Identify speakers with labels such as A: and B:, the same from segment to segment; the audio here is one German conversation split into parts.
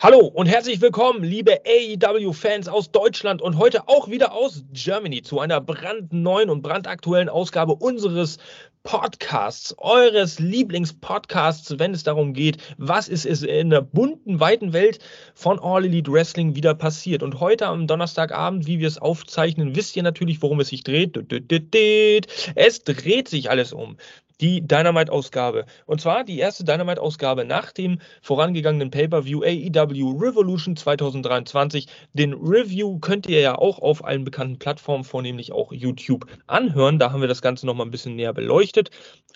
A: Hallo und herzlich willkommen, liebe AEW-Fans aus Deutschland und heute auch wieder aus Germany zu einer brandneuen und brandaktuellen Ausgabe unseres Podcasts, eures Lieblingspodcasts, wenn es darum geht, was ist es in der bunten, weiten Welt von All Elite Wrestling wieder passiert. Und heute am Donnerstagabend, wie wir es aufzeichnen, wisst ihr natürlich, worum es sich dreht. Es dreht sich alles um die Dynamite-Ausgabe. Und zwar die erste Dynamite-Ausgabe nach dem vorangegangenen Pay-Per-View AEW Revolution 2023. Den Review könnt ihr ja auch auf allen bekannten Plattformen, vornehmlich auch YouTube, anhören. Da haben wir das Ganze nochmal ein bisschen näher beleuchtet.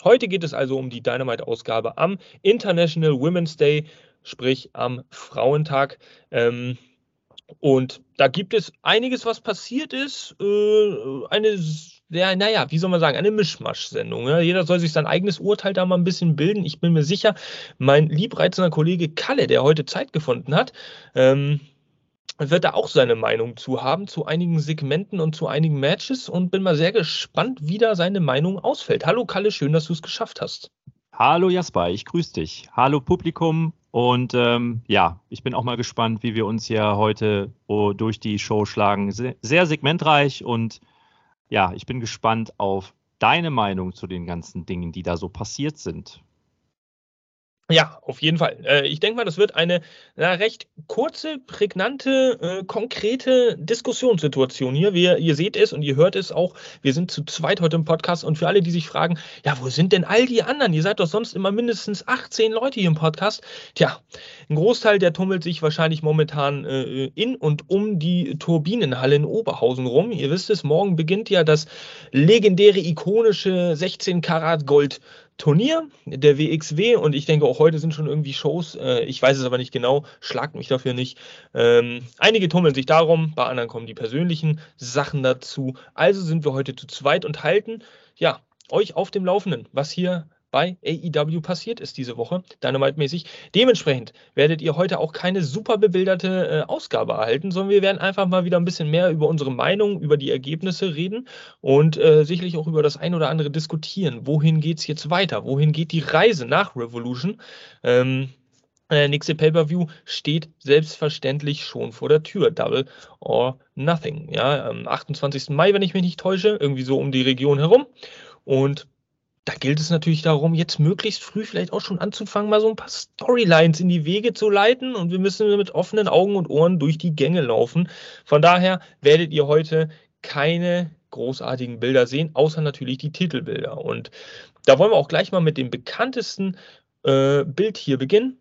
A: Heute geht es also um die Dynamite-Ausgabe am International Women's Day, sprich am Frauentag. Ähm, und da gibt es einiges, was passiert ist. Äh, eine sehr, naja, wie soll man sagen, eine Mischmasch-Sendung. Ja? Jeder soll sich sein eigenes Urteil da mal ein bisschen bilden. Ich bin mir sicher, mein liebreizender Kollege Kalle, der heute Zeit gefunden hat, ähm, wird da auch seine Meinung zu haben, zu einigen Segmenten und zu einigen Matches und bin mal sehr gespannt, wie da seine Meinung ausfällt. Hallo Kalle, schön, dass du es geschafft hast.
B: Hallo Jasper, ich grüße dich. Hallo Publikum und ähm, ja, ich bin auch mal gespannt, wie wir uns hier heute oh, durch die Show schlagen. Sehr segmentreich und ja, ich bin gespannt auf deine Meinung zu den ganzen Dingen, die da so passiert sind.
A: Ja, auf jeden Fall. Äh, ich denke mal, das wird eine recht kurze, prägnante, äh, konkrete Diskussionssituation hier. Wir, ihr seht es und ihr hört es auch. Wir sind zu zweit heute im Podcast und für alle, die sich fragen, ja, wo sind denn all die anderen? Ihr seid doch sonst immer mindestens 18 Leute hier im Podcast. Tja, ein Großteil, der tummelt sich wahrscheinlich momentan äh, in und um die Turbinenhalle in Oberhausen rum. Ihr wisst es, morgen beginnt ja das legendäre, ikonische 16 Karat Gold Turnier der WXW und ich denke auch heute sind schon irgendwie Shows. Äh, ich weiß es aber nicht genau, schlagt mich dafür nicht. Ähm, einige tummeln sich darum, bei anderen kommen die persönlichen Sachen dazu. Also sind wir heute zu zweit und halten ja euch auf dem Laufenden, was hier bei AEW passiert ist diese Woche, Dynamite-mäßig. Dementsprechend werdet ihr heute auch keine super bebilderte äh, Ausgabe erhalten, sondern wir werden einfach mal wieder ein bisschen mehr über unsere Meinung, über die Ergebnisse reden und äh, sicherlich auch über das ein oder andere diskutieren. Wohin geht es jetzt weiter? Wohin geht die Reise nach Revolution? Ähm, der nächste Pay-Per-View steht selbstverständlich schon vor der Tür. Double or Nothing. Ja, am 28. Mai, wenn ich mich nicht täusche, irgendwie so um die Region herum. Und da gilt es natürlich darum, jetzt möglichst früh vielleicht auch schon anzufangen, mal so ein paar Storylines in die Wege zu leiten und wir müssen mit offenen Augen und Ohren durch die Gänge laufen. Von daher werdet ihr heute keine großartigen Bilder sehen, außer natürlich die Titelbilder. Und da wollen wir auch gleich mal mit dem bekanntesten äh, Bild hier beginnen.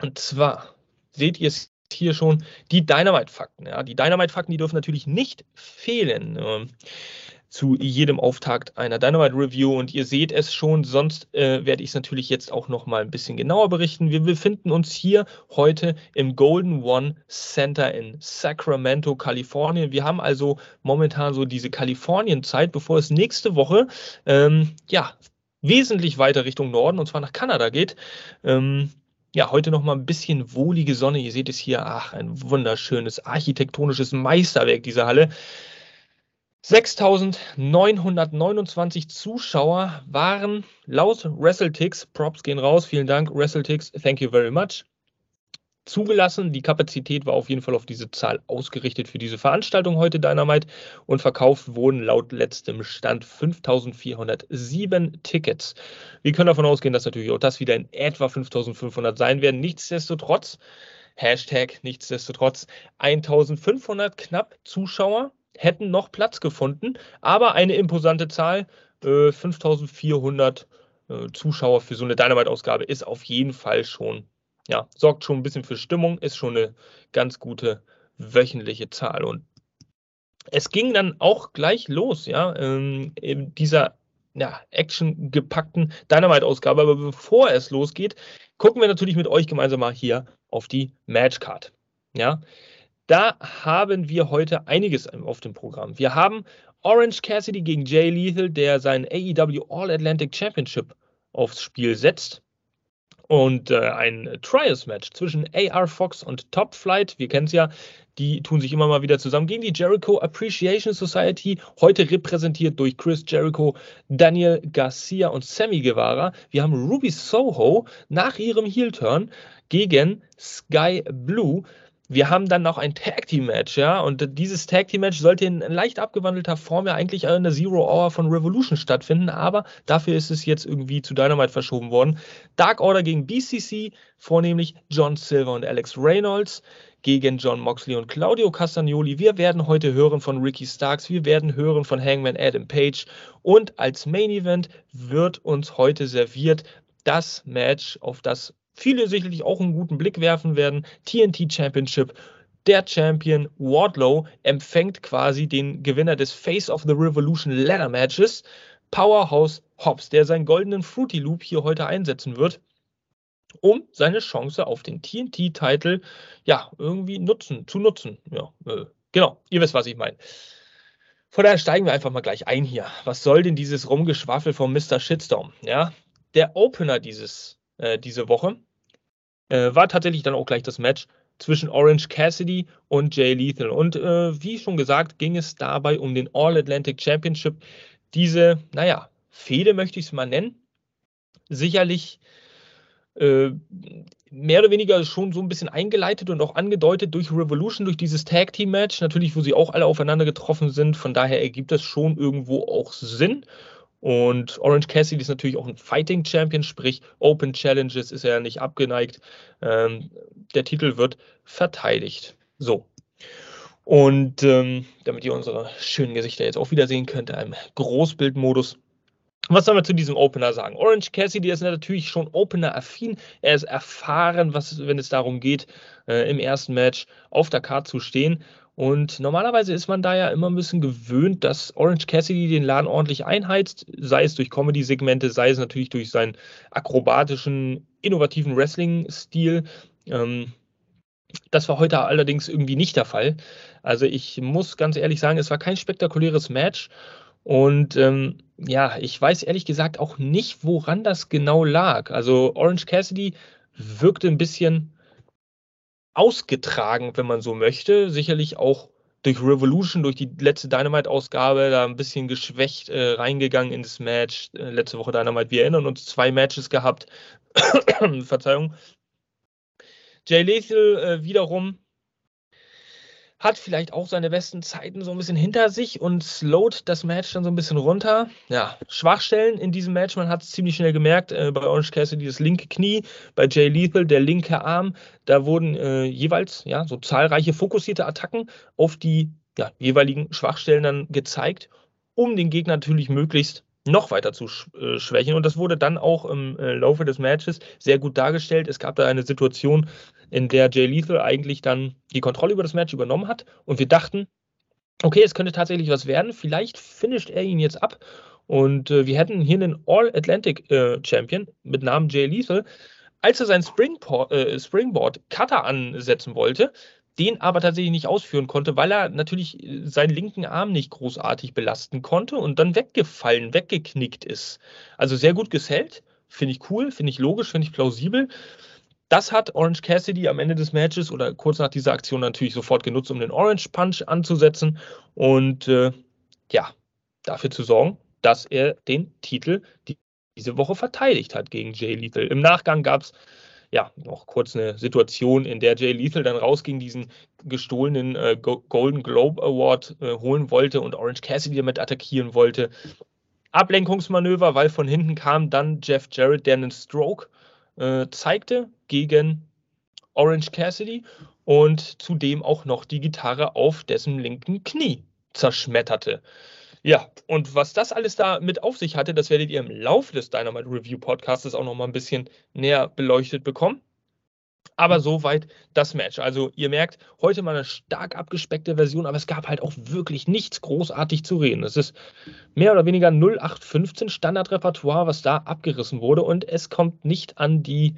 A: Und zwar seht ihr es hier schon, die Dynamite-Fakten. Ja, die Dynamite-Fakten, die dürfen natürlich nicht fehlen. Ähm, zu jedem Auftakt einer Dynamite Review und ihr seht es schon, sonst äh, werde ich es natürlich jetzt auch noch mal ein bisschen genauer berichten. Wir befinden uns hier heute im Golden One Center in Sacramento, Kalifornien. Wir haben also momentan so diese Kalifornien-Zeit, bevor es nächste Woche ähm, ja wesentlich weiter Richtung Norden und zwar nach Kanada geht. Ähm, ja, heute noch mal ein bisschen wohlige Sonne. Ihr seht es hier, ach, ein wunderschönes architektonisches Meisterwerk dieser Halle. 6.929 Zuschauer waren laut WrestleTix, Props gehen raus, vielen Dank WrestleTix, thank you very much, zugelassen. Die Kapazität war auf jeden Fall auf diese Zahl ausgerichtet für diese Veranstaltung heute Dynamite und verkauft wurden laut letztem Stand 5407 Tickets. Wir können davon ausgehen, dass natürlich auch das wieder in etwa 5500 sein werden. Nichtsdestotrotz, Hashtag nichtsdestotrotz, 1500 knapp Zuschauer hätten noch Platz gefunden, aber eine imposante Zahl, äh, 5400 äh, Zuschauer für so eine Dynamite-Ausgabe ist auf jeden Fall schon, ja, sorgt schon ein bisschen für Stimmung, ist schon eine ganz gute wöchentliche Zahl und es ging dann auch gleich los, ja, ähm, in dieser ja, actiongepackten Dynamite-Ausgabe. Aber bevor es losgeht, gucken wir natürlich mit euch gemeinsam mal hier auf die Matchcard. Ja, da haben wir heute einiges auf dem Programm. Wir haben Orange Cassidy gegen Jay Lethal, der sein AEW All Atlantic Championship aufs Spiel setzt. Und äh, ein Trials-Match zwischen AR Fox und Top Flight, wir kennen es ja, die tun sich immer mal wieder zusammen gegen die Jericho Appreciation Society, heute repräsentiert durch Chris Jericho, Daniel Garcia und Sammy Guevara. Wir haben Ruby Soho nach ihrem Heel-Turn gegen Sky Blue. Wir haben dann noch ein Tag Team Match, ja, und dieses Tag Team Match sollte in leicht abgewandelter Form ja eigentlich in der Zero Hour von Revolution stattfinden, aber dafür ist es jetzt irgendwie zu Dynamite verschoben worden. Dark Order gegen BCC, vornehmlich John Silver und Alex Reynolds gegen John Moxley und Claudio Castagnoli. Wir werden heute hören von Ricky Starks, wir werden hören von Hangman Adam Page und als Main Event wird uns heute serviert das Match, auf das viele sicherlich auch einen guten Blick werfen werden. TNT Championship. Der Champion Wardlow empfängt quasi den Gewinner des Face of the Revolution Ladder Matches, Powerhouse Hobbs, der seinen goldenen Fruity Loop hier heute einsetzen wird, um seine Chance auf den TNT-Titel ja irgendwie nutzen, zu nutzen. Ja, äh, genau, ihr wisst, was ich meine. Von daher steigen wir einfach mal gleich ein hier. Was soll denn dieses Rumgeschwafel vom Mr. Shitstorm? Ja, der Opener dieses, äh, diese Woche äh, war tatsächlich dann auch gleich das Match zwischen Orange Cassidy und Jay Lethal. Und äh, wie schon gesagt, ging es dabei um den All-Atlantic Championship. Diese, naja, Fehde möchte ich es mal nennen. Sicherlich äh, mehr oder weniger schon so ein bisschen eingeleitet und auch angedeutet durch Revolution, durch dieses Tag Team Match, natürlich, wo sie auch alle aufeinander getroffen sind. Von daher ergibt das schon irgendwo auch Sinn. Und Orange Cassidy ist natürlich auch ein Fighting Champion, sprich Open Challenges ist er ja nicht abgeneigt. Ähm, der Titel wird verteidigt. So. Und ähm, damit ihr unsere schönen Gesichter jetzt auch wieder sehen könnt, im Großbildmodus. Was sollen wir zu diesem Opener sagen? Orange Cassidy ist natürlich schon Opener-affin. Er ist erfahren, was, wenn es darum geht, äh, im ersten Match auf der Karte zu stehen. Und normalerweise ist man da ja immer ein bisschen gewöhnt, dass Orange Cassidy den Laden ordentlich einheizt, sei es durch Comedy-Segmente, sei es natürlich durch seinen akrobatischen, innovativen Wrestling-Stil. Ähm, das war heute allerdings irgendwie nicht der Fall. Also ich muss ganz ehrlich sagen, es war kein spektakuläres Match. Und ähm, ja, ich weiß ehrlich gesagt auch nicht, woran das genau lag. Also Orange Cassidy wirkte ein bisschen ausgetragen, wenn man so möchte. Sicherlich auch durch Revolution, durch die letzte Dynamite-Ausgabe, da ein bisschen geschwächt äh, reingegangen in das Match. Äh, letzte Woche Dynamite, wir erinnern uns, zwei Matches gehabt. Verzeihung. Jay Lethal äh, wiederum hat vielleicht auch seine besten Zeiten so ein bisschen hinter sich und slowt das Match dann so ein bisschen runter. Ja, Schwachstellen in diesem Match, man hat es ziemlich schnell gemerkt, äh, bei Orange Cassidy das linke Knie, bei Jay Lethal der linke Arm, da wurden äh, jeweils ja so zahlreiche fokussierte Attacken auf die ja, jeweiligen Schwachstellen dann gezeigt, um den Gegner natürlich möglichst noch weiter zu äh, schwächen. Und das wurde dann auch im äh, Laufe des Matches sehr gut dargestellt. Es gab da eine Situation, in der Jay Lethal eigentlich dann die Kontrolle über das Match übernommen hat. Und wir dachten, okay, es könnte tatsächlich was werden. Vielleicht finisht er ihn jetzt ab. Und äh, wir hätten hier einen All-Atlantic äh, Champion mit Namen Jay Lethal. Als er seinen Springboard, äh, Springboard Cutter ansetzen wollte, den aber tatsächlich nicht ausführen konnte, weil er natürlich äh, seinen linken Arm nicht großartig belasten konnte und dann weggefallen, weggeknickt ist. Also sehr gut gesellt, finde ich cool, finde ich logisch, finde ich plausibel. Das hat Orange Cassidy am Ende des Matches oder kurz nach dieser Aktion natürlich sofort genutzt, um den Orange Punch anzusetzen und äh, ja, dafür zu sorgen, dass er den Titel diese Woche verteidigt hat gegen Jay Lethal. Im Nachgang gab es ja, noch kurz eine Situation, in der Jay Lethal dann rausging, diesen gestohlenen äh, Golden Globe Award äh, holen wollte und Orange Cassidy damit attackieren wollte. Ablenkungsmanöver, weil von hinten kam dann Jeff Jarrett, der einen Stroke äh, zeigte gegen Orange Cassidy und zudem auch noch die Gitarre auf dessen linken Knie zerschmetterte. Ja, und was das alles da mit auf sich hatte, das werdet ihr im Laufe des Dynamite Review Podcasts auch noch mal ein bisschen näher beleuchtet bekommen. Aber soweit das Match. Also ihr merkt, heute mal eine stark abgespeckte Version, aber es gab halt auch wirklich nichts großartig zu reden. Es ist mehr oder weniger 0815 Standardrepertoire, was da abgerissen wurde und es kommt nicht an die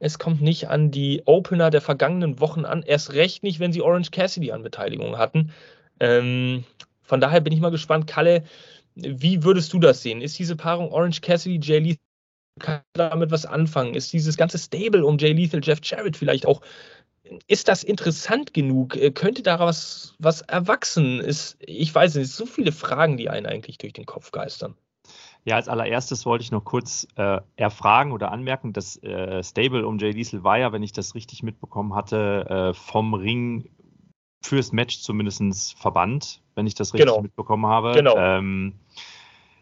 A: es kommt nicht an die Opener der vergangenen Wochen an, erst recht nicht, wenn sie Orange Cassidy an Beteiligung hatten. Ähm, von daher bin ich mal gespannt, Kalle, wie würdest du das sehen? Ist diese Paarung Orange Cassidy, Jay kann damit was anfangen? Ist dieses ganze Stable um Jay Lethal, Jeff Jarrett vielleicht auch, ist das interessant genug? Äh, könnte daraus was erwachsen? Ist, ich weiß nicht, so viele Fragen, die einen eigentlich durch den Kopf geistern.
B: Ja, als allererstes wollte ich noch kurz äh, erfragen oder anmerken, dass äh, Stable um Jay Diesel war ja, wenn ich das richtig mitbekommen hatte, äh, vom Ring fürs Match zumindest verbannt, wenn ich das richtig genau. mitbekommen habe.
A: Genau.
B: Ähm,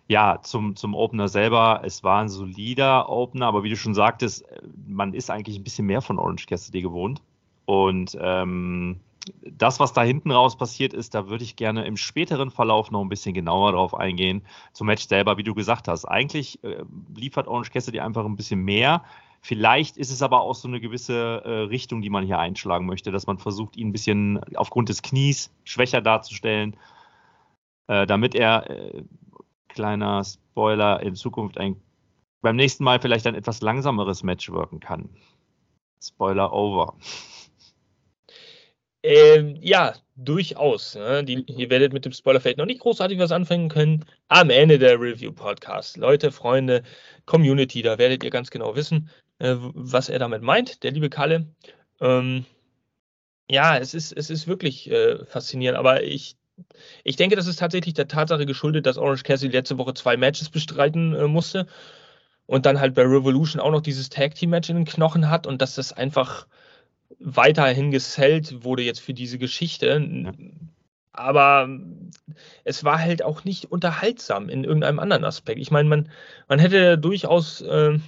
B: ja, zum, zum Opener selber, es war ein solider Opener, aber wie du schon sagtest, man ist eigentlich ein bisschen mehr von Orange Cassidy gewohnt. Und ähm, das, was da hinten raus passiert ist, da würde ich gerne im späteren Verlauf noch ein bisschen genauer drauf eingehen. Zum Match selber, wie du gesagt hast. Eigentlich äh, liefert Orange Cassidy einfach ein bisschen mehr. Vielleicht ist es aber auch so eine gewisse äh, Richtung, die man hier einschlagen möchte, dass man versucht, ihn ein bisschen aufgrund des Knies schwächer darzustellen, äh, damit er, äh, kleiner Spoiler, in Zukunft ein, beim nächsten Mal vielleicht ein etwas langsameres Match wirken kann. Spoiler over.
A: Ähm, ja, durchaus. Ne? Die, ihr werdet mit dem Spoilerfeld noch nicht großartig was anfangen können. Am Ende der Review-Podcast. Leute, Freunde, Community, da werdet ihr ganz genau wissen, äh, was er damit meint, der liebe Kalle. Ähm, ja, es ist, es ist wirklich äh, faszinierend, aber ich, ich denke, das ist tatsächlich der Tatsache geschuldet, dass Orange Cassidy letzte Woche zwei Matches bestreiten äh, musste und dann halt bei Revolution auch noch dieses Tag-Team-Match in den Knochen hat und dass das einfach weiterhin gesellt wurde jetzt für diese Geschichte. Ja. Aber es war halt auch nicht unterhaltsam in irgendeinem anderen Aspekt. Ich meine, man, man hätte durchaus, äh,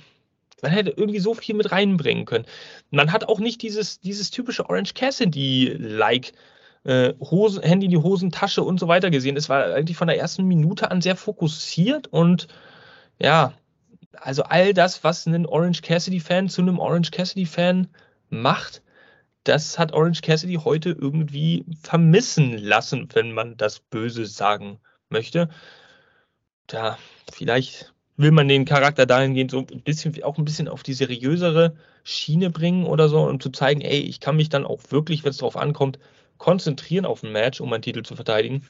A: man hätte irgendwie so viel mit reinbringen können. Man hat auch nicht dieses, dieses typische Orange Cassidy-like äh, Handy in die Hosentasche und so weiter gesehen. Es war eigentlich von der ersten Minute an sehr fokussiert und ja, also all das, was einen Orange Cassidy-Fan zu einem Orange Cassidy-Fan macht, das hat Orange Cassidy heute irgendwie vermissen lassen, wenn man das Böse sagen möchte. Ja, vielleicht will man den Charakter dahingehend so ein bisschen, auch ein bisschen auf die seriösere Schiene bringen oder so, um zu zeigen, ey, ich kann mich dann auch wirklich, wenn es darauf ankommt, konzentrieren auf ein Match, um meinen Titel zu verteidigen.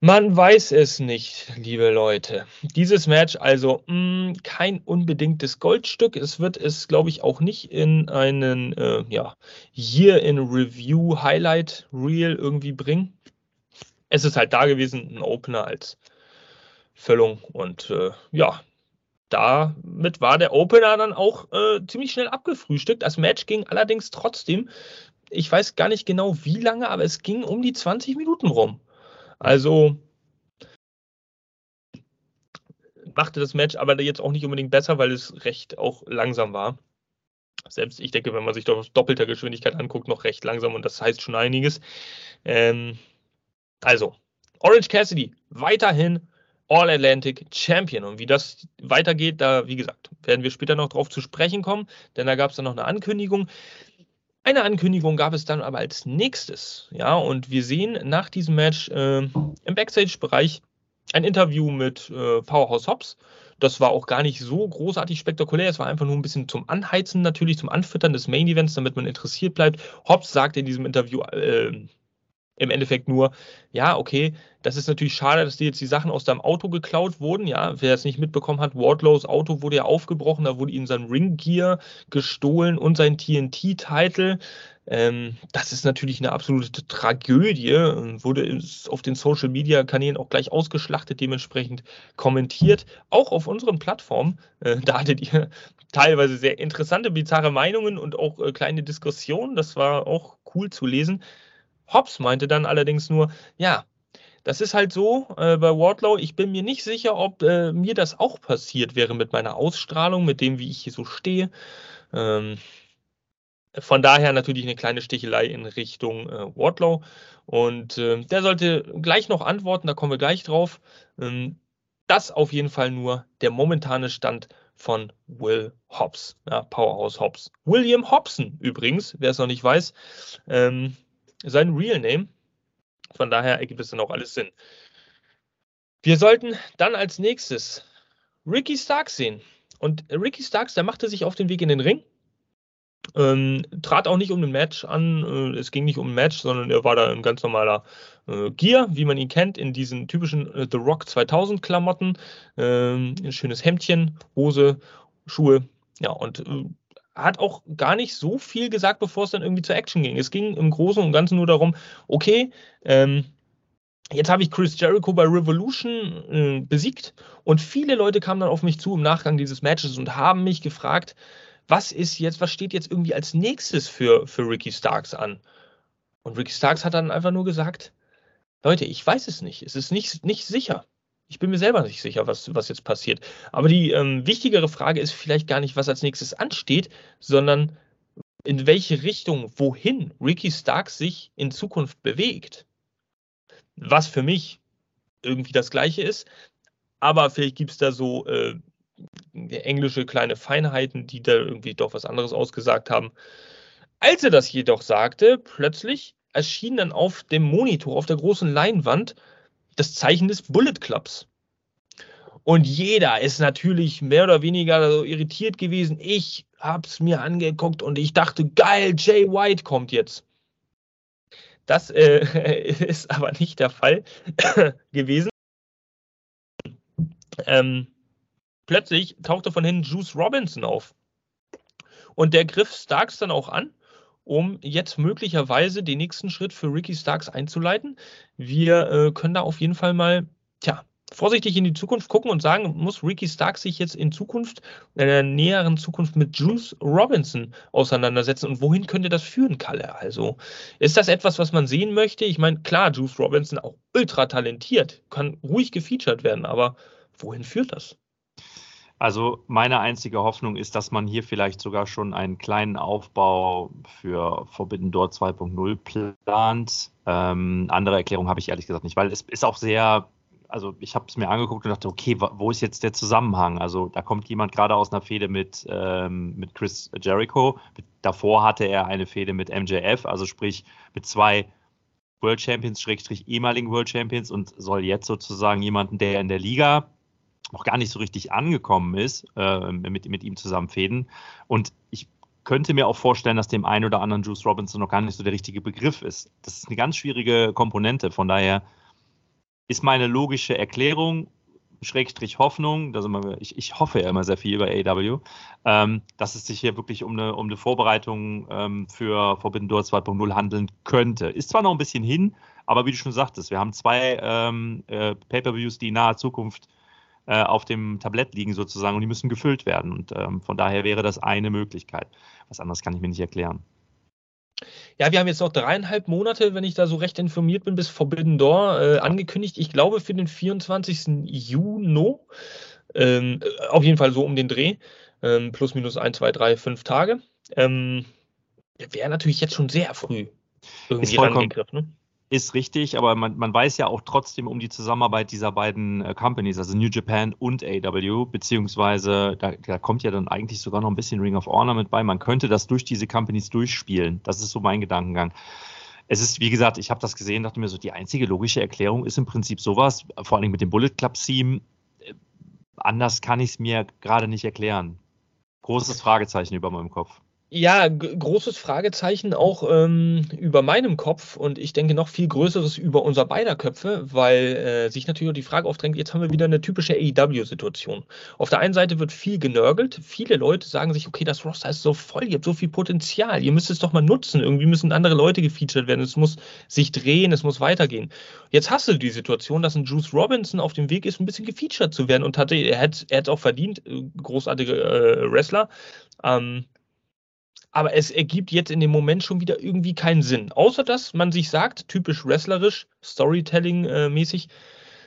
A: Man weiß es nicht, liebe Leute. Dieses Match also mh, mm, kein unbedingtes Goldstück. Es wird es, glaube ich, auch nicht in einen äh, ja, Year in Review Highlight Reel irgendwie bringen. Es ist halt da gewesen, ein Opener als Füllung. Und äh, ja, damit war der Opener dann auch äh, ziemlich schnell abgefrühstückt. Das Match ging allerdings trotzdem, ich weiß gar nicht genau wie lange, aber es ging um die 20 Minuten rum. Also machte das Match aber jetzt auch nicht unbedingt besser, weil es recht auch langsam war. Selbst ich denke, wenn man sich das auf doppelter Geschwindigkeit anguckt, noch recht langsam und das heißt schon einiges. Ähm, also, Orange Cassidy weiterhin All Atlantic Champion. Und wie das weitergeht, da, wie gesagt, werden wir später noch drauf zu sprechen kommen, denn da gab es dann noch eine Ankündigung. Eine Ankündigung gab es dann aber als nächstes, ja, und wir sehen nach diesem Match äh, im Backstage-Bereich ein Interview mit äh, Powerhouse Hobbs. Das war auch gar nicht so großartig spektakulär. Es war einfach nur ein bisschen zum Anheizen, natürlich zum Anfüttern des Main Events, damit man interessiert bleibt. Hobbs sagte in diesem Interview äh, im Endeffekt nur, ja, okay, das ist natürlich schade, dass dir jetzt die Sachen aus deinem Auto geklaut wurden. Ja, wer es nicht mitbekommen hat, Wardlows Auto wurde ja aufgebrochen, da wurde ihm sein Ring Gear gestohlen und sein TNT-Title. Ähm, das ist natürlich eine absolute Tragödie, wurde auf den Social Media Kanälen auch gleich ausgeschlachtet, dementsprechend kommentiert. Auch auf unseren Plattformen, äh, da hattet ihr teilweise sehr interessante, bizarre Meinungen und auch äh, kleine Diskussionen. Das war auch cool zu lesen. Hobbs meinte dann allerdings nur, ja, das ist halt so äh, bei Wardlow. Ich bin mir nicht sicher, ob äh, mir das auch passiert wäre mit meiner Ausstrahlung, mit dem, wie ich hier so stehe. Ähm, von daher natürlich eine kleine Stichelei in Richtung äh, Wardlow. Und äh, der sollte gleich noch antworten, da kommen wir gleich drauf. Ähm, das auf jeden Fall nur der momentane Stand von Will Hobbs, ja, Powerhouse Hobbs. William Hobson übrigens, wer es noch nicht weiß. Ähm, sein Real Name. Von daher ergibt es dann auch alles Sinn. Wir sollten dann als nächstes Ricky Starks sehen. Und Ricky Starks, der machte sich auf den Weg in den Ring. Ähm, trat auch nicht um ein Match an. Äh, es ging nicht um ein Match, sondern er war da ein ganz normaler äh, Gear, wie man ihn kennt, in diesen typischen äh, The Rock 2000 Klamotten, ähm, ein schönes Hemdchen, Hose, Schuhe, ja, und äh, hat auch gar nicht so viel gesagt, bevor es dann irgendwie zur Action ging. Es ging im Großen und Ganzen nur darum, okay, ähm, Jetzt habe ich Chris Jericho bei Revolution äh, besiegt und viele Leute kamen dann auf mich zu im Nachgang dieses Matches und haben mich gefragt, was ist jetzt, was steht jetzt irgendwie als nächstes für, für Ricky Starks an? Und Ricky Starks hat dann einfach nur gesagt, Leute, ich weiß es nicht. Es ist nicht, nicht sicher. Ich bin mir selber nicht sicher, was, was jetzt passiert. Aber die ähm, wichtigere Frage ist vielleicht gar nicht, was als nächstes ansteht, sondern in welche Richtung, wohin Ricky Starks sich in Zukunft bewegt was für mich irgendwie das gleiche ist. Aber vielleicht gibt es da so äh, englische kleine Feinheiten, die da irgendwie doch was anderes ausgesagt haben. Als er das jedoch sagte, plötzlich erschien dann auf dem Monitor, auf der großen Leinwand, das Zeichen des Bullet Clubs. Und jeder ist natürlich mehr oder weniger so irritiert gewesen. Ich habe es mir angeguckt und ich dachte, geil, Jay White kommt jetzt. Das äh, ist aber nicht der Fall gewesen. Ähm, plötzlich tauchte von hinten Juice Robinson auf. Und der griff Starks dann auch an, um jetzt möglicherweise den nächsten Schritt für Ricky Starks einzuleiten. Wir äh, können da auf jeden Fall mal, tja, vorsichtig in die Zukunft gucken und sagen, muss Ricky Stark sich jetzt in Zukunft, in der näheren Zukunft mit Juice Robinson auseinandersetzen und wohin könnte das führen, Kalle? Also ist das etwas, was man sehen möchte? Ich meine, klar, Juice Robinson auch ultra talentiert, kann ruhig gefeatured werden, aber wohin führt das?
B: Also meine einzige Hoffnung ist, dass man hier vielleicht sogar schon einen kleinen Aufbau für Forbidden Door 2.0 plant. Ähm, andere Erklärung habe ich ehrlich gesagt nicht, weil es ist auch sehr also ich habe es mir angeguckt und dachte, okay, wo ist jetzt der Zusammenhang? Also da kommt jemand gerade aus einer Fehde mit, ähm, mit Chris Jericho. Davor hatte er eine Fehde mit MJF, also sprich mit zwei World Champions, Schrägstrich ehemaligen World Champions und soll jetzt sozusagen jemanden, der in der Liga noch gar nicht so richtig angekommen ist, äh, mit, mit ihm zusammen fäden. Und ich könnte mir auch vorstellen, dass dem einen oder anderen Juice Robinson noch gar nicht so der richtige Begriff ist. Das ist eine ganz schwierige Komponente. Von daher ist meine logische Erklärung, Schrägstrich Hoffnung, immer, ich, ich, hoffe ja immer sehr viel über AW, ähm, dass es sich hier wirklich um eine, um eine Vorbereitung ähm, für Forbidden Door 2.0 handeln könnte. Ist zwar noch ein bisschen hin, aber wie du schon sagtest, wir haben zwei ähm, äh, Pay-Per-Views, die in naher Zukunft äh, auf dem Tablett liegen sozusagen und die müssen gefüllt werden. Und ähm, von daher wäre das eine Möglichkeit. Was anderes kann ich mir nicht erklären.
A: Ja, wir haben jetzt noch dreieinhalb Monate, wenn ich da so recht informiert bin, bis Forbidden Door äh, angekündigt. Ich glaube für den 24. Juni. Ähm, äh, auf jeden Fall so um den Dreh. Ähm, plus, minus 1, 2, 3, 5 Tage. Ähm, Wäre natürlich jetzt schon sehr früh
B: irgendwie rangegriffen. Ne? Ist richtig, aber man, man weiß ja auch trotzdem um die Zusammenarbeit dieser beiden äh, Companies, also New Japan und AW, beziehungsweise da, da, kommt ja dann eigentlich sogar noch ein bisschen Ring of Honor mit bei. Man könnte das durch diese Companies durchspielen. Das ist so mein Gedankengang. Es ist, wie gesagt, ich habe das gesehen, dachte mir so, die einzige logische Erklärung ist im Prinzip sowas, vor allem mit dem Bullet Club Team. Äh, anders kann ich es mir gerade nicht erklären. Großes Fragezeichen über meinem Kopf.
A: Ja, großes Fragezeichen auch ähm, über meinem Kopf und ich denke noch viel größeres über unser beider Köpfe, weil äh, sich natürlich die Frage aufdrängt, jetzt haben wir wieder eine typische AEW-Situation. Auf der einen Seite wird viel genörgelt, viele Leute sagen sich, okay, das Roster ist so voll, ihr habt so viel Potenzial, ihr müsst es doch mal nutzen, irgendwie müssen andere Leute gefeatured werden, es muss sich drehen, es muss weitergehen. Jetzt hast du die Situation, dass ein Juice Robinson auf dem Weg ist, ein bisschen gefeatured zu werden und hatte, er hat es auch verdient, äh, großartige äh, Wrestler. Ähm, aber es ergibt jetzt in dem Moment schon wieder irgendwie keinen Sinn. Außer dass man sich sagt, typisch wrestlerisch, Storytelling-mäßig,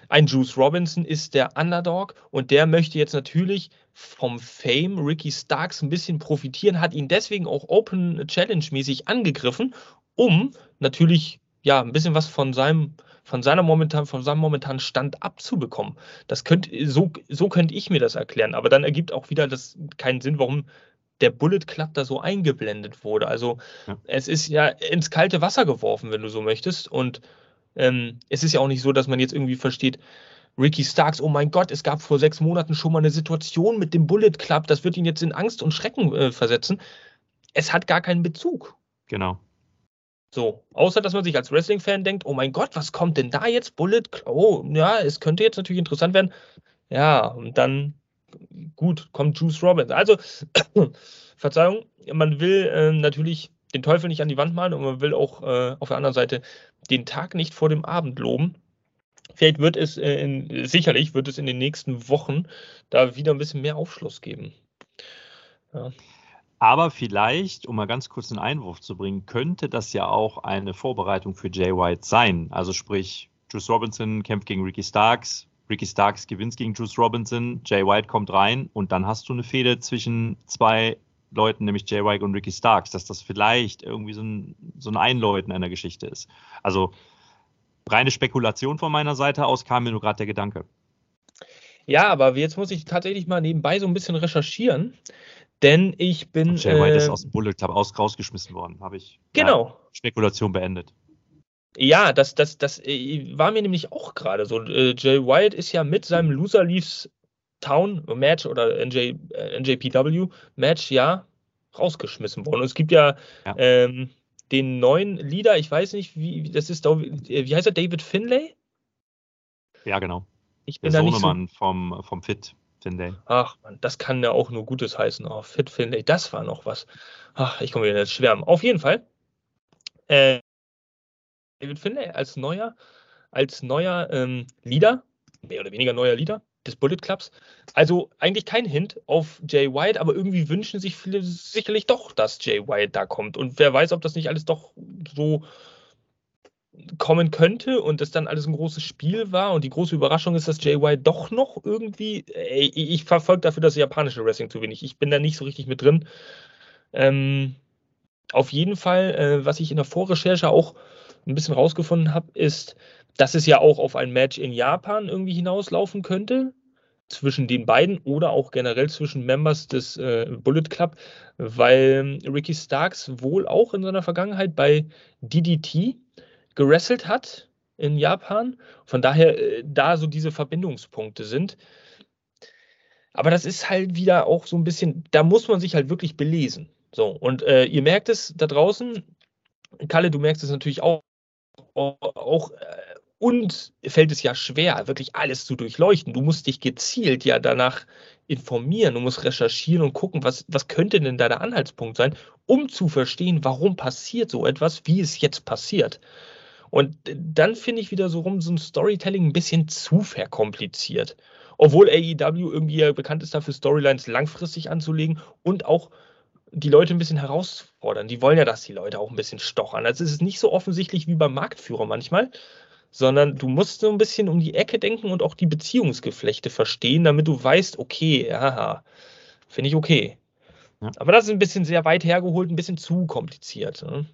A: ein Juice Robinson ist der Underdog und der möchte jetzt natürlich vom Fame Ricky Starks ein bisschen profitieren, hat ihn deswegen auch Open Challenge-mäßig angegriffen, um natürlich ja ein bisschen was von seinem von seiner momentan, von seinem momentanen Stand abzubekommen. Das könnte, so, so könnte ich mir das erklären. Aber dann ergibt auch wieder das keinen Sinn, warum der Bullet Club da so eingeblendet wurde. Also ja. es ist ja ins kalte Wasser geworfen, wenn du so möchtest. Und ähm, es ist ja auch nicht so, dass man jetzt irgendwie versteht, Ricky Starks, oh mein Gott, es gab vor sechs Monaten schon mal eine Situation mit dem Bullet Club, das wird ihn jetzt in Angst und Schrecken äh, versetzen. Es hat gar keinen Bezug.
B: Genau.
A: So, außer dass man sich als Wrestling-Fan denkt, oh mein Gott, was kommt denn da jetzt? Bullet? Oh, ja, es könnte jetzt natürlich interessant werden. Ja, und dann, gut, kommt Juice Robbins. Also, Verzeihung, man will äh, natürlich den Teufel nicht an die Wand malen und man will auch äh, auf der anderen Seite den Tag nicht vor dem Abend loben. Vielleicht wird es, äh, in, sicherlich wird es in den nächsten Wochen da wieder ein bisschen mehr Aufschluss geben.
B: Ja. Aber vielleicht, um mal ganz kurz einen Einwurf zu bringen, könnte das ja auch eine Vorbereitung für Jay White sein. Also sprich, Juice Robinson kämpft gegen Ricky Starks, Ricky Starks gewinnt gegen Juice Robinson, Jay White kommt rein und dann hast du eine Fehde zwischen zwei Leuten, nämlich Jay White und Ricky Starks, dass das vielleicht irgendwie so ein, so ein Einläuten einer Geschichte ist. Also reine Spekulation von meiner Seite aus kam mir nur gerade der Gedanke.
A: Ja, aber jetzt muss ich tatsächlich mal nebenbei so ein bisschen recherchieren, denn ich bin. Und
B: Jay White äh, ist aus dem Bullet Club aus, rausgeschmissen worden, habe ich.
A: Genau.
B: Ja, Spekulation beendet.
A: Ja, das, das, das äh, war mir nämlich auch gerade so. Äh, Jay White ist ja mit seinem Loser Leaves Town Match oder NJ, äh, NJPW Match ja rausgeschmissen worden. Und es gibt ja, ja. Ähm, den neuen Leader, ich weiß nicht, wie das ist, wie heißt er, David Finlay?
B: Ja, genau. Ich bin Der Sohnemann so vom, vom Fit. Finlay.
A: Ach man, das kann ja auch nur Gutes heißen. Oh, Fit Finlay, das war noch was. Ach, ich komme wieder ins Schwärmen. Auf jeden Fall. Äh, David Finlay als neuer, als neuer ähm, Leader, mehr oder weniger neuer Leader des Bullet Clubs. Also eigentlich kein Hint auf Jay White, aber irgendwie wünschen sich viele sicherlich doch, dass Jay White da kommt. Und wer weiß, ob das nicht alles doch so kommen könnte und das dann alles ein großes Spiel war und die große Überraschung ist, dass Jay White doch noch irgendwie, ey, ich verfolge dafür das japanische Wrestling zu wenig. Ich bin da nicht so richtig mit drin. Ähm, auf jeden Fall, äh, was ich in der Vorrecherche auch ein bisschen rausgefunden habe, ist, dass es ja auch auf ein Match in Japan irgendwie hinauslaufen könnte zwischen den beiden oder auch generell zwischen Members des äh, Bullet Club, weil Ricky Starks wohl auch in seiner Vergangenheit bei DDT gerasselt hat in Japan. Von daher äh, da so diese Verbindungspunkte sind. Aber das ist halt wieder auch so ein bisschen, da muss man sich halt wirklich belesen. So, und äh, ihr merkt es da draußen, Kalle, du merkst es natürlich auch, auch, äh, und fällt es ja schwer, wirklich alles zu durchleuchten. Du musst dich gezielt ja danach informieren, du musst recherchieren und gucken, was, was könnte denn da der Anhaltspunkt sein, um zu verstehen, warum passiert so etwas, wie es jetzt passiert. Und dann finde ich wieder so rum so ein Storytelling ein bisschen zu verkompliziert. Obwohl AEW irgendwie ja bekannt ist dafür, Storylines langfristig anzulegen und auch die Leute ein bisschen herausfordern. Die wollen ja, dass die Leute auch ein bisschen stochern. Also es ist nicht so offensichtlich wie beim Marktführer manchmal, sondern du musst so ein bisschen um die Ecke denken und auch die Beziehungsgeflechte verstehen, damit du weißt, okay, aha, finde ich okay. Ja. Aber das ist ein bisschen sehr weit hergeholt, ein bisschen zu kompliziert. Ne?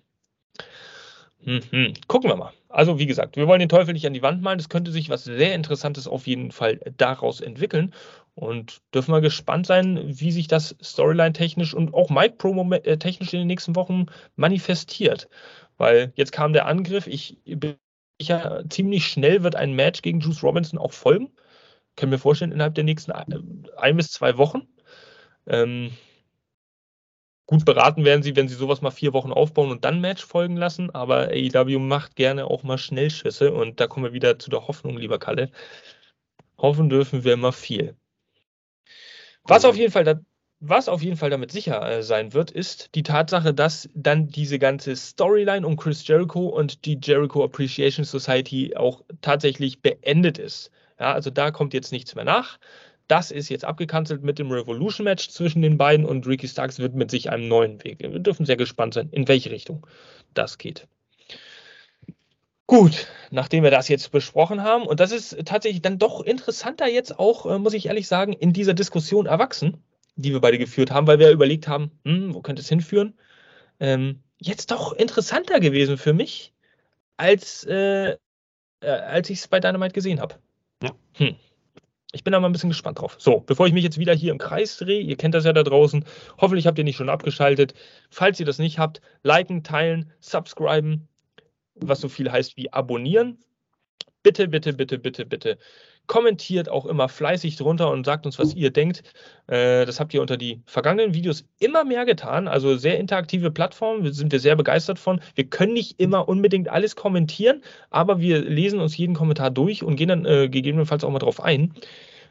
A: Mhm. Gucken wir mal. Also, wie gesagt, wir wollen den Teufel nicht an die Wand malen. Es könnte sich was sehr Interessantes auf jeden Fall daraus entwickeln. Und dürfen wir gespannt sein, wie sich das Storyline-technisch und auch Mike-Promo-technisch in den nächsten Wochen manifestiert. Weil jetzt kam der Angriff. Ich bin sicher, ziemlich schnell wird ein Match gegen Juice Robinson auch folgen. Können wir vorstellen, innerhalb der nächsten ein bis zwei Wochen. Ähm, Gut beraten werden sie, wenn sie sowas mal vier Wochen aufbauen und dann Match folgen lassen, aber AEW macht gerne auch mal Schnellschüsse und da kommen wir wieder zu der Hoffnung, lieber Kalle. Hoffen dürfen wir immer viel. Was auf jeden Fall, da, was auf jeden Fall damit sicher äh, sein wird, ist die Tatsache, dass dann diese ganze Storyline um Chris Jericho und die Jericho Appreciation Society auch tatsächlich beendet ist. Ja, also da kommt jetzt nichts mehr nach. Das ist jetzt abgekanzelt mit dem Revolution-Match zwischen den beiden und Ricky Starks wird mit sich einem neuen Weg. Wir dürfen sehr gespannt sein, in welche Richtung das geht. Gut, nachdem wir das jetzt besprochen haben, und das ist tatsächlich dann doch interessanter jetzt auch, äh, muss ich ehrlich sagen, in dieser Diskussion erwachsen, die wir beide geführt haben, weil wir überlegt haben, hm, wo könnte es hinführen? Ähm, jetzt doch interessanter gewesen für mich, als, äh, äh, als ich es bei Dynamite gesehen habe. Ja. Hm. Ich bin da mal ein bisschen gespannt drauf. So, bevor ich mich jetzt wieder hier im Kreis drehe, ihr kennt das ja da draußen. Hoffentlich habt ihr nicht schon abgeschaltet. Falls ihr das nicht habt, liken, teilen, subscriben, was so viel heißt wie abonnieren. Bitte, bitte, bitte, bitte, bitte kommentiert auch immer fleißig drunter und sagt uns, was ihr denkt. Äh, das habt ihr unter die vergangenen Videos immer mehr getan. Also sehr interaktive Plattform, sind wir sehr begeistert von. Wir können nicht immer unbedingt alles kommentieren, aber wir lesen uns jeden Kommentar durch und gehen dann äh, gegebenenfalls auch mal drauf ein.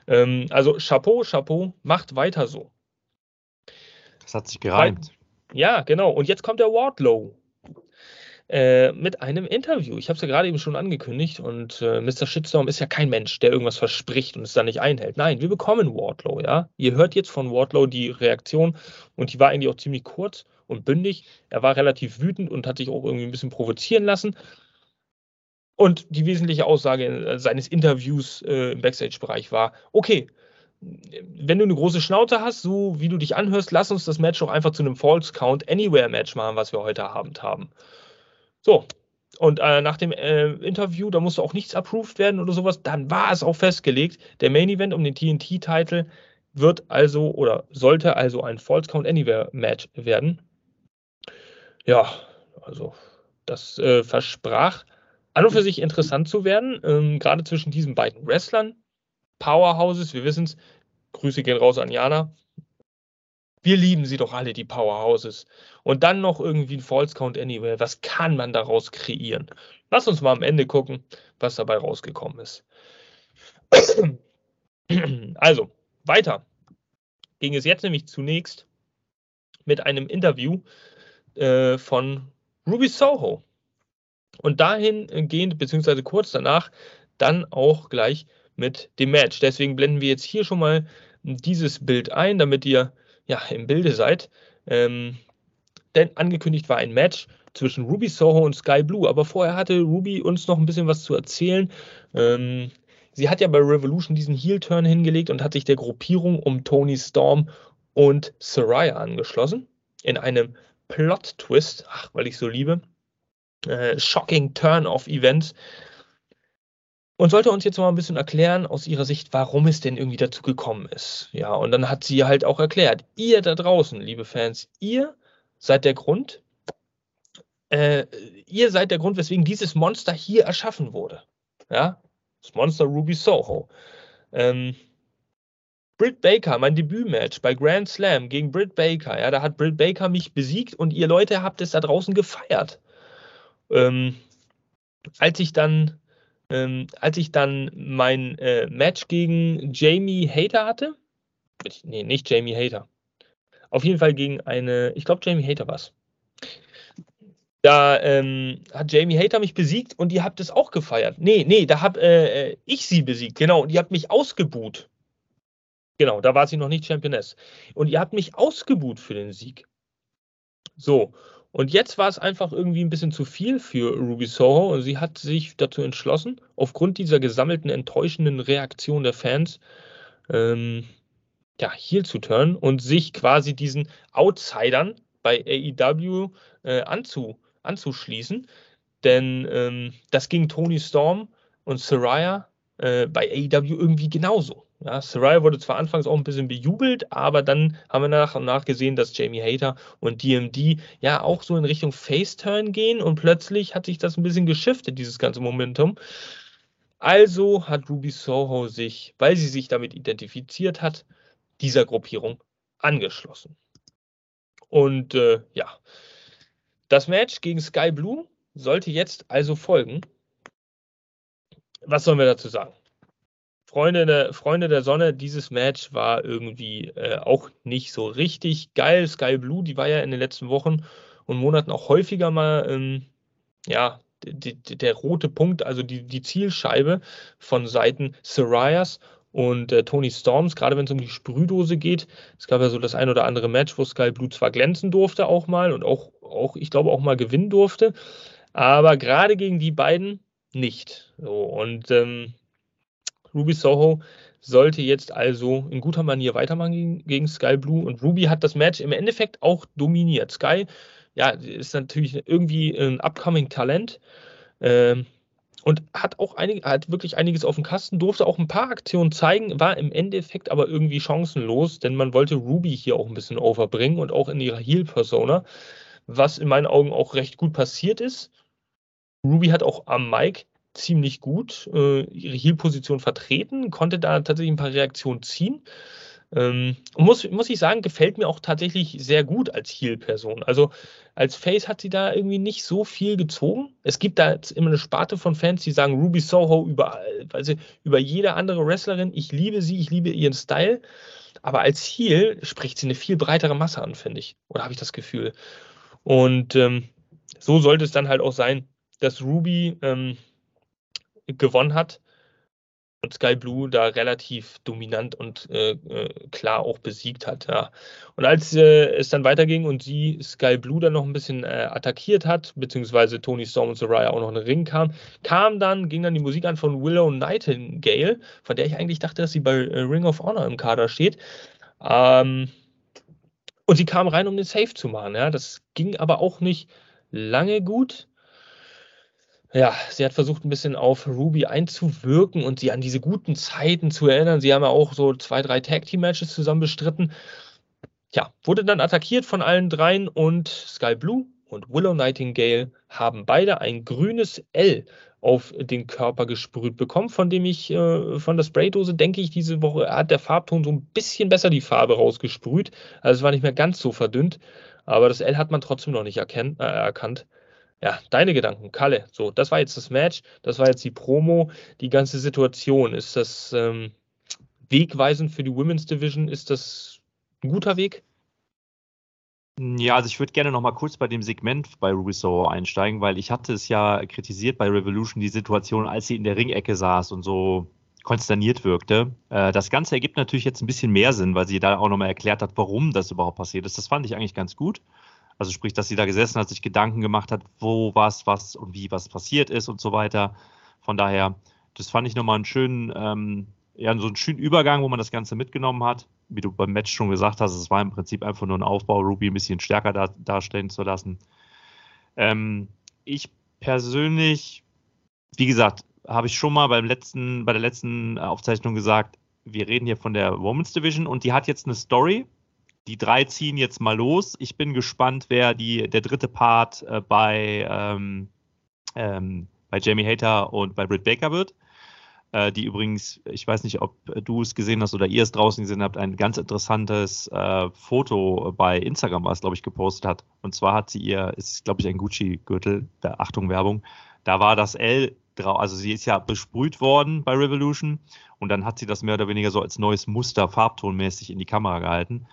A: Ähm, also Chapeau, Chapeau, macht weiter so.
B: Das hat sich gereimt.
A: Ja, genau. Und jetzt kommt der Wardlow äh, mit einem Interview. Ich habe es ja gerade eben schon angekündigt und äh, Mr. Shitstorm ist ja kein Mensch, der irgendwas verspricht und es dann nicht einhält. Nein, wir bekommen Wardlow, ja. Ihr hört jetzt von Wardlow die Reaktion und die war eigentlich auch ziemlich kurz und bündig. Er war relativ wütend und hat sich auch irgendwie ein bisschen provozieren lassen. Und die wesentliche Aussage äh, seines Interviews äh, im Backstage-Bereich war: Okay, wenn du eine große Schnauze hast, so wie du dich anhörst, lass uns das Match doch einfach zu einem False Count Anywhere Match machen, was wir heute Abend haben. So. Und äh, nach dem äh, Interview, da musste auch nichts approved werden oder sowas, dann war es auch festgelegt, der Main Event um den TNT-Titel wird also oder sollte also ein False Count Anywhere Match werden. Ja, also das äh, versprach an und für sich interessant zu werden, ähm, gerade zwischen diesen beiden Wrestlern. Powerhouses, wir wissen es. Grüße gehen raus an Jana. Wir lieben sie doch alle, die Powerhouses. Und dann noch irgendwie ein False Count Anywhere. Was kann man daraus kreieren? Lass uns mal am Ende gucken, was dabei rausgekommen ist. Also, weiter ging es jetzt nämlich zunächst mit einem Interview äh, von Ruby Soho. Und dahingehend, beziehungsweise kurz danach, dann auch gleich mit dem Match. Deswegen blenden wir jetzt hier schon mal dieses Bild ein, damit ihr ja, im Bilde seid. Ähm, denn angekündigt war ein Match zwischen Ruby Soho und Sky Blue. Aber vorher hatte Ruby uns noch ein bisschen was zu erzählen. Ähm, sie hat ja bei Revolution diesen Heel-Turn hingelegt und hat sich der Gruppierung um Tony Storm und Soraya angeschlossen. In einem Plot-Twist, ach, weil ich so liebe. Äh, shocking Turn of Events und sollte uns jetzt mal ein bisschen erklären aus ihrer Sicht, warum es denn irgendwie dazu gekommen ist. Ja, und dann hat sie halt auch erklärt, ihr da draußen, liebe Fans, ihr seid der Grund, äh, ihr seid der Grund, weswegen dieses Monster hier erschaffen wurde. Ja, das Monster Ruby Soho. Ähm, Britt Baker, mein Debütmatch bei Grand Slam gegen Britt Baker. Ja, da hat Britt Baker mich besiegt und ihr Leute habt es da draußen gefeiert. Ähm, als ich dann ähm, als ich dann mein äh, Match gegen Jamie Hater hatte, nee, nicht Jamie Hater, auf jeden Fall gegen eine, ich glaube Jamie Hater war es. Da ähm, hat Jamie Hater mich besiegt und ihr habt es auch gefeiert. Nee, nee, da habe äh, äh, ich sie besiegt, genau, und ihr habt mich ausgebuht. Genau, da war sie noch nicht Championess. Und ihr habt mich ausgebuht für den Sieg. So, und jetzt war es einfach irgendwie ein bisschen zu viel für Ruby Soho und sie hat sich dazu entschlossen, aufgrund dieser gesammelten enttäuschenden Reaktion der Fans, ähm, ja, heel zu turnen und sich quasi diesen Outsidern bei AEW äh, anzu, anzuschließen. Denn ähm, das ging Tony Storm und Soraya äh, bei AEW irgendwie genauso. Ja, Saraya wurde zwar anfangs auch ein bisschen bejubelt, aber dann haben wir nach und nach gesehen, dass Jamie Hater und DMD ja auch so in Richtung Face-Turn gehen und plötzlich hat sich das ein bisschen geschiftet, dieses ganze Momentum. Also hat Ruby Soho sich, weil sie sich damit identifiziert hat, dieser Gruppierung angeschlossen. Und äh, ja, das Match gegen Sky Blue sollte jetzt also folgen. Was sollen wir dazu sagen? Freunde der, Freunde der Sonne, dieses Match war irgendwie äh, auch nicht so richtig geil. Sky Blue, die war ja in den letzten Wochen und Monaten auch häufiger mal, ähm, ja, der rote Punkt, also die, die Zielscheibe von Seiten Sarias und äh, Tony Storms, gerade wenn es um die Sprühdose geht. Es gab ja so das ein oder andere Match, wo Sky Blue zwar glänzen durfte auch mal und auch, auch ich glaube, auch mal gewinnen durfte, aber gerade gegen die beiden nicht. So, und ähm, Ruby Soho sollte jetzt also in guter Manier weitermachen gegen, Sky Blue und Ruby hat das Match im Endeffekt auch dominiert. Sky, ja, ist natürlich irgendwie ein upcoming Talent. Ähm, und hat auch einig, hat wirklich einiges auf dem Kasten, durfte auch ein paar Aktionen zeigen, war im Endeffekt aber irgendwie chancenlos, denn man wollte Ruby hier auch ein bisschen overbringen und auch in ihrer Heal-Persona, was in meinen Augen auch recht gut passiert ist. Ruby hat auch am Mic ziemlich gut äh, ihre Heal-Position vertreten, konnte da tatsächlich ein paar Reaktionen ziehen. Ähm, muss, muss ich sagen, gefällt mir auch tatsächlich sehr gut als Heal-Person. Also als Face hat sie da irgendwie nicht so viel gezogen. Es gibt da jetzt immer eine Sparte von Fans, die sagen Ruby Soho über, also über jede andere Wrestlerin. Ich liebe sie, ich liebe ihren Style. Aber als Heal spricht sie eine viel breitere Masse an, finde ich. Oder habe ich das Gefühl? Und ähm, so sollte es dann halt auch sein, dass Ruby ähm, gewonnen hat und Sky Blue da relativ dominant und äh, äh, klar auch besiegt hat. Ja. Und als äh, es dann weiterging und sie Sky Blue dann noch ein bisschen äh, attackiert hat, beziehungsweise Tony Storm und Soraya auch noch in den Ring kam, kam dann, ging dann die Musik an von Willow Nightingale, von der ich eigentlich dachte, dass sie bei äh, Ring of Honor im Kader steht. Ähm, und sie kam rein, um den Safe zu machen. Ja. Das ging aber auch nicht lange gut. Ja, sie hat versucht, ein bisschen auf Ruby einzuwirken und sie an diese guten Zeiten zu erinnern. Sie haben ja auch so zwei, drei Tag-Team-Matches zusammen bestritten. Ja, wurde dann attackiert von allen dreien und Sky Blue und Willow Nightingale haben beide ein grünes L auf den Körper gesprüht bekommen, von dem ich äh, von der Spraydose denke ich, diese Woche hat der Farbton so ein bisschen besser die Farbe rausgesprüht. Also es war nicht mehr ganz so verdünnt, aber das L hat man trotzdem noch nicht erkennt, äh, erkannt. Ja, deine Gedanken, Kalle. So, das war jetzt das Match, das war jetzt die Promo, die ganze Situation. Ist das ähm, wegweisend für die Women's Division? Ist das ein guter Weg?
B: Ja, also ich würde gerne noch mal kurz bei dem Segment bei Ruby Soho einsteigen, weil ich hatte es ja kritisiert bei Revolution, die Situation, als sie in der Ringecke saß und so konsterniert wirkte. Äh, das Ganze ergibt natürlich jetzt ein bisschen mehr Sinn, weil sie da auch nochmal erklärt hat, warum das überhaupt passiert ist. Das fand ich eigentlich ganz gut. Also sprich, dass sie da gesessen hat, sich Gedanken gemacht hat, wo was, was und wie was passiert ist und so weiter. Von daher, das fand ich nochmal einen schönen, ähm, ja, so einen schönen Übergang, wo man das Ganze mitgenommen hat. Wie du beim Match schon gesagt hast, es war im Prinzip einfach nur ein Aufbau, Ruby ein bisschen stärker da, darstellen zu lassen. Ähm, ich persönlich, wie gesagt, habe ich schon mal beim letzten, bei der letzten Aufzeichnung gesagt, wir reden hier von der Women's Division und die hat jetzt eine Story, die drei ziehen jetzt mal los. Ich bin gespannt, wer die, der dritte Part äh, bei, ähm, ähm, bei Jamie Hater und bei Britt Baker wird. Äh, die übrigens, ich weiß nicht, ob du es gesehen hast oder ihr es draußen gesehen habt, ein ganz interessantes äh, Foto bei Instagram war es, glaube ich, gepostet hat. Und zwar hat sie ihr, ist, glaube ich, ein Gucci-Gürtel, Achtung, Werbung. Da war das L drauf, also sie ist ja besprüht worden bei Revolution und dann hat sie das mehr oder weniger so als neues Muster farbtonmäßig in die Kamera gehalten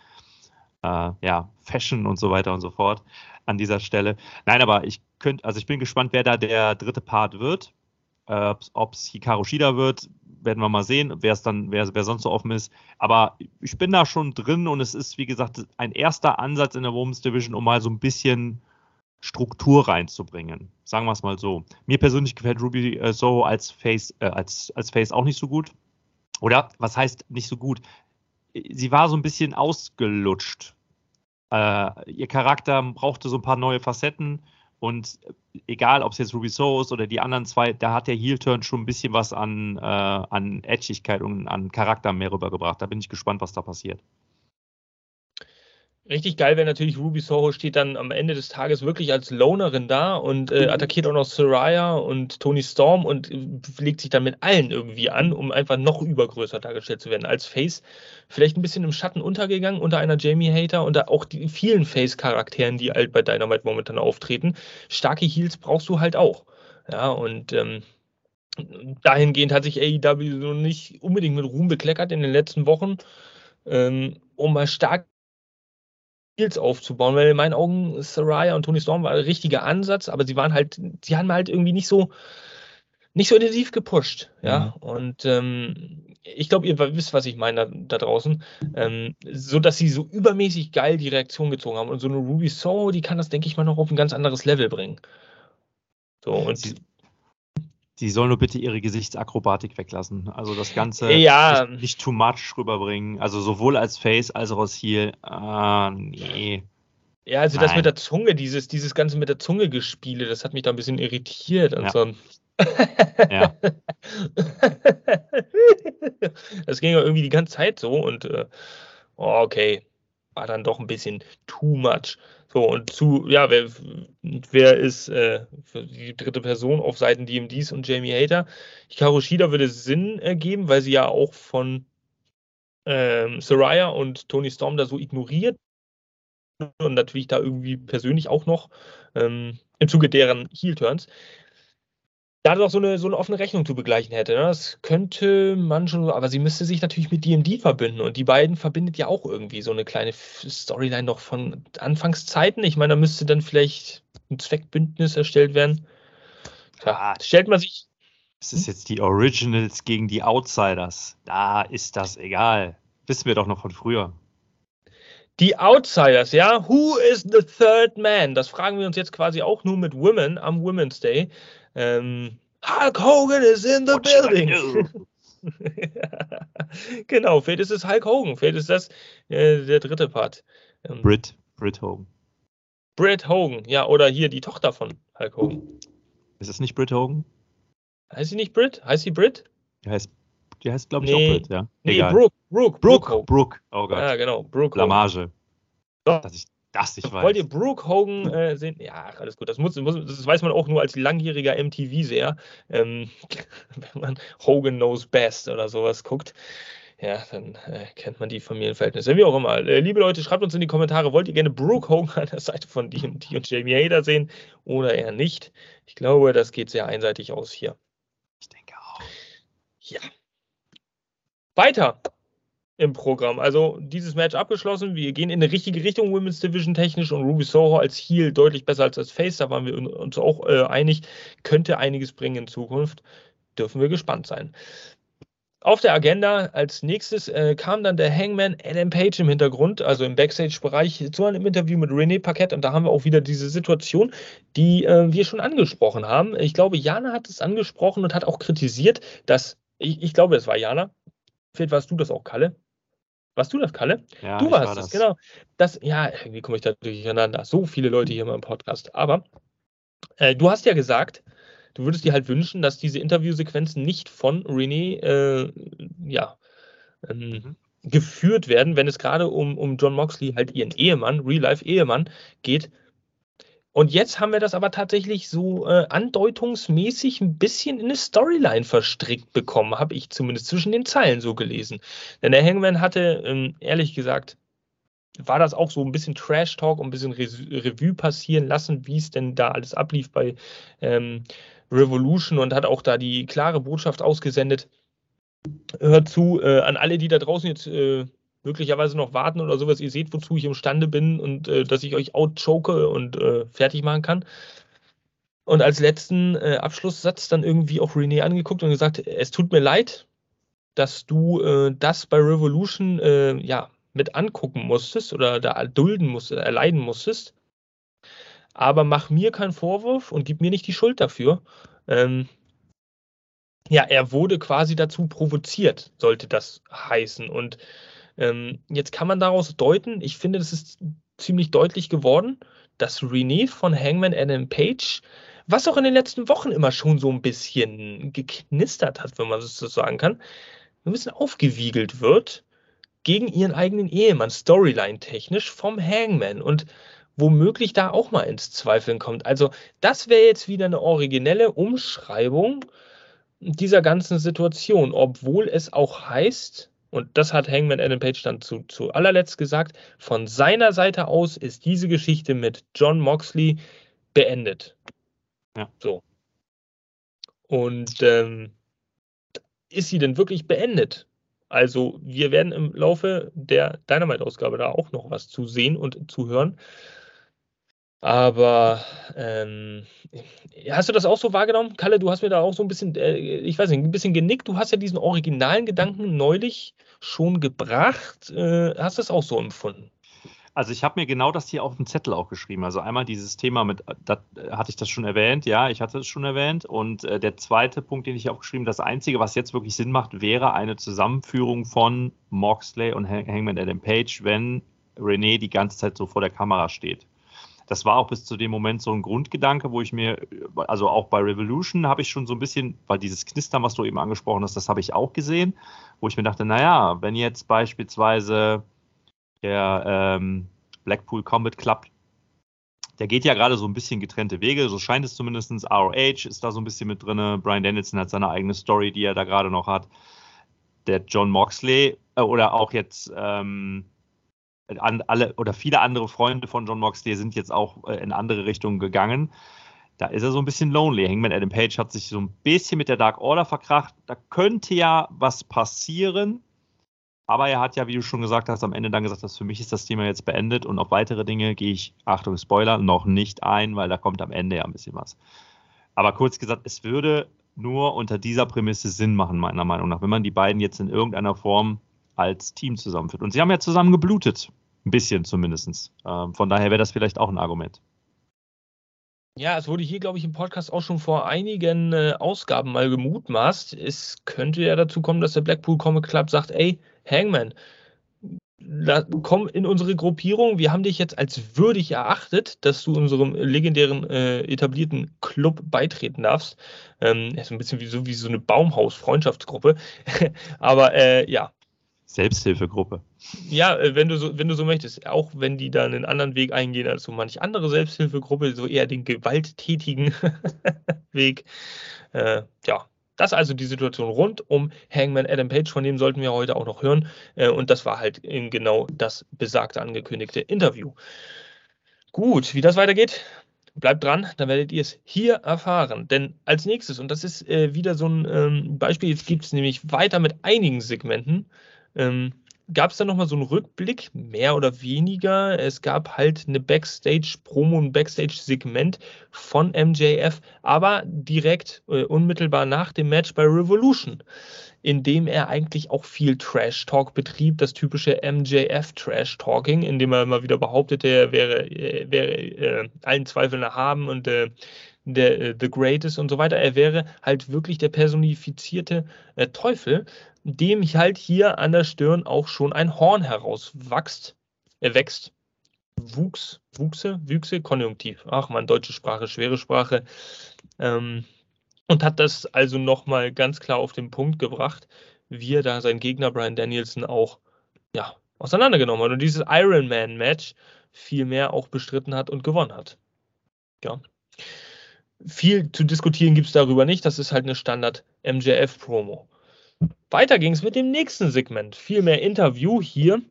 B: äh, ja, Fashion und so weiter und so fort an dieser Stelle. Nein, aber ich könnte, also ich bin gespannt, wer da der dritte Part wird. Äh, Ob es Hikaru Shida wird, werden wir mal sehen, wer es dann, wer, wer sonst so offen ist. Aber ich bin da schon drin und es ist, wie gesagt, ein erster Ansatz in der Women's Division, um mal so ein bisschen Struktur reinzubringen. Sagen wir es mal so. Mir persönlich gefällt Ruby äh, Soho als Face, äh, als, als Face auch nicht so gut. Oder was heißt nicht so gut? Sie war so ein bisschen ausgelutscht. Äh, ihr Charakter brauchte so ein paar neue Facetten und egal, ob es jetzt Ruby ist oder die anderen zwei, da hat der Heel-Turn schon ein bisschen was an, äh, an Edgigkeit und an Charakter mehr rübergebracht. Da bin ich gespannt, was da passiert.
A: Richtig geil wäre natürlich, Ruby Soho steht dann am Ende des Tages wirklich als Lonerin da und äh, mhm. attackiert auch noch Soraya und Tony Storm und äh, legt sich dann mit allen irgendwie an, um einfach noch übergrößer dargestellt zu werden. Als Face vielleicht ein bisschen im Schatten untergegangen unter einer Jamie Hater und auch die vielen Face-Charakteren, die halt bei Dynamite momentan auftreten. Starke Heels brauchst du halt auch. Ja, und ähm, dahingehend hat sich AEW so nicht unbedingt mit Ruhm bekleckert in den letzten Wochen. Ähm, um mal stark Heels aufzubauen, weil in meinen Augen Saraya und Tony Storm war ein richtiger Ansatz, aber sie waren halt, sie haben halt irgendwie nicht so nicht so intensiv gepusht, ja. Mhm. Und ähm, ich glaube, ihr wisst, was ich meine da, da draußen. Ähm, so dass sie so übermäßig geil die Reaktion gezogen haben. Und so eine Ruby So, die kann das, denke ich mal, noch auf ein ganz anderes Level bringen.
B: So, und sie, Sie soll nur bitte ihre Gesichtsakrobatik weglassen. Also das Ganze
A: ja.
B: nicht, nicht, too much rüberbringen. Also sowohl als Face als auch als Heel. Ah, nee.
A: Ja, also Nein. das mit der Zunge, dieses, dieses Ganze mit der Zunge gespiele, das hat mich da ein bisschen irritiert. Und ja. so. ja. Das ging ja irgendwie die ganze Zeit so und äh, oh, okay. War dann doch ein bisschen too much. So, und zu, ja, wer, wer ist äh, die dritte Person auf Seiten DMDs und Jamie Hater? Hikaru Shida würde Sinn ergeben, weil sie ja auch von ähm, Soraya und Tony Storm da so ignoriert und natürlich da irgendwie persönlich auch noch ähm, im Zuge deren Heel-Turns da doch so eine, so eine offene Rechnung zu begleichen hätte. Ne? Das könnte man schon, aber sie müsste sich natürlich mit DMD verbinden und die beiden verbindet ja auch irgendwie so eine kleine Storyline noch von Anfangszeiten. Ich meine, da müsste dann vielleicht ein Zweckbündnis erstellt werden. Ja, stellt man sich.
B: Es ist jetzt die Originals gegen die Outsiders. Da ist das egal. Wissen wir doch noch von früher.
A: Die Outsiders, ja. Who is the third man? Das fragen wir uns jetzt quasi auch nur mit Women am Women's Day. Ähm, Hulk Hogan is in the What building. genau, vielleicht ist es Hulk Hogan, vielleicht ist das äh, der dritte Part.
B: Ähm, Brit, Brit Hogan.
A: Brit Hogan, ja, oder hier die Tochter von Hulk Hogan.
B: Ist es nicht Brit Hogan?
A: Heißt sie nicht Brit? Heißt sie Brit?
B: Die heißt, die heißt glaube ich, nee, auch Brit, ja.
A: Nee, Egal. Brooke, Brooke,
B: Brooke, Brooke, Brooke. Oh Gott.
A: Ja, genau, Brooke.
B: Blamage. Dass ich das ich weiß.
A: Wollt ihr Brooke Hogan äh, sehen? Ja, alles gut. Das, muss, muss, das weiß man auch nur als langjähriger MTV-Seher. Ähm, wenn man Hogan Knows Best oder sowas guckt. Ja, dann äh, kennt man die Familienverhältnisse. Wie auch immer. Äh, liebe Leute, schreibt uns in die Kommentare, wollt ihr gerne Brooke Hogan an der Seite von DMT und Jamie Hader sehen oder eher nicht? Ich glaube, das geht sehr einseitig aus hier.
B: Ich denke auch.
A: Ja. Weiter im Programm. Also dieses Match abgeschlossen. Wir gehen in eine richtige Richtung Women's Division technisch und Ruby Soho als Heel deutlich besser als als Face. Da waren wir uns auch äh, einig. Könnte einiges bringen in Zukunft. Dürfen wir gespannt sein. Auf der Agenda als nächstes äh, kam dann der Hangman Adam Page im Hintergrund, also im Backstage-Bereich, zu einem Interview mit René Paquette. Und da haben wir auch wieder diese Situation, die äh, wir schon angesprochen haben. Ich glaube, Jana hat es angesprochen und hat auch kritisiert, dass, ich, ich glaube, es war Jana, vielleicht warst du das auch, Kalle, warst du das, Kalle?
B: Ja,
A: du warst war das, genau. Das, ja, irgendwie komme ich da durcheinander. So viele Leute hier im Podcast. Aber äh, du hast ja gesagt, du würdest dir halt wünschen, dass diese Interviewsequenzen nicht von René äh, ja, ähm, mhm. geführt werden, wenn es gerade um, um John Moxley, halt ihren Ehemann, Real-Life-Ehemann geht, und jetzt haben wir das aber tatsächlich so äh, andeutungsmäßig ein bisschen in eine Storyline verstrickt bekommen, habe ich zumindest zwischen den Zeilen so gelesen. Denn der Hangman hatte, ähm, ehrlich gesagt, war das auch so ein bisschen Trash-Talk und ein bisschen Re Revue passieren lassen, wie es denn da alles ablief bei ähm, Revolution und hat auch da die klare Botschaft ausgesendet. Hört zu, äh, an alle, die da draußen jetzt äh, möglicherweise noch warten oder sowas. Ihr seht, wozu ich imstande bin und äh, dass ich euch outchoke und äh, fertig machen kann. Und als letzten äh, Abschlusssatz dann irgendwie auch René angeguckt und gesagt, es tut mir leid, dass du äh, das bei Revolution äh, ja mit angucken musstest oder da dulden musstest, erleiden musstest. Aber mach mir keinen Vorwurf und gib mir nicht die Schuld dafür. Ähm, ja, er wurde quasi dazu provoziert, sollte das heißen. Und ähm, jetzt kann man daraus deuten, ich finde, das ist ziemlich deutlich geworden, dass René von Hangman Adam Page, was auch in den letzten Wochen immer schon so ein bisschen geknistert hat, wenn man das so sagen kann, ein bisschen aufgewiegelt wird gegen ihren eigenen Ehemann, Storyline-technisch vom Hangman und womöglich da auch mal ins Zweifeln kommt. Also das wäre jetzt wieder eine originelle Umschreibung dieser ganzen Situation, obwohl es auch heißt, und das hat Hangman Adam Page dann zu, zu allerletzt gesagt, von seiner Seite aus ist diese Geschichte mit John Moxley beendet.
B: Ja.
A: So. Und ähm, ist sie denn wirklich beendet? Also, wir werden im Laufe der Dynamite-Ausgabe da auch noch was zu sehen und zu hören. Aber ähm, hast du das auch so wahrgenommen? Kalle, du hast mir da auch so ein bisschen, äh, ich weiß nicht, ein bisschen genickt. Du hast ja diesen originalen Gedanken neulich schon gebracht. Äh, hast du es auch so empfunden?
B: Also ich habe mir genau das hier auf dem Zettel auch geschrieben. Also einmal dieses Thema mit, das, hatte ich das schon erwähnt, ja, ich hatte es schon erwähnt. Und äh, der zweite Punkt, den ich aufgeschrieben habe, das Einzige, was jetzt wirklich Sinn macht, wäre eine Zusammenführung von Moxley und Hangman Adam Page, wenn René die ganze Zeit so vor der Kamera steht das war auch bis zu dem Moment so ein Grundgedanke, wo ich mir, also auch bei Revolution habe ich schon so ein bisschen, weil dieses Knistern, was du eben angesprochen hast, das habe ich auch gesehen, wo ich mir dachte, naja, wenn jetzt beispielsweise der ähm, Blackpool Combat Club, der geht ja gerade so ein bisschen getrennte Wege, so scheint es zumindest. ROH ist da so ein bisschen mit drin. Brian Danielson hat seine eigene Story, die er da gerade noch hat. Der John Moxley äh, oder auch jetzt ähm, alle oder viele andere Freunde von John Moxley sind jetzt auch äh, in andere Richtungen gegangen. Da ist er so ein bisschen lonely. Hangman Adam Page hat sich so ein bisschen mit der Dark Order verkracht. Da könnte ja was passieren. Aber er hat ja, wie du schon gesagt hast, am Ende dann gesagt, dass für mich ist das Thema jetzt beendet und auf weitere Dinge gehe ich, Achtung, Spoiler, noch nicht ein, weil da kommt am Ende ja ein bisschen was. Aber kurz gesagt, es würde nur unter dieser Prämisse Sinn machen, meiner Meinung nach, wenn man die beiden jetzt in irgendeiner Form als Team zusammenführt. Und sie haben ja zusammen geblutet. Ein bisschen zumindest. Ähm, von daher wäre das vielleicht auch ein Argument.
A: Ja, es wurde hier, glaube ich, im Podcast auch schon vor einigen äh, Ausgaben mal gemutmaßt. Es könnte ja dazu kommen, dass der Blackpool Comic Club sagt, ey, Hangman, da, komm in unsere Gruppierung. Wir haben dich jetzt als würdig erachtet, dass du unserem legendären äh, etablierten Club beitreten darfst. Ähm, ist ein bisschen wie so, wie so eine Baumhaus-Freundschaftsgruppe. Aber äh, ja.
B: Selbsthilfegruppe.
A: Ja, äh, wenn du so, wenn du so möchtest, auch wenn die dann einen anderen Weg eingehen als so manch andere Selbsthilfegruppe, so eher den gewalttätigen Weg. Äh, ja, das ist also die Situation rund um Hangman Adam Page, von dem sollten wir heute auch noch hören. Äh, und das war halt genau das besagte angekündigte Interview. Gut, wie das weitergeht, bleibt dran, dann werdet ihr es hier erfahren. Denn als nächstes, und das ist äh, wieder so ein ähm, Beispiel, jetzt gibt es nämlich weiter mit einigen Segmenten. Ähm, gab es dann nochmal so einen Rückblick, mehr oder weniger. Es gab halt eine Backstage-Promo, ein Backstage-Segment von MJF, aber direkt äh, unmittelbar nach dem Match bei Revolution, in dem er eigentlich auch viel Trash-Talk betrieb, das typische MJF-Trash-Talking, in dem er immer wieder behauptete, er wäre, äh, wäre äh, allen Zweifeln erhaben und äh, der äh, The Greatest und so weiter. Er wäre halt wirklich der personifizierte äh, Teufel dem halt hier an der Stirn auch schon ein Horn herauswächst, er wächst, wuchs, wuchse, wüchse, Konjunktiv. Ach man, deutsche Sprache, schwere Sprache. Ähm, und hat das also nochmal ganz klar auf den Punkt gebracht, wie er da seinen Gegner Brian Danielson auch ja, auseinandergenommen hat und dieses Iron Man Match viel mehr auch bestritten hat und gewonnen hat. Ja. Viel zu diskutieren gibt es darüber nicht. Das ist halt eine Standard MJF-Promo. Weiter ging es mit dem nächsten Segment. Viel mehr Interview hier.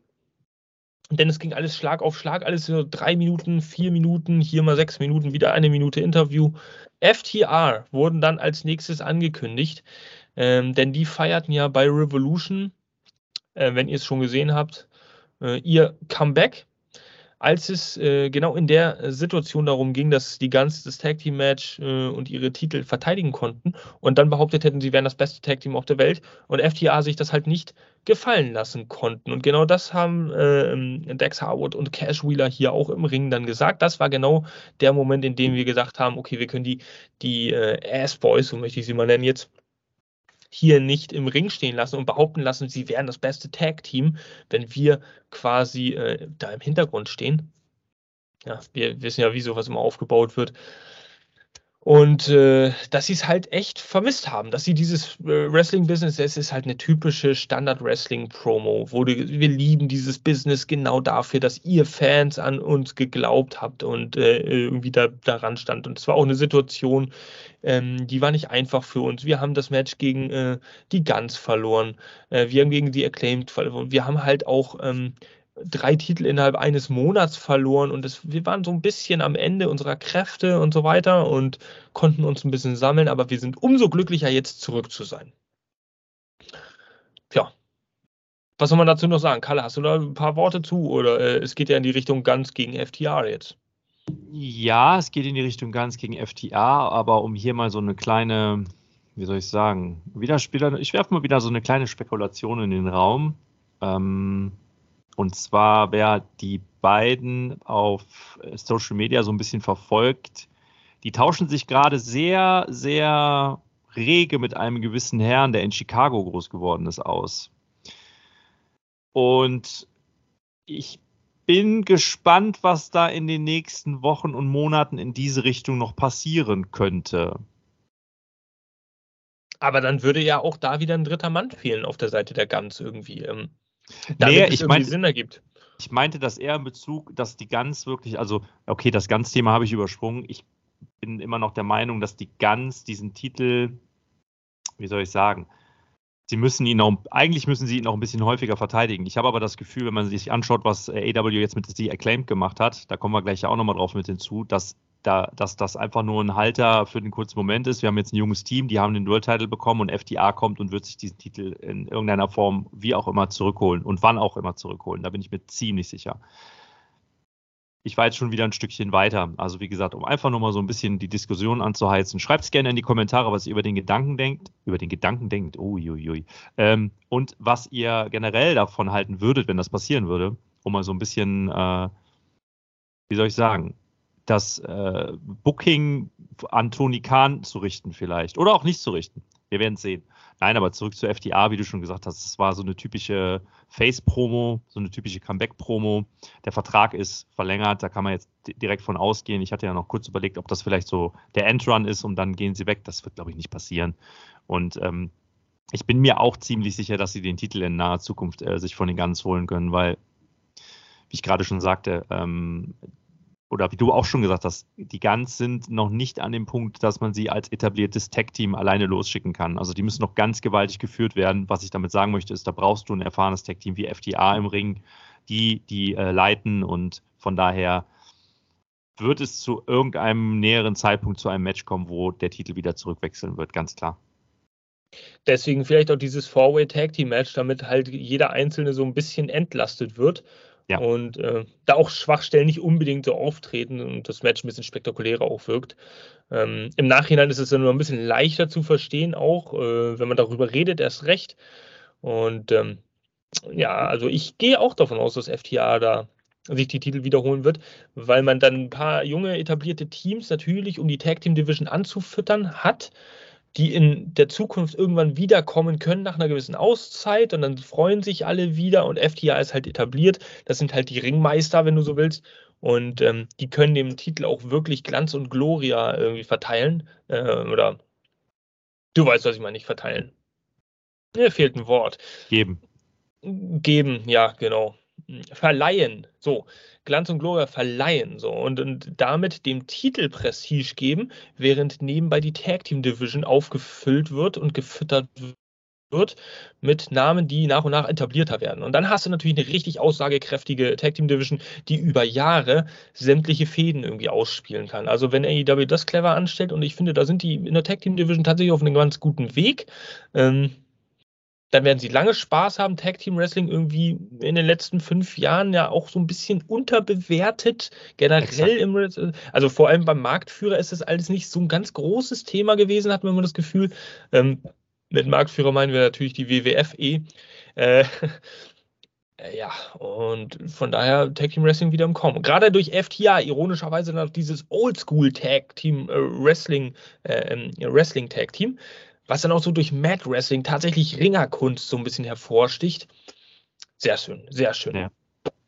A: Denn es ging alles Schlag auf Schlag, alles so drei Minuten, vier Minuten, hier mal sechs Minuten, wieder eine Minute Interview. FTR wurden dann als nächstes angekündigt, ähm, denn die feierten ja bei Revolution, äh, wenn ihr es schon gesehen habt, äh, ihr Comeback als es äh, genau in der Situation darum ging, dass die ganz das Tag Team Match äh, und ihre Titel verteidigen konnten und dann behauptet hätten, sie wären das beste Tag Team auf der Welt und FTA sich das halt nicht gefallen lassen konnten. Und genau das haben äh, Dex Harwood und Cash Wheeler hier auch im Ring dann gesagt. Das war genau der Moment, in dem wir gesagt haben, okay, wir können die, die äh, Ass Boys, so möchte ich sie mal nennen jetzt, hier nicht im Ring stehen lassen und behaupten lassen, sie wären das beste Tag-Team, wenn wir quasi äh, da im Hintergrund stehen. Ja, wir wissen ja, wie sowas immer aufgebaut wird. Und äh, dass sie es halt echt vermisst haben, dass sie dieses äh, Wrestling-Business, es ist halt eine typische Standard-Wrestling-Promo, wo die, wir lieben dieses Business genau dafür, dass ihr Fans an uns geglaubt habt und äh, irgendwie da daran stand. Und es war auch eine Situation, ähm, die war nicht einfach für uns. Wir haben das Match gegen äh, die Guns verloren, äh, wir haben gegen die Acclaimed verloren. Wir haben halt auch ähm, drei Titel innerhalb eines Monats verloren und es, wir waren so ein bisschen am Ende unserer Kräfte und so weiter und konnten uns ein bisschen sammeln, aber wir sind umso glücklicher, jetzt zurück zu sein. Tja. Was soll man dazu noch sagen? Kalle, hast du da ein paar Worte zu oder äh, es geht ja in die Richtung ganz gegen FTR jetzt?
B: Ja, es geht in die Richtung ganz gegen FTR, aber um hier mal so eine kleine, wie soll ich sagen, wieder ich werfe mal wieder so eine kleine Spekulation in den Raum. Ähm, und zwar, wer die beiden auf Social Media so ein bisschen verfolgt, die tauschen sich gerade sehr, sehr rege mit einem gewissen Herrn, der in Chicago groß geworden ist, aus. Und ich bin gespannt, was da in den nächsten Wochen und Monaten in diese Richtung noch passieren könnte.
A: Aber dann würde ja auch da wieder ein dritter Mann fehlen auf der Seite der Guns irgendwie.
B: Damit nee, ich meine,
A: Sinn ergibt.
B: ich meinte das eher in Bezug, dass die Gans wirklich, also okay, das Gans-Thema habe ich übersprungen. Ich bin immer noch der Meinung, dass die Gans diesen Titel, wie soll ich sagen, sie müssen ihn noch, eigentlich müssen sie ihn noch ein bisschen häufiger verteidigen. Ich habe aber das Gefühl, wenn man sich anschaut, was AW jetzt mit The Acclaimed gemacht hat, da kommen wir gleich auch nochmal drauf mit hinzu, dass da, dass das einfach nur ein Halter für den kurzen Moment ist. Wir haben jetzt ein junges Team, die haben den World Title bekommen und FTA kommt und wird sich diesen Titel in irgendeiner Form wie auch immer zurückholen und wann auch immer zurückholen. Da bin ich mir ziemlich sicher. Ich war jetzt schon wieder ein Stückchen weiter. Also wie gesagt, um einfach nur mal so ein bisschen die Diskussion anzuheizen, schreibt es gerne in die Kommentare, was ihr über den Gedanken denkt. Über den Gedanken denkt, uiuiui. Ähm, und was ihr generell davon halten würdet, wenn das passieren würde, um mal so ein bisschen, äh, wie soll ich sagen, das äh, Booking an Tony Khan zu richten vielleicht. Oder auch nicht zu richten. Wir werden es sehen. Nein, aber zurück zur FTA, wie du schon gesagt hast, es war so eine typische Face-Promo, so eine typische Comeback-Promo. Der Vertrag ist verlängert, da kann man jetzt direkt von ausgehen. Ich hatte ja noch kurz überlegt, ob das vielleicht so der Endrun ist und dann gehen sie weg. Das wird, glaube ich, nicht passieren. Und ähm, ich bin mir auch ziemlich sicher, dass sie den Titel in naher Zukunft äh, sich von den Guns holen können, weil, wie ich gerade schon sagte, ähm, oder wie du auch schon gesagt hast, die Guns sind noch nicht an dem Punkt, dass man sie als etabliertes Tech-Team alleine losschicken kann. Also die müssen noch ganz gewaltig geführt werden. Was ich damit sagen möchte, ist, da brauchst du ein erfahrenes Tech-Team wie FTA im Ring, die die äh, leiten und von daher wird es zu irgendeinem näheren Zeitpunkt zu einem Match kommen, wo der Titel wieder zurückwechseln wird, ganz klar.
A: Deswegen vielleicht auch dieses Four-Way Tag Team Match, damit halt jeder Einzelne so ein bisschen entlastet wird ja. Und äh, da auch Schwachstellen nicht unbedingt so auftreten und das Match ein bisschen spektakulärer auch wirkt. Ähm, Im Nachhinein ist es dann nur ein bisschen leichter zu verstehen, auch äh, wenn man darüber redet, erst recht. Und ähm, ja, also ich gehe auch davon aus, dass FTA da sich die Titel wiederholen wird, weil man dann ein paar junge etablierte Teams natürlich, um die Tag Team Division anzufüttern, hat die in der Zukunft irgendwann wiederkommen können nach einer gewissen Auszeit und dann freuen sich alle wieder und FTA ist halt etabliert. Das sind halt die Ringmeister, wenn du so willst. Und ähm, die können dem Titel auch wirklich Glanz und Gloria irgendwie verteilen. Äh, oder du weißt, was ich meine, nicht verteilen. Mir fehlt ein Wort.
B: Geben.
A: Geben, ja, genau verleihen, so, Glanz und Gloria verleihen, so, und, und damit dem Titel Prestige geben, während nebenbei die Tag Team Division aufgefüllt wird und gefüttert wird mit Namen, die nach und nach etablierter werden. Und dann hast du natürlich eine richtig aussagekräftige Tag Team Division, die über Jahre sämtliche Fäden irgendwie ausspielen kann. Also wenn AEW das clever anstellt und ich finde, da sind die in der Tag Team Division tatsächlich auf einem ganz guten Weg. Ähm, dann werden sie lange Spaß haben. Tag Team Wrestling irgendwie in den letzten fünf Jahren ja auch so ein bisschen unterbewertet. Generell im, also vor allem beim Marktführer ist das alles nicht so ein ganz großes Thema gewesen, hat man immer das Gefühl. Ähm, mit Marktführer meinen wir natürlich die WWF eh. Äh, ja, und von daher Tag Team Wrestling wieder im Kommen. Gerade durch FTA, ironischerweise noch dieses Oldschool Tag Team äh, Wrestling, äh, ähm, Wrestling Tag Team was dann auch so durch Mad Wrestling tatsächlich Ringerkunst so ein bisschen hervorsticht. Sehr schön, sehr schön. Ja.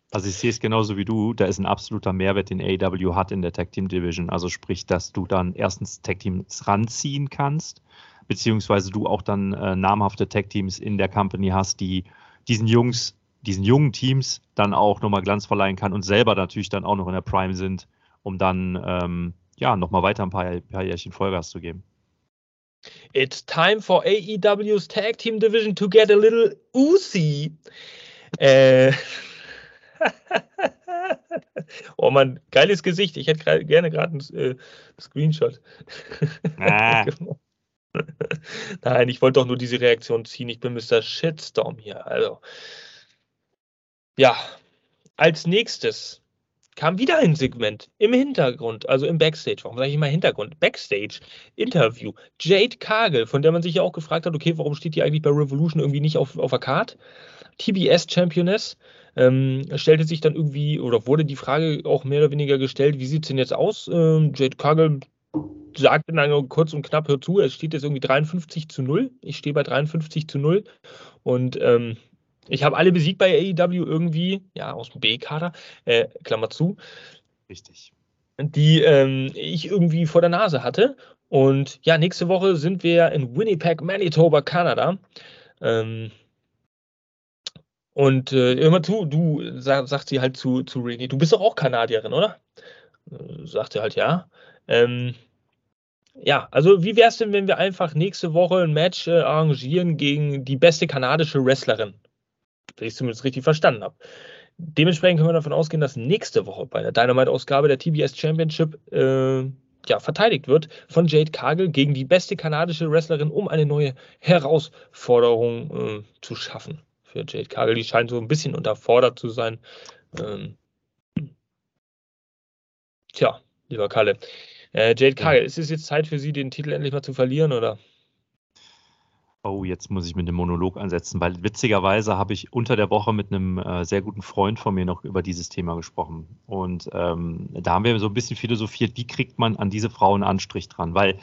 B: Also ich sehe es genauso wie du, da ist ein absoluter Mehrwert, den AEW hat in der Tag Team Division. Also sprich, dass du dann erstens Tag Teams ranziehen kannst, beziehungsweise du auch dann äh, namhafte Tag Teams in der Company hast, die diesen Jungs, diesen jungen Teams dann auch nochmal Glanz verleihen kann und selber natürlich dann auch noch in der Prime sind, um dann ähm, ja nochmal weiter ein paar, paar Jährchen Vollgas zu geben.
A: It's time for AEW's Tag Team Division to get a little oozy. Äh. oh man, geiles Gesicht. Ich hätte gerne gerade einen äh, Screenshot. Ah. Nein, ich wollte doch nur diese Reaktion ziehen. Ich bin Mr. Shitstorm hier. Also. Ja. Als nächstes kam wieder ein Segment im Hintergrund, also im Backstage. Warum sage ich immer Hintergrund? Backstage, Interview. Jade Kagel, von der man sich ja auch gefragt hat, okay, warum steht die eigentlich bei Revolution irgendwie nicht auf, auf der Card? TBS Championess. Ähm, stellte sich dann irgendwie, oder wurde die Frage auch mehr oder weniger gestellt, wie sieht es denn jetzt aus? Ähm, Jade Kagel sagte dann kurz und knapp, hör zu, es steht jetzt irgendwie 53 zu 0. Ich stehe bei 53 zu 0. Und ähm, ich habe alle besiegt bei AEW irgendwie, ja, aus dem B-Kader, äh, Klammer zu.
B: Richtig.
A: Die ähm, ich irgendwie vor der Nase hatte. Und ja, nächste Woche sind wir in Winnipeg, Manitoba, Kanada. Ähm, Und äh, immer zu, du, sag, sagt sie halt zu, zu Rini, du bist doch auch Kanadierin, oder? Äh, sagt er halt ja. Ähm, ja, also wie wäre es denn, wenn wir einfach nächste Woche ein Match äh, arrangieren gegen die beste kanadische Wrestlerin? Wenn ich es zumindest richtig verstanden habe. Dementsprechend können wir davon ausgehen, dass nächste Woche bei der Dynamite-Ausgabe der TBS Championship äh, ja, verteidigt wird von Jade Cargill gegen die beste kanadische Wrestlerin, um eine neue Herausforderung äh, zu schaffen für Jade Cargill. Die scheint so ein bisschen unterfordert zu sein. Ähm, tja, lieber Kalle. Äh, Jade Cargill, ja. ist es jetzt Zeit für Sie, den Titel endlich mal zu verlieren, oder?
B: Oh, jetzt muss ich mit dem Monolog ansetzen, weil witzigerweise habe ich unter der Woche mit einem äh, sehr guten Freund von mir noch über dieses Thema gesprochen. Und ähm, da haben wir so ein bisschen philosophiert, wie kriegt man an diese Frau einen Anstrich dran? Weil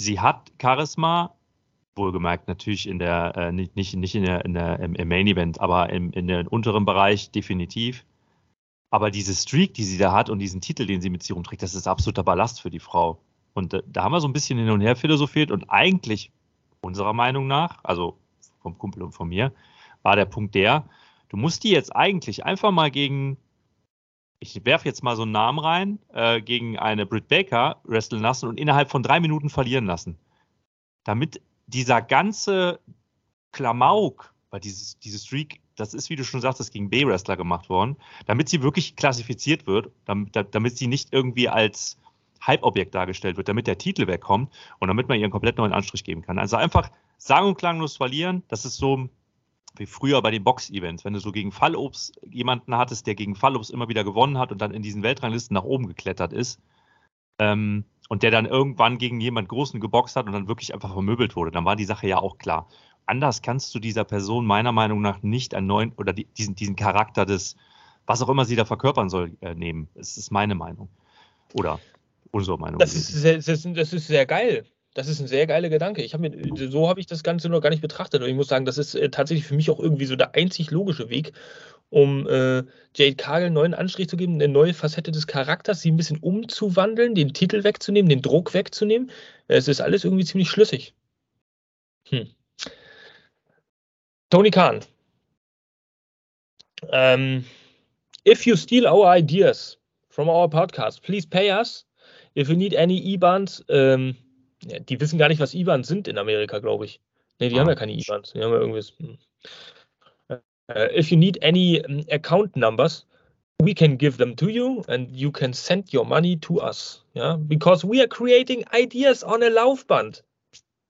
B: sie hat Charisma, wohlgemerkt natürlich in der, äh, nicht, nicht, nicht in der, in der, im, im Main Event, aber im, in dem unteren Bereich definitiv. Aber diese Streak, die sie da hat und diesen Titel, den sie mit sich rumträgt, das ist absoluter Ballast für die Frau. Und äh, da haben wir so ein bisschen hin und her philosophiert und eigentlich unserer Meinung nach, also vom Kumpel und von mir, war der Punkt der, du musst die jetzt eigentlich einfach mal gegen, ich werfe jetzt mal so einen Namen rein, äh, gegen eine Britt Baker wresteln lassen und innerhalb von drei Minuten verlieren lassen. Damit dieser ganze Klamauk, weil dieses, diese Streak, das ist, wie du schon sagtest, gegen B-Wrestler gemacht worden, damit sie wirklich klassifiziert wird, damit, damit sie nicht irgendwie als Hype-Objekt dargestellt wird, damit der Titel wegkommt und damit man ihr einen komplett neuen Anstrich geben kann. Also einfach sang- und klanglos verlieren, das ist so wie früher bei den Box-Events, wenn du so gegen Fallobst jemanden hattest, der gegen Fallobst immer wieder gewonnen hat und dann in diesen Weltranglisten nach oben geklettert ist ähm, und der dann irgendwann gegen jemand Großen geboxt hat und dann wirklich einfach vermöbelt wurde, dann war die Sache ja auch klar. Anders kannst du dieser Person meiner Meinung nach nicht einen neuen oder die, diesen, diesen Charakter des, was auch immer sie da verkörpern soll, äh, nehmen. Das ist meine Meinung. Oder unsere Meinung.
A: Das ist, sehr, das, ist, das ist sehr geil. Das ist ein sehr geiler Gedanke. Ich habe mir, so habe ich das Ganze noch gar nicht betrachtet. Und ich muss sagen, das ist äh, tatsächlich für mich auch irgendwie so der einzig logische Weg, um äh, Jade Cargill einen neuen Anstrich zu geben, eine neue Facette des Charakters, sie ein bisschen umzuwandeln, den Titel wegzunehmen, den Druck wegzunehmen. Es ist alles irgendwie ziemlich schlüssig. Hm. Tony Khan. Um, ähm, if you steal our ideas from our podcast, please pay us If you need any IBANs, ähm, ja, die wissen gar nicht, was IBANs sind in Amerika, glaube ich. Ne, die ah, haben ja keine IBANs. Die haben ja irgendwas. Hm. Uh, if you need any um, account numbers, we can give them to you and you can send your money to us. Yeah, because we are creating ideas on a Laufband.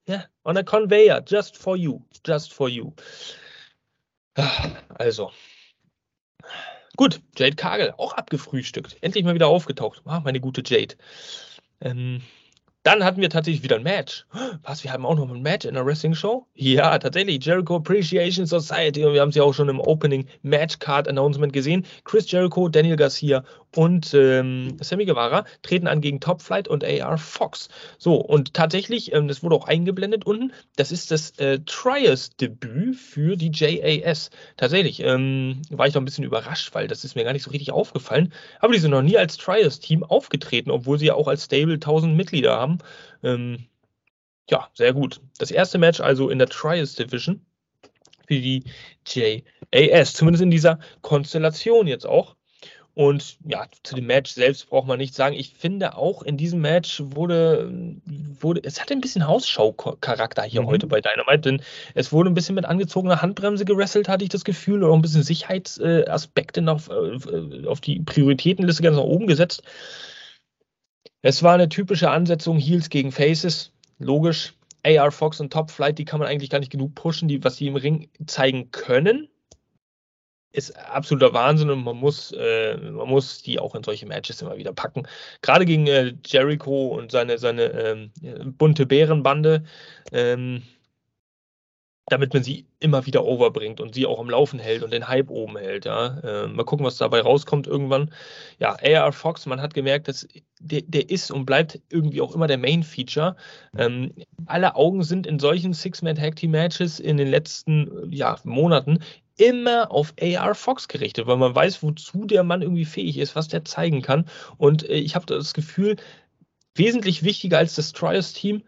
A: Yeah, on a conveyor, just for you. Just for you. Also, Gut, Jade Kagel, auch abgefrühstückt. Endlich mal wieder aufgetaucht. Ah, meine gute Jade. Ähm, dann hatten wir tatsächlich wieder ein Match. Was, wir haben auch noch ein Match in der Wrestling-Show? Ja, tatsächlich. Jericho Appreciation Society. Und wir haben sie auch schon im Opening Match Card Announcement gesehen. Chris Jericho, Daniel Garcia und ähm, Sammy Guevara treten an gegen Top Flight und AR Fox. So, und tatsächlich, ähm, das wurde auch eingeblendet unten, das ist das äh, Trials-Debüt für die JAS. Tatsächlich ähm, war ich noch ein bisschen überrascht, weil das ist mir gar nicht so richtig aufgefallen. Aber die sind noch nie als Trials-Team aufgetreten, obwohl sie ja auch als Stable 1000 Mitglieder haben. Ähm, ja, sehr gut. Das erste Match also in der Trials Division für die JAS, zumindest in dieser Konstellation jetzt auch. Und ja, zu dem Match selbst braucht man nichts sagen. Ich finde auch in diesem Match wurde, wurde es hatte ein bisschen Hausschau-Charakter hier mhm. heute bei Dynamite, denn es wurde ein bisschen mit angezogener Handbremse gewrestelt, hatte ich das Gefühl, und auch ein bisschen Sicherheitsaspekte noch äh, auf die Prioritätenliste ganz nach oben gesetzt. Es war eine typische Ansetzung Heels gegen Faces, logisch. AR Fox und Top Flight, die kann man eigentlich gar nicht genug pushen, die, was sie im Ring zeigen können ist absoluter Wahnsinn und man muss, äh, man muss die auch in solche Matches immer wieder packen. Gerade gegen äh, Jericho und seine, seine ähm, bunte Bärenbande, ähm, damit man sie immer wieder overbringt und sie auch am Laufen hält und den Hype oben hält. Ja. Äh, mal gucken, was dabei rauskommt irgendwann. Ja, AR Fox, man hat gemerkt, dass der, der ist und bleibt irgendwie auch immer der Main-Feature. Ähm, alle Augen sind in solchen Six-Man-Tag-Team-Matches in den letzten ja, Monaten immer auf AR Fox gerichtet, weil man weiß, wozu der Mann irgendwie fähig ist, was der zeigen kann. Und äh, ich habe das Gefühl, wesentlich wichtiger als das Trials-Team,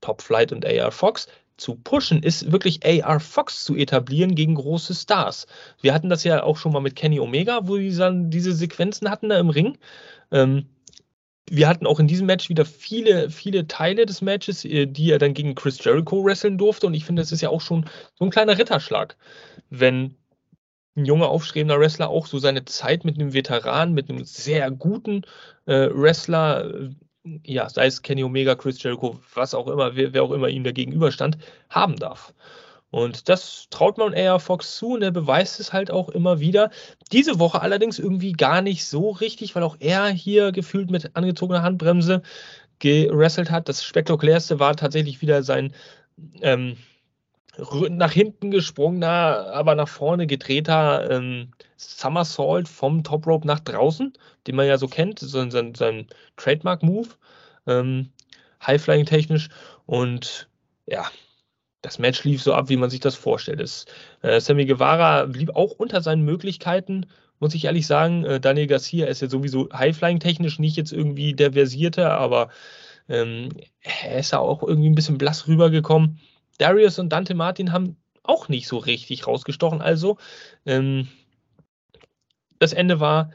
A: Top Flight und AR Fox, zu pushen, ist wirklich AR Fox zu etablieren gegen große Stars. Wir hatten das ja auch schon mal mit Kenny Omega, wo die dann diese Sequenzen hatten da im Ring. Ähm, wir hatten auch in diesem Match wieder viele, viele Teile des Matches, äh, die er dann gegen Chris Jericho wresteln durfte. Und ich finde, das ist ja auch schon so ein kleiner Ritterschlag, wenn ein junger, aufstrebender Wrestler auch so seine Zeit mit einem Veteran, mit einem sehr guten äh, Wrestler, äh, ja, sei es Kenny Omega, Chris Jericho, was auch immer, wer, wer auch immer ihm da gegenüberstand, haben darf. Und das traut man AR Fox zu und er beweist es halt auch immer wieder. Diese Woche allerdings irgendwie gar nicht so richtig, weil auch er hier gefühlt mit angezogener Handbremse gewrestelt hat. Das spektakulärste war tatsächlich wieder sein ähm, nach hinten gesprungener, aber nach vorne gedrehter ähm, Somersault vom Top Rope nach draußen, den man ja so kennt, so sein, sein Trademark-Move, ähm, High-Flying technisch. Und ja, das Match lief so ab, wie man sich das vorstellt. Es, äh, Sammy Guevara blieb auch unter seinen Möglichkeiten, muss ich ehrlich sagen. Äh, Daniel Garcia ist ja sowieso High-Flying-technisch nicht jetzt irgendwie der Versierte, aber ähm, er ist ja auch irgendwie ein bisschen blass rübergekommen. Darius und Dante Martin haben auch nicht so richtig rausgestochen. Also, ähm, das Ende war,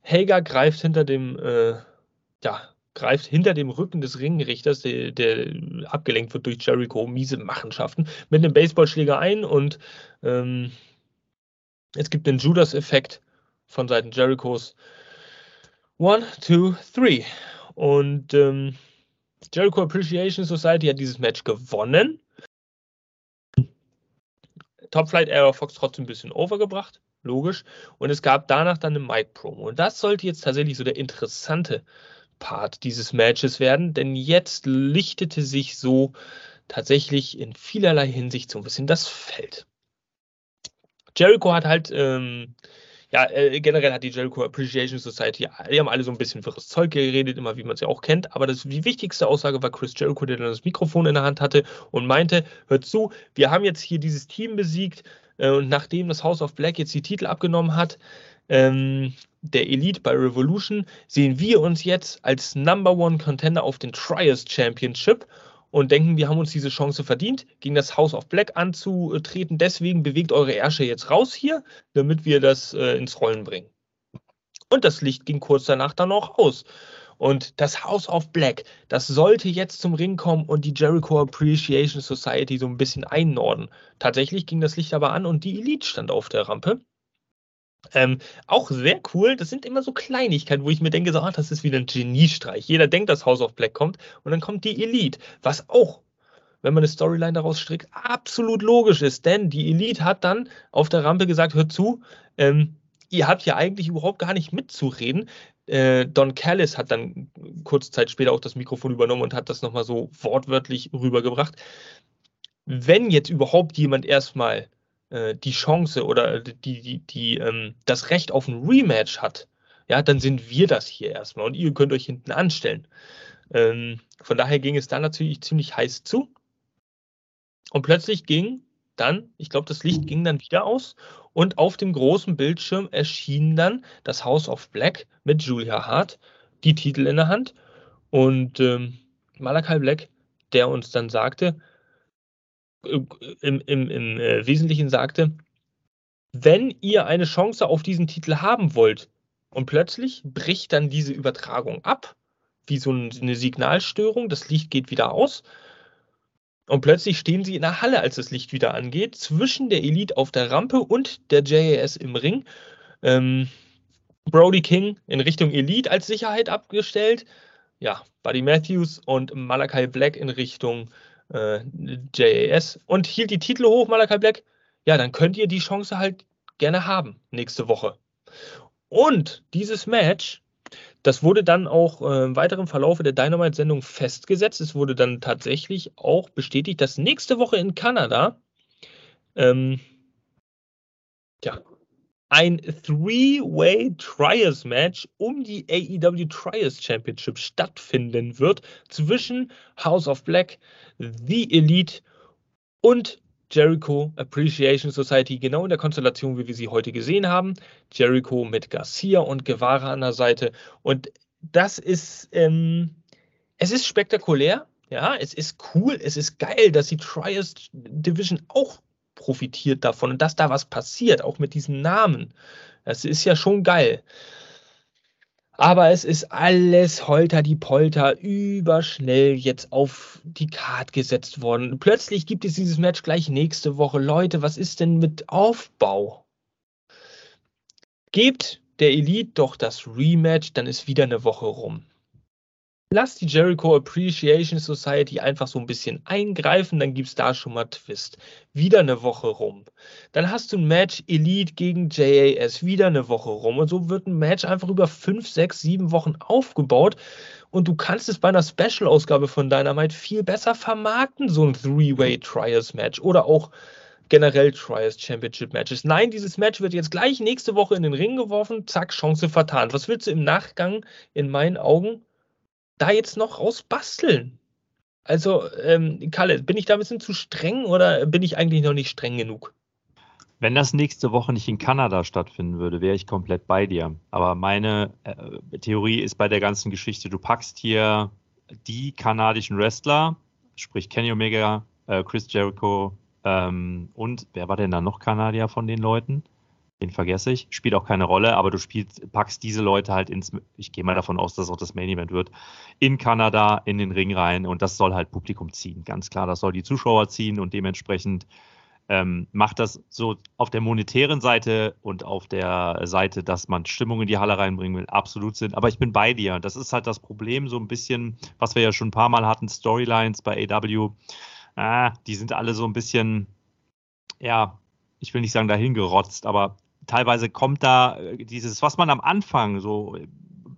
A: Helga greift hinter dem, äh, ja, greift hinter dem Rücken des Ringrichters, der, der, abgelenkt wird durch Jericho, miese Machenschaften, mit einem Baseballschläger ein und ähm, es gibt den Judas-Effekt von Seiten Jerichos. One, two, three. Und ähm, Jericho Appreciation Society hat dieses Match gewonnen. Top Flight Air Fox trotzdem ein bisschen overgebracht, logisch. Und es gab danach dann eine Mic-Promo. Und das sollte jetzt tatsächlich so der interessante Part dieses Matches werden, denn jetzt lichtete sich so tatsächlich in vielerlei Hinsicht so ein bisschen das Feld. Jericho hat halt ähm, ja, äh, generell hat die Jericho Appreciation Society, die haben alle so ein bisschen wirres Zeug geredet, immer wie man es ja auch kennt. Aber das, die wichtigste Aussage war Chris Jericho, der dann das Mikrofon in der Hand hatte und meinte: Hört zu, wir haben jetzt hier dieses Team besiegt äh, und nachdem das House of Black jetzt die Titel abgenommen hat, ähm, der Elite bei Revolution, sehen wir uns jetzt als Number One Contender auf den Trials Championship und denken, wir haben uns diese Chance verdient, gegen das House of Black anzutreten. Deswegen bewegt eure Ärsche jetzt raus hier, damit wir das äh, ins Rollen bringen. Und das Licht ging kurz danach dann auch aus. Und das House of Black, das sollte jetzt zum Ring kommen und die Jericho Appreciation Society so ein bisschen einnorden. Tatsächlich ging das Licht aber an und die Elite stand auf der Rampe. Ähm, auch sehr cool. Das sind immer so Kleinigkeiten, wo ich mir denke, so, ach, das ist wieder ein Geniestreich. Jeder denkt, dass House of Black kommt und dann kommt die Elite, was auch, wenn man eine Storyline daraus strickt, absolut logisch ist. Denn die Elite hat dann auf der Rampe gesagt, hört zu, ähm, ihr habt ja eigentlich überhaupt gar nicht mitzureden. Äh, Don Callis hat dann kurze Zeit später auch das Mikrofon übernommen und hat das nochmal so wortwörtlich rübergebracht. Wenn jetzt überhaupt jemand erstmal die Chance oder die, die, die, ähm, das Recht auf ein Rematch hat, ja, dann sind wir das hier erstmal und ihr könnt euch hinten anstellen. Ähm, von daher ging es dann natürlich ziemlich heiß zu. Und plötzlich ging dann, ich glaube, das Licht ging dann wieder aus und auf dem großen Bildschirm erschien dann das House of Black mit Julia Hart, die Titel in der Hand und ähm, Malakai Black, der uns dann sagte, im, im, im äh, Wesentlichen sagte, wenn ihr eine Chance auf diesen Titel haben wollt und plötzlich bricht dann diese Übertragung ab, wie so eine Signalstörung, das Licht geht wieder aus und plötzlich stehen sie in der Halle, als das Licht wieder angeht, zwischen der Elite auf der Rampe und der JAS im Ring. Ähm, Brody King in Richtung Elite als Sicherheit abgestellt. Ja, Buddy Matthews und Malachi Black in Richtung äh, JAS und hielt die Titel hoch, Malakai Black, ja, dann könnt ihr die Chance halt gerne haben nächste Woche. Und dieses Match, das wurde dann auch äh, im weiteren Verlauf der Dynamite-Sendung festgesetzt. Es wurde dann tatsächlich auch bestätigt, dass nächste Woche in Kanada ähm, ja, ein Three-Way Trials Match um die AEW Trials Championship stattfinden wird zwischen House of Black, The Elite und Jericho Appreciation Society, genau in der Konstellation, wie wir sie heute gesehen haben. Jericho mit Garcia und Guevara an der Seite. Und das ist, ähm, es ist spektakulär. Ja, es ist cool, es ist geil, dass die Trials Division auch profitiert davon und dass da was passiert, auch mit diesen Namen. Das ist ja schon geil. Aber es ist alles holter die Polter überschnell jetzt auf die Karte gesetzt worden. Plötzlich gibt es dieses Match gleich nächste Woche. Leute, was ist denn mit Aufbau? Gebt der Elite doch das Rematch, dann ist wieder eine Woche rum. Lass die Jericho Appreciation Society einfach so ein bisschen eingreifen, dann gibt es da schon mal Twist. Wieder eine Woche rum. Dann hast du ein Match Elite gegen JAS, wieder eine Woche rum. Und so wird ein Match einfach über fünf, sechs, sieben Wochen aufgebaut. Und du kannst es bei einer Special-Ausgabe von Dynamite viel besser vermarkten, so ein Three-Way-Trials-Match. Oder auch generell Trials Championship Matches. Nein, dieses Match wird jetzt gleich nächste Woche in den Ring geworfen, zack, Chance vertan. Was willst du im Nachgang in meinen Augen da jetzt noch rausbasteln? Also, ähm, Kalle, bin ich da ein bisschen zu streng oder bin ich eigentlich noch nicht streng genug?
B: Wenn das nächste Woche nicht in Kanada stattfinden würde, wäre ich komplett bei dir. Aber meine äh, Theorie ist bei der ganzen Geschichte, du packst hier die kanadischen Wrestler, sprich Kenny Omega, äh, Chris Jericho ähm, und wer war denn da noch Kanadier von den Leuten? Den vergesse ich, spielt auch keine Rolle, aber du spielst, packst diese Leute halt ins, ich gehe mal davon aus, dass auch das Main Event wird, in Kanada in den Ring rein und das soll halt Publikum ziehen, ganz klar, das soll die Zuschauer ziehen und dementsprechend ähm, macht das so auf der monetären Seite und auf der Seite, dass man Stimmung in die Halle reinbringen will, absolut Sinn. Aber ich bin bei dir. Das ist halt das Problem, so ein bisschen, was wir ja schon ein paar Mal hatten, Storylines bei AW. Ah, die sind alle so ein bisschen, ja, ich will nicht sagen dahingerotzt, aber teilweise kommt da äh, dieses, was man am Anfang so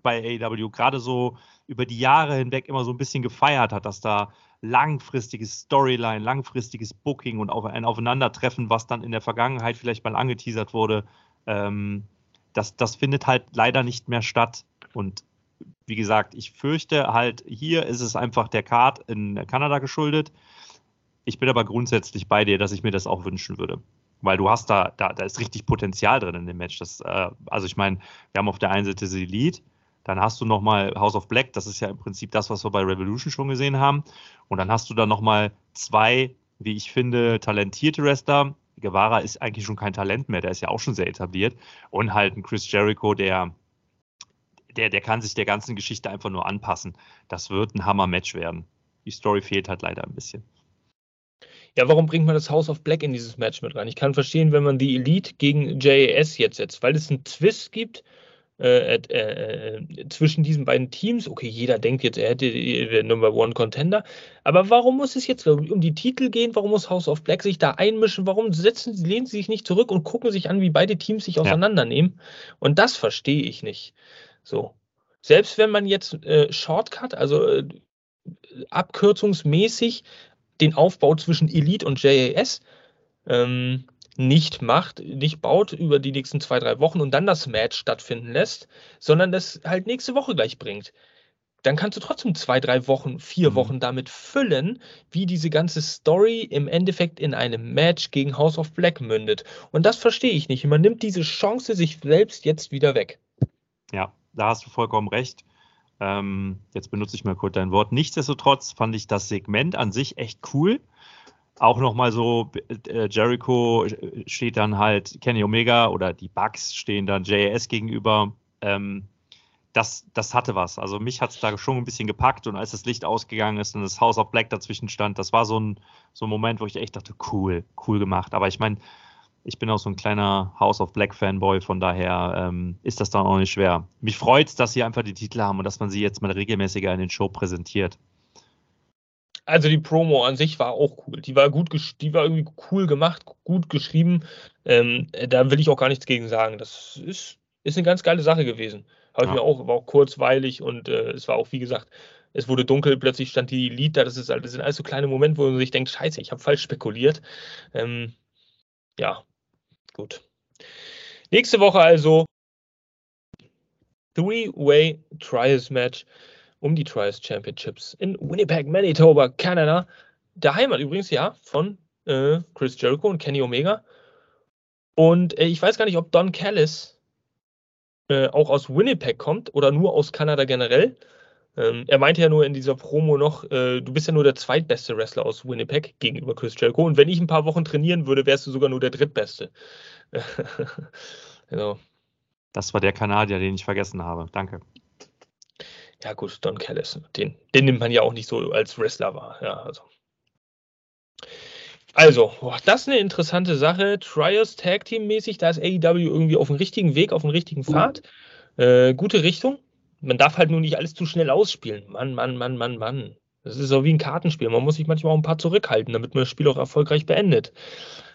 B: bei AEW gerade so über die Jahre hinweg immer so ein bisschen gefeiert hat, dass da langfristiges Storyline, langfristiges Booking und ein Aufeinandertreffen, was dann in der Vergangenheit vielleicht mal angeteasert wurde, ähm, das, das findet halt leider nicht mehr statt. Und wie gesagt, ich fürchte halt, hier ist es einfach der Card in Kanada geschuldet. Ich bin aber grundsätzlich bei dir, dass ich mir das auch wünschen würde weil du hast da, da, da ist richtig Potenzial drin in dem Match. Das, äh, also ich meine, wir haben auf der einen Seite das Elite, dann hast du nochmal House of Black, das ist ja im Prinzip das, was wir bei Revolution schon gesehen haben. Und dann hast du da nochmal zwei, wie ich finde, talentierte Wrestler. Guevara ist eigentlich schon kein Talent mehr, der ist ja auch schon sehr etabliert. Und halt ein Chris Jericho, der, der, der kann sich der ganzen Geschichte einfach nur anpassen. Das wird ein Hammer-Match werden. Die Story fehlt halt leider ein bisschen.
A: Ja, warum bringt man das House of Black in dieses Match mit rein? Ich kann verstehen, wenn man die Elite gegen JAS jetzt setzt, weil es einen Twist gibt äh, äh, äh, zwischen diesen beiden Teams. Okay, jeder denkt jetzt, er hätte den Number One Contender. Aber warum muss es jetzt um die Titel gehen? Warum muss House of Black sich da einmischen? Warum setzen, lehnen sie sich nicht zurück und gucken sich an, wie beide Teams sich auseinandernehmen? Ja. Und das verstehe ich nicht. So. Selbst wenn man jetzt äh, Shortcut, also äh, abkürzungsmäßig den Aufbau zwischen Elite und JAS ähm, nicht macht, nicht baut über die nächsten zwei, drei Wochen und dann das Match stattfinden lässt, sondern das halt nächste Woche gleich bringt. Dann kannst du trotzdem zwei, drei Wochen, vier mhm. Wochen damit füllen, wie diese ganze Story im Endeffekt in einem Match gegen House of Black mündet. Und das verstehe ich nicht. Man nimmt diese Chance sich selbst jetzt wieder weg.
B: Ja, da hast du vollkommen recht. Ähm, jetzt benutze ich mal kurz dein Wort. Nichtsdestotrotz fand ich das Segment an sich echt cool. Auch nochmal so, äh, Jericho steht dann halt Kenny Omega oder die Bugs stehen dann JAS gegenüber. Ähm, das, das hatte was. Also mich hat es da schon ein bisschen gepackt und als das Licht ausgegangen ist und das House of Black dazwischen stand, das war so ein, so ein Moment, wo ich echt dachte, cool, cool gemacht. Aber ich meine, ich bin auch so ein kleiner House of Black Fanboy, von daher ähm, ist das dann auch nicht schwer. Mich freut es, dass sie einfach die Titel haben und dass man sie jetzt mal regelmäßiger in den Show präsentiert.
A: Also die Promo an sich war auch cool. Die war gut, die war irgendwie cool gemacht, gut geschrieben. Ähm, da will ich auch gar nichts gegen sagen. Das ist, ist eine ganz geile Sache gewesen. Habe ich ja. mir auch, war auch kurzweilig und äh, es war auch, wie gesagt, es wurde dunkel, plötzlich stand die Lied da. Das, ist, das sind alles so kleine Momente, wo man sich denkt, scheiße, ich habe falsch spekuliert. Ähm, ja, Gut. Nächste Woche also Three-Way Trials Match um die Trials Championships in Winnipeg, Manitoba, Kanada. Der Heimat übrigens, ja, von äh, Chris Jericho und Kenny Omega. Und äh, ich weiß gar nicht, ob Don Callis äh, auch aus Winnipeg kommt oder nur aus Kanada generell. Ähm, er meinte ja nur in dieser Promo noch, äh, du bist ja nur der zweitbeste Wrestler aus Winnipeg gegenüber Chris Jericho. Und wenn ich ein paar Wochen trainieren würde, wärst du sogar nur der drittbeste.
B: genau. Das war der Kanadier, den ich vergessen habe. Danke.
A: Ja, gut, Don Callis. Den, den nimmt man ja auch nicht so als Wrestler wahr. Ja, also. Also, boah, das ist eine interessante Sache. Trials Tag Team mäßig, da ist AEW irgendwie auf dem richtigen Weg, auf dem richtigen Pfad. Äh, gute Richtung. Man darf halt nur nicht alles zu schnell ausspielen. Mann, Mann, Mann, Mann, Mann. Das ist so wie ein Kartenspiel. Man muss sich manchmal auch ein paar zurückhalten, damit man das Spiel auch erfolgreich beendet.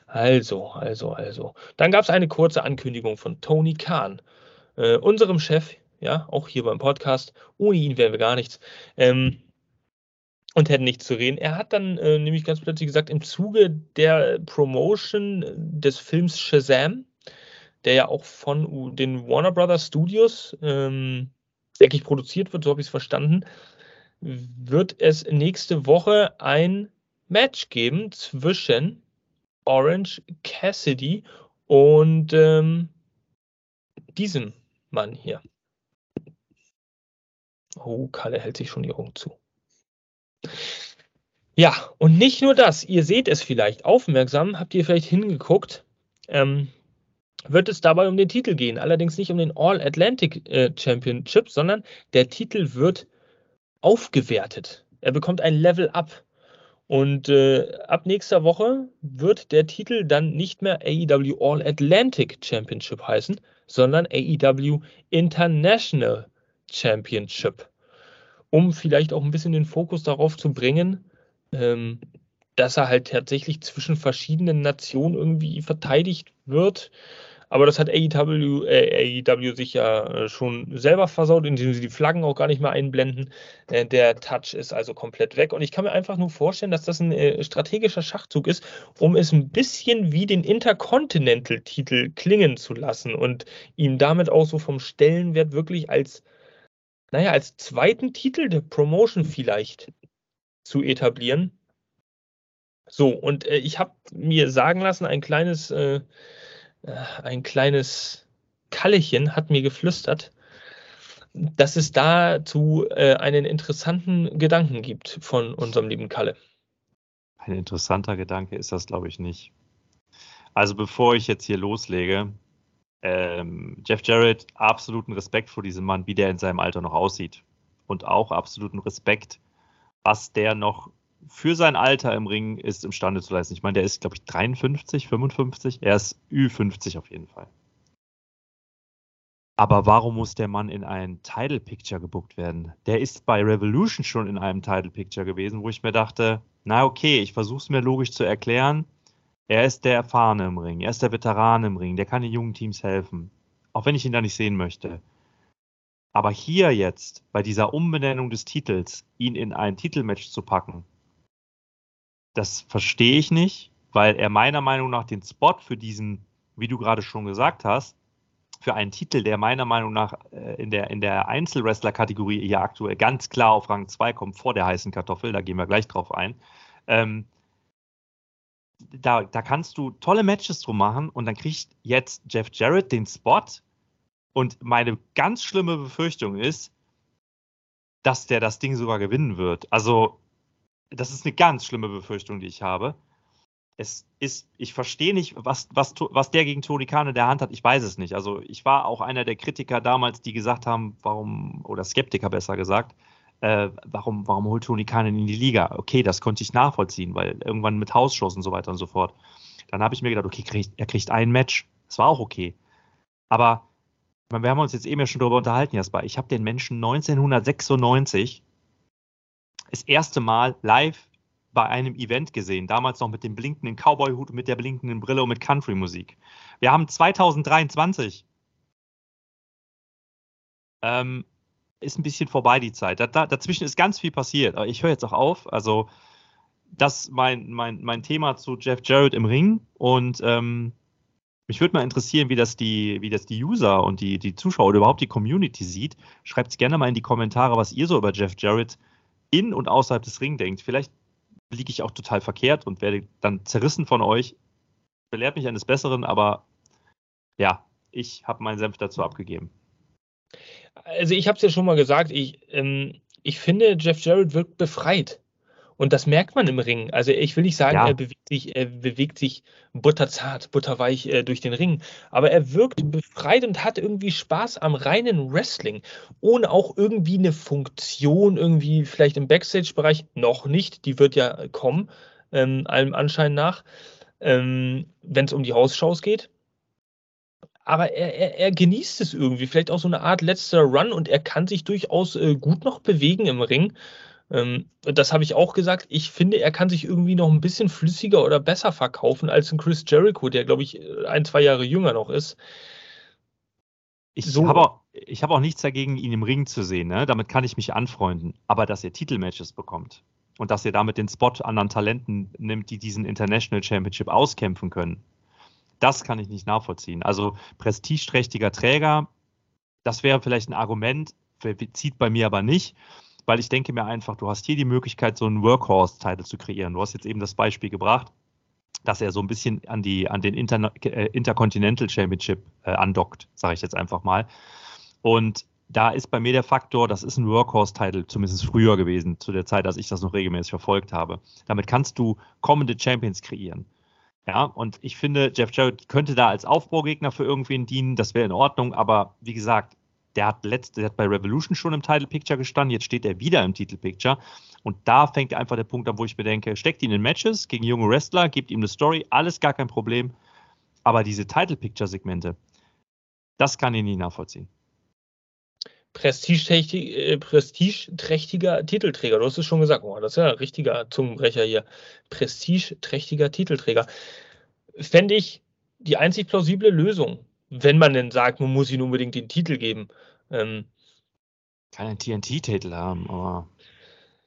A: Also, also, also. Dann gab es eine kurze Ankündigung von Tony Khan, äh, unserem Chef, ja, auch hier beim Podcast. Ohne ihn wären wir gar nichts. Ähm, und hätten nichts zu reden. Er hat dann äh, nämlich ganz plötzlich gesagt, im Zuge der Promotion des Films Shazam, der ja auch von den Warner Brothers Studios, ähm, denke ich, produziert wird, so habe ich es verstanden, wird es nächste Woche ein Match geben zwischen Orange Cassidy und ähm, diesem Mann hier. Oh, Kalle hält sich schon die Augen zu. Ja, und nicht nur das, ihr seht es vielleicht aufmerksam, habt ihr vielleicht hingeguckt, ähm, wird es dabei um den Titel gehen. Allerdings nicht um den All-Atlantic äh, Championship, sondern der Titel wird aufgewertet. Er bekommt ein Level Up. Und äh, ab nächster Woche wird der Titel dann nicht mehr AEW All-Atlantic Championship heißen, sondern AEW International Championship um vielleicht auch ein bisschen den Fokus darauf zu bringen, ähm, dass er halt tatsächlich zwischen verschiedenen Nationen irgendwie verteidigt wird. Aber das hat AEW, äh, AEW sich ja äh, schon selber versaut, indem sie die Flaggen auch gar nicht mehr einblenden. Äh, der Touch ist also komplett weg. Und ich kann mir einfach nur vorstellen, dass das ein äh, strategischer Schachzug ist, um es ein bisschen wie den Intercontinental-Titel klingen zu lassen und ihn damit auch so vom Stellenwert wirklich als naja, als zweiten Titel der Promotion vielleicht zu etablieren. So, und äh, ich habe mir sagen lassen, ein kleines, äh, ein kleines Kallechen hat mir geflüstert, dass es dazu äh, einen interessanten Gedanken gibt von unserem lieben Kalle.
B: Ein interessanter Gedanke ist das, glaube ich, nicht. Also bevor ich jetzt hier loslege, ähm, Jeff Jarrett absoluten Respekt vor diesem Mann, wie der in seinem Alter noch aussieht. Und auch absoluten Respekt, was der noch für sein Alter im Ring ist imstande zu leisten. Ich meine, der ist, glaube ich, 53, 55. Er ist Ü50 auf jeden Fall. Aber warum muss der Mann in ein Title Picture gebuckt werden? Der ist bei Revolution schon in einem Title Picture gewesen, wo ich mir dachte, na okay, ich versuche es mir logisch zu erklären. Er ist der Erfahrene im Ring, er ist der Veteran im Ring, der kann den jungen Teams helfen. Auch wenn ich ihn da nicht sehen möchte. Aber hier jetzt, bei dieser Umbenennung des Titels, ihn in ein Titelmatch zu packen, das verstehe ich nicht, weil er meiner Meinung nach den Spot für diesen, wie du gerade schon gesagt hast, für einen Titel, der meiner Meinung nach äh, in der, in der Einzelwrestler-Kategorie ja aktuell ganz klar auf Rang 2 kommt, vor der heißen Kartoffel, da gehen wir gleich drauf ein, ähm, da, da kannst du tolle Matches drum machen und dann kriegt jetzt Jeff Jarrett den Spot. Und meine ganz schlimme Befürchtung ist, dass der das Ding sogar gewinnen wird. Also, das ist eine ganz schlimme Befürchtung, die ich habe. Es ist, ich verstehe nicht, was, was, was der gegen Tony Khan in der Hand hat. Ich weiß es nicht. Also, ich war auch einer der Kritiker damals, die gesagt haben, warum, oder Skeptiker besser gesagt, äh, warum, warum holt Tony Khan in die Liga? Okay, das konnte ich nachvollziehen, weil irgendwann mit Hausshows und so weiter und so fort. Dann habe ich mir gedacht, okay, krieg, er kriegt ein Match. Das war auch okay. Aber wir haben uns jetzt eben ja schon darüber unterhalten, Jasper. Ich habe den Menschen 1996 das erste Mal live bei einem Event gesehen. Damals noch mit dem blinkenden Cowboy-Hut, mit der blinkenden Brille und mit Country-Musik. Wir haben 2023. Ähm, ist ein bisschen vorbei die Zeit. Da, da, dazwischen ist ganz viel passiert. Ich höre jetzt auch auf. Also, das mein, mein, mein Thema zu Jeff Jarrett im Ring. Und ähm, mich würde mal interessieren, wie das die, wie das die User und die, die Zuschauer oder überhaupt die Community sieht. Schreibt es gerne mal in die Kommentare, was ihr so über Jeff Jarrett in und außerhalb des Ring denkt. Vielleicht liege ich auch total verkehrt und werde dann zerrissen von euch. Belehrt mich eines Besseren, aber ja, ich habe meinen Senf dazu abgegeben
A: also ich habe es ja schon mal gesagt, ich, ähm, ich finde, Jeff Jarrett wirkt befreit. Und das merkt man im Ring. Also ich will nicht sagen, ja. er bewegt sich, er bewegt sich butterzart, butterweich äh, durch den Ring. Aber er wirkt befreit und hat irgendwie Spaß am reinen Wrestling. Ohne auch irgendwie eine Funktion, irgendwie vielleicht im Backstage-Bereich noch nicht. Die wird ja kommen, ähm, allem Anschein nach, ähm, wenn es um die Hausshows geht aber er, er, er, genießt es irgendwie. Vielleicht auch so eine Art letzter Run und er kann sich durchaus äh, gut noch bewegen im Ring. Ähm, das habe ich auch gesagt. Ich finde, er kann sich irgendwie noch ein bisschen flüssiger oder besser verkaufen als ein Chris Jericho, der, glaube ich, ein, zwei Jahre jünger noch ist.
B: Ich so. habe auch, hab auch nichts dagegen, ihn im Ring zu sehen. Ne? Damit kann ich mich anfreunden. Aber dass er Titelmatches bekommt und dass er damit den Spot anderen Talenten nimmt, die diesen International Championship auskämpfen können, das kann ich nicht nachvollziehen. Also prestigeträchtiger Träger, das wäre vielleicht ein Argument, zieht bei mir aber nicht weil ich denke mir einfach, du hast hier die Möglichkeit, so einen Workhorse-Titel zu kreieren. Du hast jetzt eben das Beispiel gebracht, dass er so ein bisschen an, die, an den Inter äh, Intercontinental Championship äh, andockt, sage ich jetzt einfach mal. Und da ist bei mir der Faktor, das ist ein Workhorse-Title, zumindest früher gewesen, zu der Zeit, als ich das noch regelmäßig verfolgt habe. Damit kannst du kommende Champions kreieren. Ja, und ich finde, Jeff Jarrett könnte da als Aufbaugegner für irgendwen dienen, das wäre in Ordnung, aber wie gesagt, der hat, letzt, der hat bei Revolution schon im Title Picture gestanden, jetzt steht er wieder im Titel Picture. Und da fängt einfach der Punkt an, wo ich mir denke, steckt ihn in Matches gegen junge Wrestler, gibt ihm eine Story, alles gar kein Problem. Aber diese Title Picture Segmente, das kann ich nie nachvollziehen.
A: Äh, prestigeträchtiger Titelträger. Du hast es schon gesagt, oh, das ist ja ein richtiger Zungenbrecher hier. Prestigeträchtiger Titelträger. Fände ich die einzig plausible Lösung wenn man denn sagt, man muss ihm unbedingt den Titel geben. Ähm,
B: kann einen TNT-Titel haben, aber.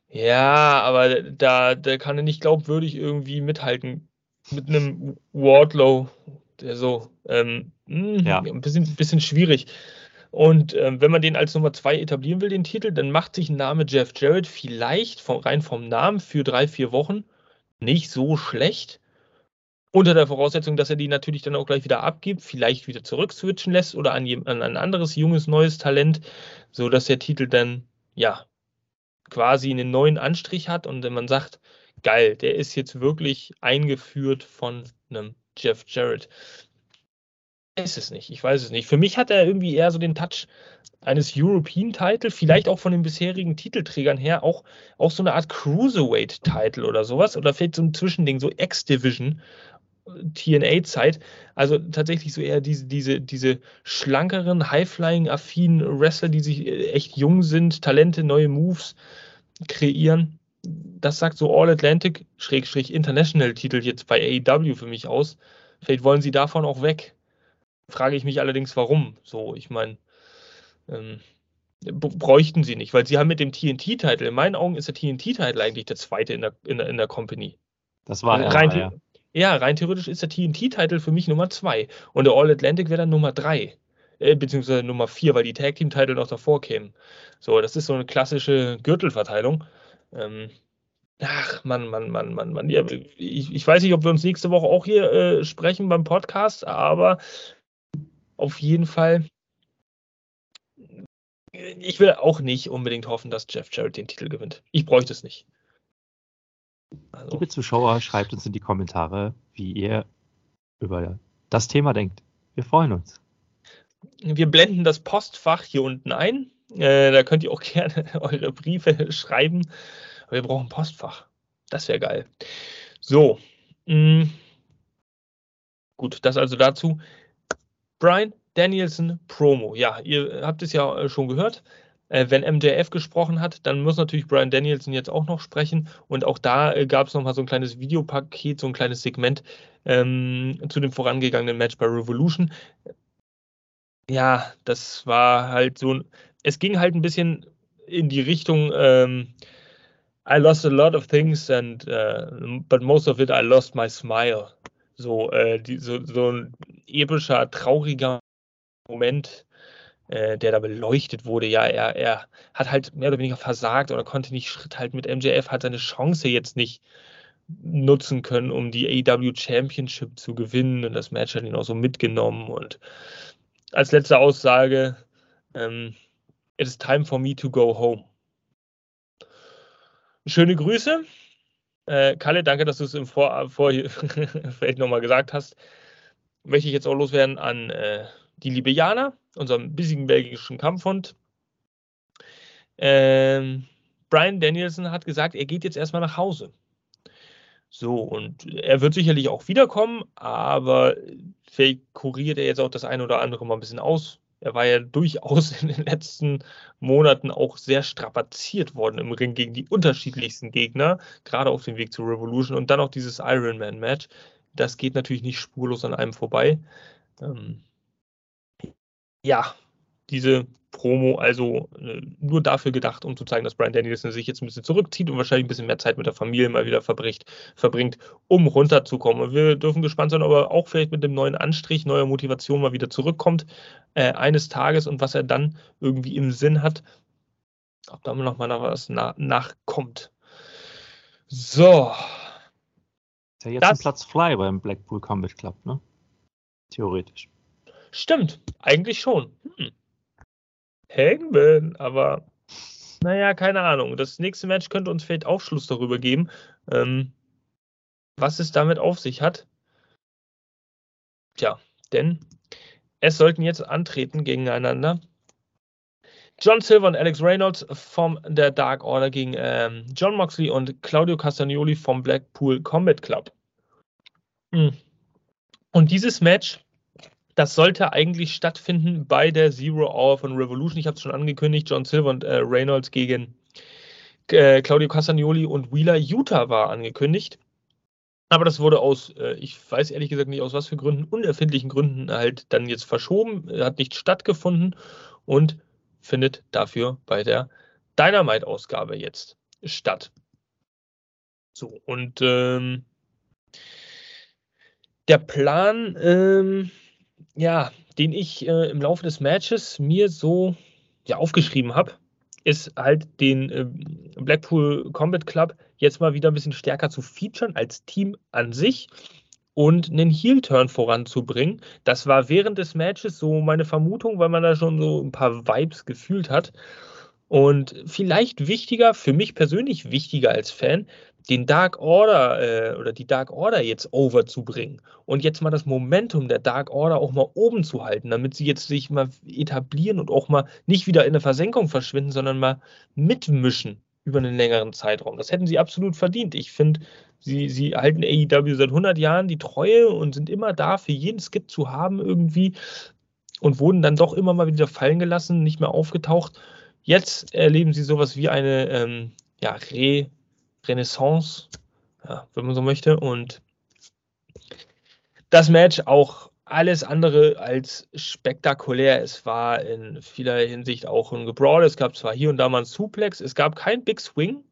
A: Ja, aber da, da kann er nicht glaubwürdig irgendwie mithalten mit einem Wardlow, der so ähm, mh, hm, ja. ein bisschen, bisschen schwierig. Und ähm, wenn man den als Nummer zwei etablieren will, den Titel, dann macht sich ein Name Jeff Jarrett vielleicht vom, rein vom Namen für drei, vier Wochen nicht so schlecht. Unter der Voraussetzung, dass er die natürlich dann auch gleich wieder abgibt, vielleicht wieder zurückswitchen lässt oder an, an ein anderes junges, neues Talent, sodass der Titel dann, ja, quasi einen neuen Anstrich hat und man sagt, geil, der ist jetzt wirklich eingeführt von einem Jeff Jarrett. Ich weiß es nicht, ich weiß es nicht. Für mich hat er irgendwie eher so den Touch eines European-Title, vielleicht auch von den bisherigen Titelträgern her, auch, auch so eine Art Cruiserweight-Title oder sowas, oder vielleicht so ein Zwischending, so X-Division, TNA-Zeit. Also tatsächlich so eher diese, diese, diese schlankeren, high-flying-affinen Wrestler, die sich äh, echt jung sind, Talente, neue Moves kreieren. Das sagt so All Atlantic, Schrägstrich International-Titel jetzt bei AEW für mich aus. Vielleicht wollen sie davon auch weg. Frage ich mich allerdings, warum. So, ich meine, ähm, bräuchten sie nicht, weil sie haben mit dem TNT-Titel, in meinen Augen ist der TNT-Titel eigentlich der zweite in der, in der, in der Company.
B: Das war
A: also rein, ja. Ja, rein theoretisch ist der TNT-Titel für mich Nummer 2 und der All-Atlantic wäre dann Nummer 3. Äh, beziehungsweise Nummer 4, weil die Tag-Team-Titel noch davor kämen. So, das ist so eine klassische Gürtelverteilung. Ähm, ach, Mann, Mann, Mann, Mann, Mann. Ja, ich, ich, weiß nicht, ob wir uns nächste Woche auch hier äh, sprechen beim Podcast, aber auf jeden Fall. Ich will auch nicht unbedingt hoffen, dass Jeff Jarrett den Titel gewinnt. Ich bräuchte es nicht.
B: Also. Liebe Zuschauer, schreibt uns in die Kommentare, wie ihr über das Thema denkt. Wir freuen uns.
A: Wir blenden das Postfach hier unten ein. Äh, da könnt ihr auch gerne eure Briefe schreiben. wir brauchen Postfach. Das wäre geil. So. Mh. Mm. Gut, das also dazu. Brian Danielson Promo. Ja, ihr habt es ja äh, schon gehört. Äh, wenn MJF gesprochen hat, dann muss natürlich Brian Danielson jetzt auch noch sprechen. Und auch da äh, gab es nochmal so ein kleines Videopaket, so ein kleines Segment ähm, zu dem vorangegangenen Match bei Revolution. Ja, das war halt so, es ging halt ein bisschen in die Richtung, ähm, I lost a lot of things and uh, but most of it I lost my smile. So, äh, die, so, so ein epischer, trauriger Moment, äh, der da beleuchtet wurde. Ja, er, er hat halt mehr oder weniger versagt oder konnte nicht Schritt halten mit MJF, hat seine Chance jetzt nicht nutzen können, um die AEW Championship zu gewinnen. Und das Match hat ihn auch so mitgenommen. Und als letzte Aussage, ähm, it is time for me to go home. schöne Grüße. Äh, Kalle, danke, dass du es im Vor, vielleicht nochmal gesagt hast. Möchte ich jetzt auch loswerden an äh, die liebe Jana, unserem bissigen belgischen Kampfhund. Ähm, Brian Danielson hat gesagt, er geht jetzt erstmal nach Hause. So, und er wird sicherlich auch wiederkommen, aber vielleicht kuriert er jetzt auch das eine oder andere mal ein bisschen aus. Er war ja durchaus in den letzten Monaten auch sehr strapaziert worden im Ring gegen die unterschiedlichsten Gegner, gerade auf dem Weg zur Revolution und dann auch dieses Ironman-Match. Das geht natürlich nicht spurlos an einem vorbei. Ähm, ja, diese Promo also äh, nur dafür gedacht, um zu zeigen, dass Brian Danielson sich jetzt ein bisschen zurückzieht und wahrscheinlich ein bisschen mehr Zeit mit der Familie mal wieder verbricht, verbringt, um runterzukommen. Und wir dürfen gespannt sein, ob er auch vielleicht mit dem neuen Anstrich, neuer Motivation mal wieder zurückkommt äh, eines Tages und was er dann irgendwie im Sinn hat, ob da noch mal was na nachkommt. So.
B: Ist ja jetzt das, ein Platz frei beim Blackpool Combat Club, ne? Theoretisch.
A: Stimmt, eigentlich schon. Hm. Hangman, aber naja, keine Ahnung. Das nächste Match könnte uns vielleicht Aufschluss darüber geben, ähm, was es damit auf sich hat. Tja, denn es sollten jetzt antreten gegeneinander John Silver und Alex Reynolds vom der Dark Order gegen ähm, John Moxley und Claudio Castagnoli vom Blackpool Combat Club. Hm. Und dieses Match das sollte eigentlich stattfinden bei der Zero Hour von Revolution. Ich habe es schon angekündigt. John Silver und äh, Reynolds gegen äh, Claudio Castagnoli und Wheeler Utah war angekündigt. Aber das wurde aus, äh, ich weiß ehrlich gesagt nicht aus was für Gründen, unerfindlichen Gründen halt dann jetzt verschoben, hat nicht stattgefunden und findet dafür bei der Dynamite-Ausgabe jetzt statt. So, und ähm, der Plan, ähm, ja, den ich äh, im Laufe des Matches mir so ja, aufgeschrieben habe, ist halt den äh, Blackpool Combat Club jetzt mal wieder ein bisschen stärker zu featuren als Team an sich und einen Heel-Turn voranzubringen. Das war während des Matches so meine Vermutung, weil man da schon so ein paar Vibes gefühlt hat. Und vielleicht wichtiger, für mich persönlich wichtiger als Fan, den Dark Order äh, oder die Dark Order jetzt overzubringen und jetzt mal das Momentum der Dark Order auch mal oben zu halten, damit sie jetzt sich mal etablieren und auch mal nicht wieder in der Versenkung verschwinden, sondern mal mitmischen über einen längeren Zeitraum. Das hätten sie absolut verdient. Ich finde, sie, sie halten AEW seit 100 Jahren die Treue und sind immer da, für jeden Skip zu haben irgendwie und wurden dann doch immer mal wieder fallen gelassen, nicht mehr aufgetaucht. Jetzt erleben sie sowas wie eine ähm, ja, Re Renaissance, ja, wenn man so möchte. Und das Match auch alles andere als spektakulär. Es war in vieler Hinsicht auch ein Gebrawl. Es gab zwar hier und da mal ein Suplex, es gab kein Big Swing.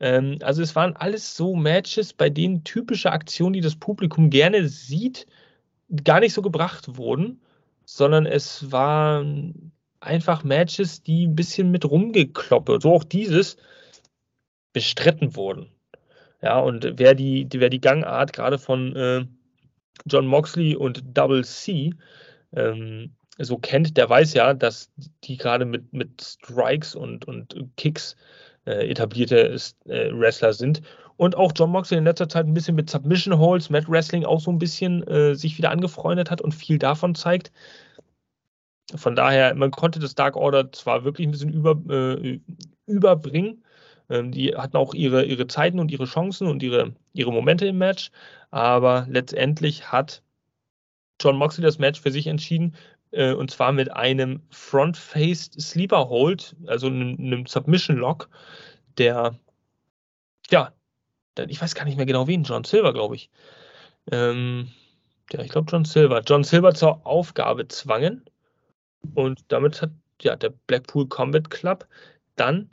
A: Ähm, also es waren alles so Matches, bei denen typische Aktionen, die das Publikum gerne sieht, gar nicht so gebracht wurden, sondern es waren einfach Matches, die ein bisschen mit rumgekloppe. So auch dieses bestritten wurden. Ja, und wer die, wer die Gangart gerade von äh, John Moxley und Double C ähm, so kennt, der weiß ja, dass die gerade mit, mit Strikes und, und Kicks äh, etablierte äh, Wrestler sind. Und auch John Moxley in letzter Zeit ein bisschen mit Submission Holds, Mat Wrestling auch so ein bisschen äh, sich wieder angefreundet hat und viel davon zeigt. Von daher, man konnte das Dark Order zwar wirklich ein bisschen über, äh, überbringen, die hatten auch ihre, ihre Zeiten und ihre Chancen und ihre, ihre Momente im Match, aber letztendlich hat John Moxley das Match für sich entschieden, äh, und zwar mit einem Front-Faced Sleeper Hold, also einem, einem Submission Lock, der, ja, ich weiß gar nicht mehr genau wen, John Silver, glaube ich. Ähm, ja, ich glaube John Silver. John Silver zur Aufgabe zwangen. Und damit hat ja, der Blackpool Combat Club dann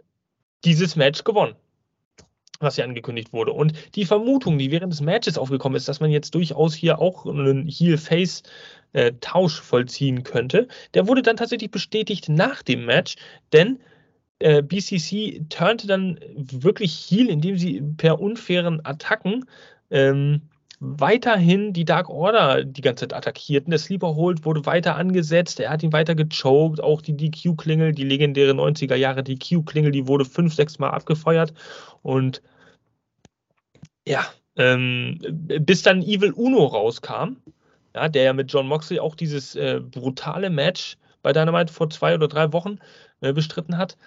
A: dieses Match gewonnen, was ja angekündigt wurde. Und die Vermutung, die während des Matches aufgekommen ist, dass man jetzt durchaus hier auch einen Heel-Face-Tausch vollziehen könnte, der wurde dann tatsächlich bestätigt nach dem Match, denn äh, BCC turnte dann wirklich Heel, indem sie per unfairen Attacken ähm, weiterhin die Dark Order die ganze Zeit attackierten. Der Sleeper Hold wurde weiter angesetzt, er hat ihn weiter gechoked, auch die DQ-Klingel, die legendäre 90er Jahre DQ-Klingel, die wurde fünf, sechs Mal abgefeuert und ja, ähm, bis dann Evil Uno rauskam, ja, der ja mit John Moxley auch dieses äh, brutale Match bei Dynamite vor zwei oder drei Wochen äh, bestritten hat.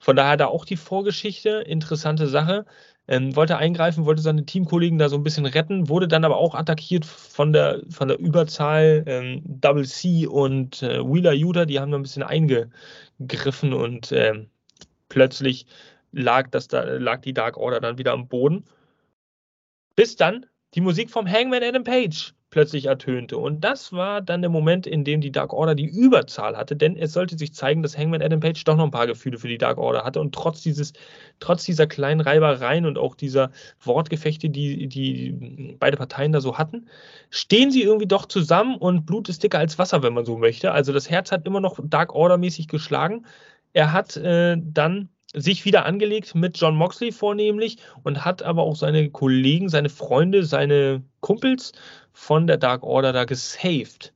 A: Von daher da auch die Vorgeschichte, interessante Sache. Ähm, wollte eingreifen, wollte seine Teamkollegen da so ein bisschen retten, wurde dann aber auch attackiert von der, von der Überzahl. Ähm, Double C und äh, Wheeler Yuta, die haben da ein bisschen eingegriffen und ähm, plötzlich lag, das da, lag die Dark Order dann wieder am Boden. Bis dann die Musik vom Hangman Adam Page plötzlich ertönte. Und das war dann der Moment, in dem die Dark Order die Überzahl hatte, denn es sollte sich zeigen, dass Hangman Adam Page doch noch ein paar Gefühle für die Dark Order hatte und trotz dieses, trotz dieser kleinen Reibereien und auch dieser Wortgefechte, die, die beide Parteien da so hatten, stehen sie irgendwie doch zusammen und Blut ist dicker als Wasser, wenn man so möchte. Also das Herz hat immer noch Dark Order mäßig geschlagen. Er hat äh, dann sich wieder angelegt mit John Moxley vornehmlich und hat aber auch seine Kollegen, seine Freunde, seine Kumpels von der Dark Order da gesaved.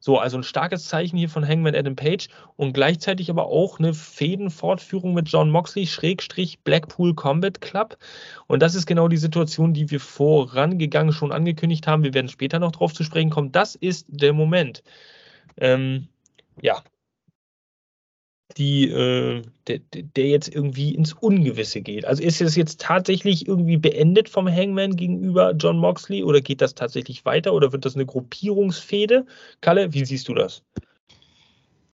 A: So, also ein starkes Zeichen hier von Hangman Adam Page und gleichzeitig aber auch eine Fädenfortführung mit John Moxley, Schrägstrich Blackpool Combat Club. Und das ist genau die Situation, die wir vorangegangen schon angekündigt haben. Wir werden später noch drauf zu sprechen kommen. Das ist der Moment. Ähm, ja, die, äh, der, der jetzt irgendwie ins Ungewisse geht. Also ist es jetzt tatsächlich irgendwie beendet vom Hangman gegenüber John Moxley oder geht das tatsächlich weiter oder wird das eine Gruppierungsfehde? Kalle, wie siehst du das?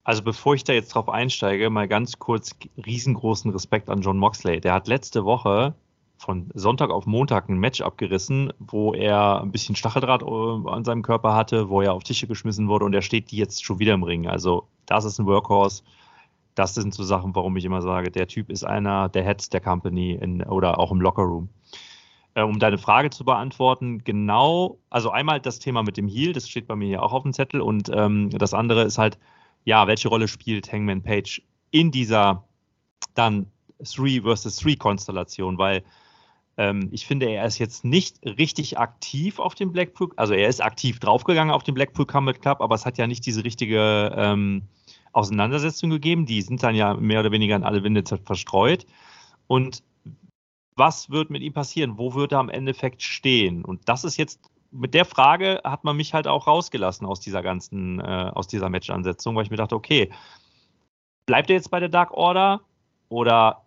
B: Also bevor ich da jetzt drauf einsteige, mal ganz kurz riesengroßen Respekt an John Moxley. Der hat letzte Woche von Sonntag auf Montag ein Match abgerissen, wo er ein bisschen Stacheldraht äh, an seinem Körper hatte, wo er auf Tische geschmissen wurde und er steht jetzt schon wieder im Ring. Also das ist ein Workhorse das sind so Sachen, warum ich immer sage, der Typ ist einer der Heads der Company in, oder auch im Lockerroom. Äh, um deine Frage zu beantworten, genau, also einmal das Thema mit dem Heal, das steht bei mir hier auch auf dem Zettel und ähm, das andere ist halt, ja, welche Rolle spielt Hangman Page in dieser dann 3 versus 3 Konstellation, weil ähm, ich finde, er ist jetzt nicht richtig aktiv auf dem Blackpool, also er ist aktiv draufgegangen auf dem Blackpool Combat Club, aber es hat ja nicht diese richtige ähm, Auseinandersetzungen gegeben. Die sind dann ja mehr oder weniger in alle Winde verstreut. Und was wird mit ihm passieren? Wo wird er am Endeffekt stehen? Und das ist jetzt mit der Frage hat man mich halt auch rausgelassen aus dieser ganzen, äh, aus dieser Match-Ansetzung, weil ich mir dachte, okay, bleibt er jetzt bei der Dark Order oder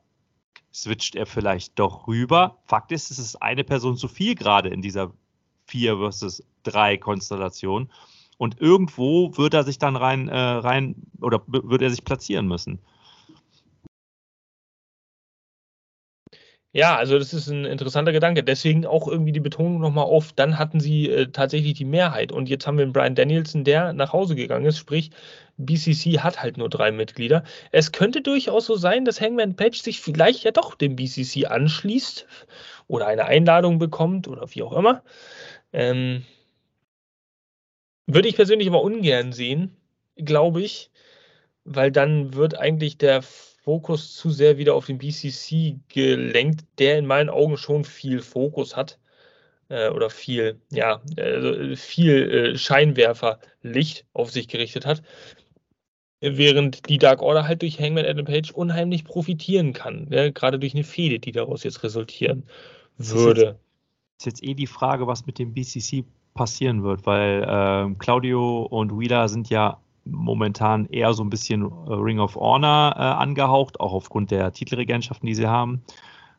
B: switcht er vielleicht doch rüber? Fakt ist, es ist eine Person zu viel gerade in dieser 4 versus 3 Konstellation. Und irgendwo wird er sich dann rein, äh, rein oder wird er sich platzieren müssen.
A: Ja, also das ist ein interessanter Gedanke. Deswegen auch irgendwie die Betonung nochmal auf, dann hatten sie äh, tatsächlich die Mehrheit. Und jetzt haben wir einen Brian Danielson, der nach Hause gegangen ist, sprich, BCC hat halt nur drei Mitglieder. Es könnte durchaus so sein, dass Hangman Page sich vielleicht ja doch dem BCC anschließt oder eine Einladung bekommt oder wie auch immer. Ähm, würde ich persönlich aber ungern sehen, glaube ich, weil dann wird eigentlich der Fokus zu sehr wieder auf den BCC gelenkt, der in meinen Augen schon viel Fokus hat äh, oder viel, ja, äh, viel äh, Scheinwerferlicht auf sich gerichtet hat, während die Dark Order halt durch Hangman Adam Page unheimlich profitieren kann, ja, gerade durch eine Fehde, die daraus jetzt resultieren würde.
B: Ist jetzt, ist jetzt eh die Frage, was mit dem BCC passieren wird, weil äh, Claudio und Wheeler sind ja momentan eher so ein bisschen äh, Ring of Honor äh, angehaucht, auch aufgrund der Titelregentschaften, die sie haben.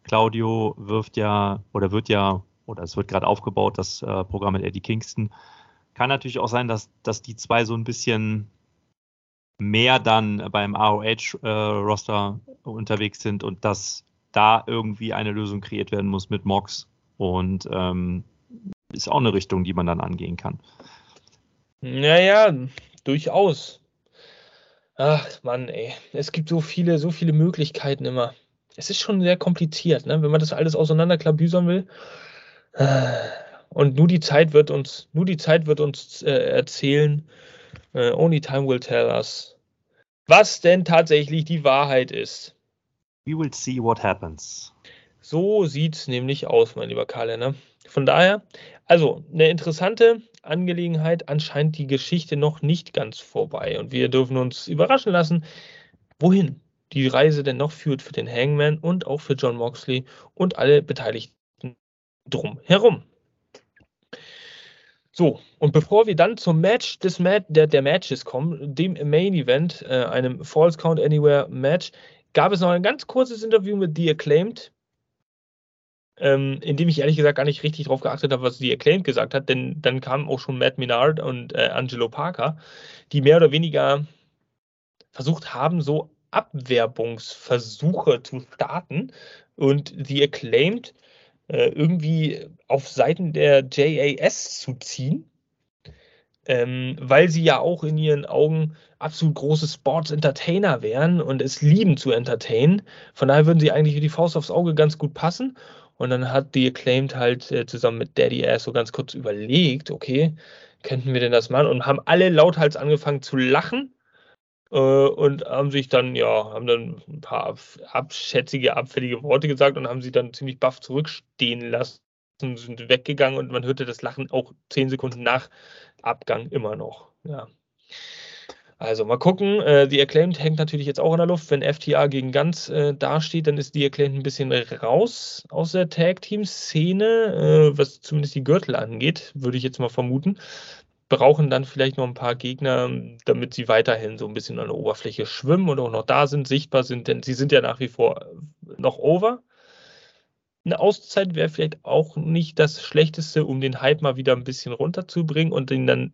B: Claudio wirft ja oder wird ja, oder es wird gerade aufgebaut, das äh, Programm mit Eddie Kingston. Kann natürlich auch sein, dass, dass die zwei so ein bisschen mehr dann beim ROH-Roster äh, unterwegs sind und dass da irgendwie eine Lösung kreiert werden muss mit Mox. Und ähm, ist auch eine Richtung, die man dann angehen kann.
A: Naja, durchaus. Ach Mann, ey. Es gibt so viele, so viele Möglichkeiten immer. Es ist schon sehr kompliziert, ne? wenn man das alles auseinanderklabüsern will. Und nur die Zeit wird uns, nur die Zeit wird uns äh, erzählen. Uh, only time will tell us, was denn tatsächlich die Wahrheit ist.
B: We will see what happens.
A: So sieht es nämlich aus, mein lieber Karl. Von daher, also eine interessante Angelegenheit, anscheinend die Geschichte noch nicht ganz vorbei. Und wir dürfen uns überraschen lassen, wohin die Reise denn noch führt für den Hangman und auch für John Moxley und alle Beteiligten drumherum. So, und bevor wir dann zum Match des Mat der, der Matches kommen, dem Main Event, äh, einem False Count Anywhere Match, gab es noch ein ganz kurzes Interview mit The Acclaimed, ähm, in dem ich ehrlich gesagt gar nicht richtig darauf geachtet habe, was The Acclaimed gesagt hat, denn dann kamen auch schon Matt Minard und äh, Angelo Parker, die mehr oder weniger versucht haben, so Abwerbungsversuche zu starten und The Acclaimed äh, irgendwie auf Seiten der JAS zu ziehen, ähm, weil sie ja auch in ihren Augen absolut große Sports-Entertainer wären und es lieben zu entertainen. Von daher würden sie eigentlich wie die Faust aufs Auge ganz gut passen. Und dann hat die Acclaimed halt äh, zusammen mit Daddy Ass so ganz kurz überlegt, okay, könnten wir denn das machen? Und haben alle lauthals angefangen zu lachen äh, und haben sich dann, ja, haben dann ein paar abschätzige, abfällige Worte gesagt und haben sie dann ziemlich baff zurückstehen lassen, sind weggegangen und man hörte das Lachen auch zehn Sekunden nach Abgang immer noch. Ja. Also mal gucken. Äh, die Acclaimed hängt natürlich jetzt auch in der Luft. Wenn FTA gegen Ganz äh, dasteht, dann ist die Acclaimed ein bisschen raus aus der Tag-Team-Szene, äh, was zumindest die Gürtel angeht, würde ich jetzt mal vermuten brauchen dann vielleicht noch ein paar Gegner, damit sie weiterhin so ein bisschen an der Oberfläche schwimmen und auch noch da sind, sichtbar sind, denn sie sind ja nach wie vor noch over. Eine Auszeit wäre vielleicht auch nicht das Schlechteste, um den Hype mal wieder ein bisschen runterzubringen und den dann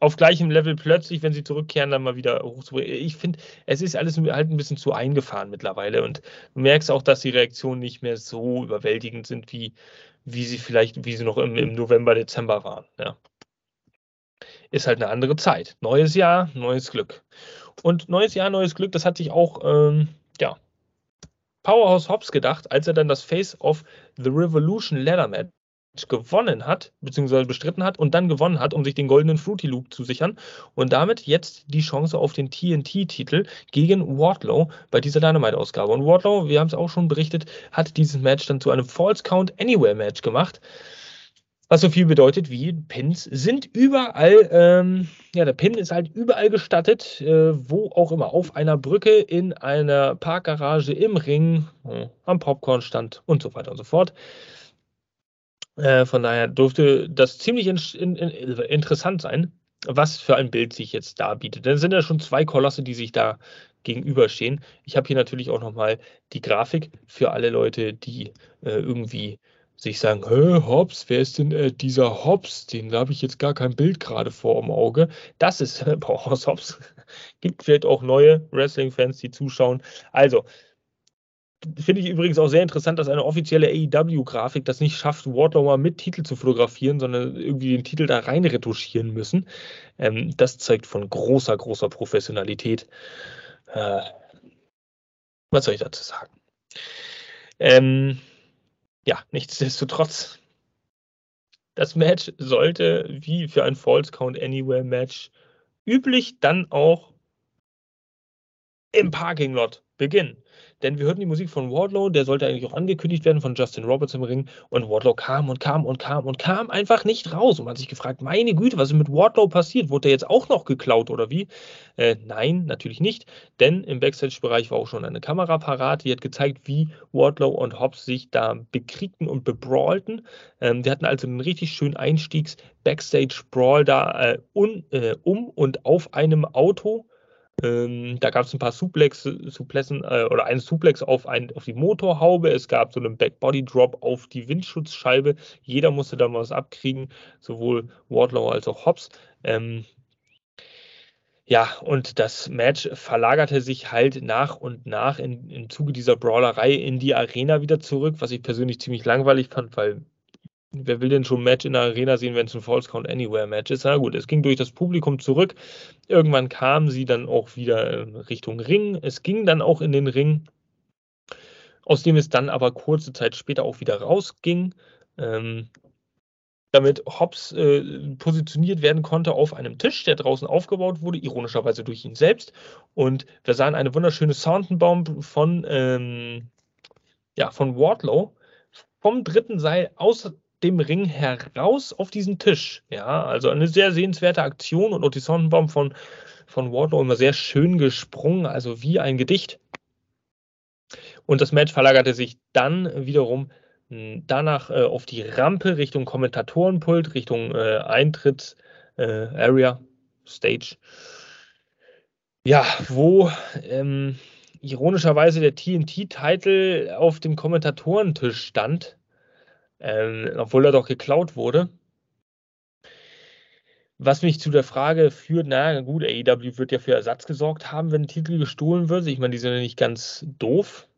A: auf gleichem Level plötzlich, wenn sie zurückkehren, dann mal wieder hochzubringen. Ich finde, es ist alles halt ein bisschen zu eingefahren mittlerweile und du merkst auch, dass die Reaktionen nicht mehr so überwältigend sind, wie, wie sie vielleicht, wie sie noch im, im November, Dezember waren. Ja ist halt eine andere Zeit. Neues Jahr, neues Glück. Und neues Jahr, neues Glück, das hat sich auch, ähm, ja, Powerhouse Hobbs gedacht, als er dann das Face of the Revolution Ladder Match gewonnen hat, beziehungsweise bestritten hat und dann gewonnen hat, um sich den goldenen Fruity Loop zu sichern und damit jetzt die Chance auf den TNT-Titel gegen Wardlow bei dieser Dynamite-Ausgabe. Und Wardlow, wir haben es auch schon berichtet, hat dieses Match dann zu einem False Count Anywhere Match gemacht. Was so viel bedeutet wie Pins sind überall, ähm, ja, der Pin ist halt überall gestattet, äh, wo auch immer, auf einer Brücke, in einer Parkgarage, im Ring, äh, am Popcornstand und so weiter und so fort. Äh, von daher dürfte das ziemlich in, in, in, interessant sein, was für ein Bild sich jetzt da bietet. Denn es sind ja schon zwei Kolosse, die sich da gegenüberstehen. Ich habe hier natürlich auch nochmal die Grafik für alle Leute, die äh, irgendwie sich sagen, Hobbs, wer ist denn äh, dieser Hobbs? Den habe ich jetzt gar kein Bild gerade vor dem Auge. Das ist äh, Powerhouse Hobbs. Gibt vielleicht auch neue Wrestling-Fans, die zuschauen. Also, finde ich übrigens auch sehr interessant, dass eine offizielle AEW-Grafik das nicht schafft, Wardlow mal mit Titel zu fotografieren, sondern irgendwie den Titel da rein retuschieren müssen. Ähm, das zeugt von großer, großer Professionalität. Äh, was soll ich dazu sagen? Ähm, ja, nichtsdestotrotz, das Match sollte wie für ein False Count Anywhere Match üblich dann auch im Parking Lot beginnen denn wir hörten die Musik von Wardlow, der sollte eigentlich auch angekündigt werden von Justin Roberts im Ring und Wardlow kam und kam und kam und kam einfach nicht raus und man hat sich gefragt, meine Güte, was ist mit Wardlow passiert? Wurde der jetzt auch noch geklaut oder wie? Äh, nein, natürlich nicht, denn im Backstage-Bereich war auch schon eine Kamera parat, die hat gezeigt, wie Wardlow und Hobbs sich da bekriegten und bebrawlten. Ähm, die hatten also einen richtig schönen Einstiegs-Backstage-Brawl da äh, un, äh, um und auf einem Auto ähm, da gab es ein paar Suplex, Suplessen äh, oder einen Suplex auf, ein, auf die Motorhaube. Es gab so einen Backbody Drop auf die Windschutzscheibe. Jeder musste da mal was abkriegen, sowohl Wardlow als auch Hobbs. Ähm, ja, und das Match verlagerte sich halt nach und nach in, im Zuge dieser Brawlerei in die Arena wieder zurück, was ich persönlich ziemlich langweilig fand, weil wer will denn schon Match in der Arena sehen, wenn es ein False Count Anywhere Match ist? Na gut, es ging durch das Publikum zurück. Irgendwann kamen sie dann auch wieder Richtung Ring. Es ging dann auch in den Ring, aus dem es dann aber kurze Zeit später auch wieder rausging. Ähm, damit Hobbs äh, positioniert werden konnte auf einem Tisch, der draußen aufgebaut wurde, ironischerweise durch ihn selbst. Und wir sahen eine wunderschöne Soundbomb von ähm, ja, von Wardlow vom dritten Seil aus dem Ring heraus auf diesen Tisch. Ja, also eine sehr sehenswerte Aktion und auch die Sonnenbaum von, von Wardlow immer sehr schön gesprungen, also wie ein Gedicht. Und das Match verlagerte sich dann wiederum hm, danach äh, auf die Rampe Richtung Kommentatorenpult, Richtung äh, Eintritts äh, Area, Stage. Ja, wo ähm, ironischerweise der TNT-Titel auf dem Kommentatorentisch stand, ähm, obwohl er doch geklaut wurde. Was mich zu der Frage führt, na gut, AEW wird ja für Ersatz gesorgt haben, wenn ein Titel gestohlen wird. Ich meine, die sind ja nicht ganz doof.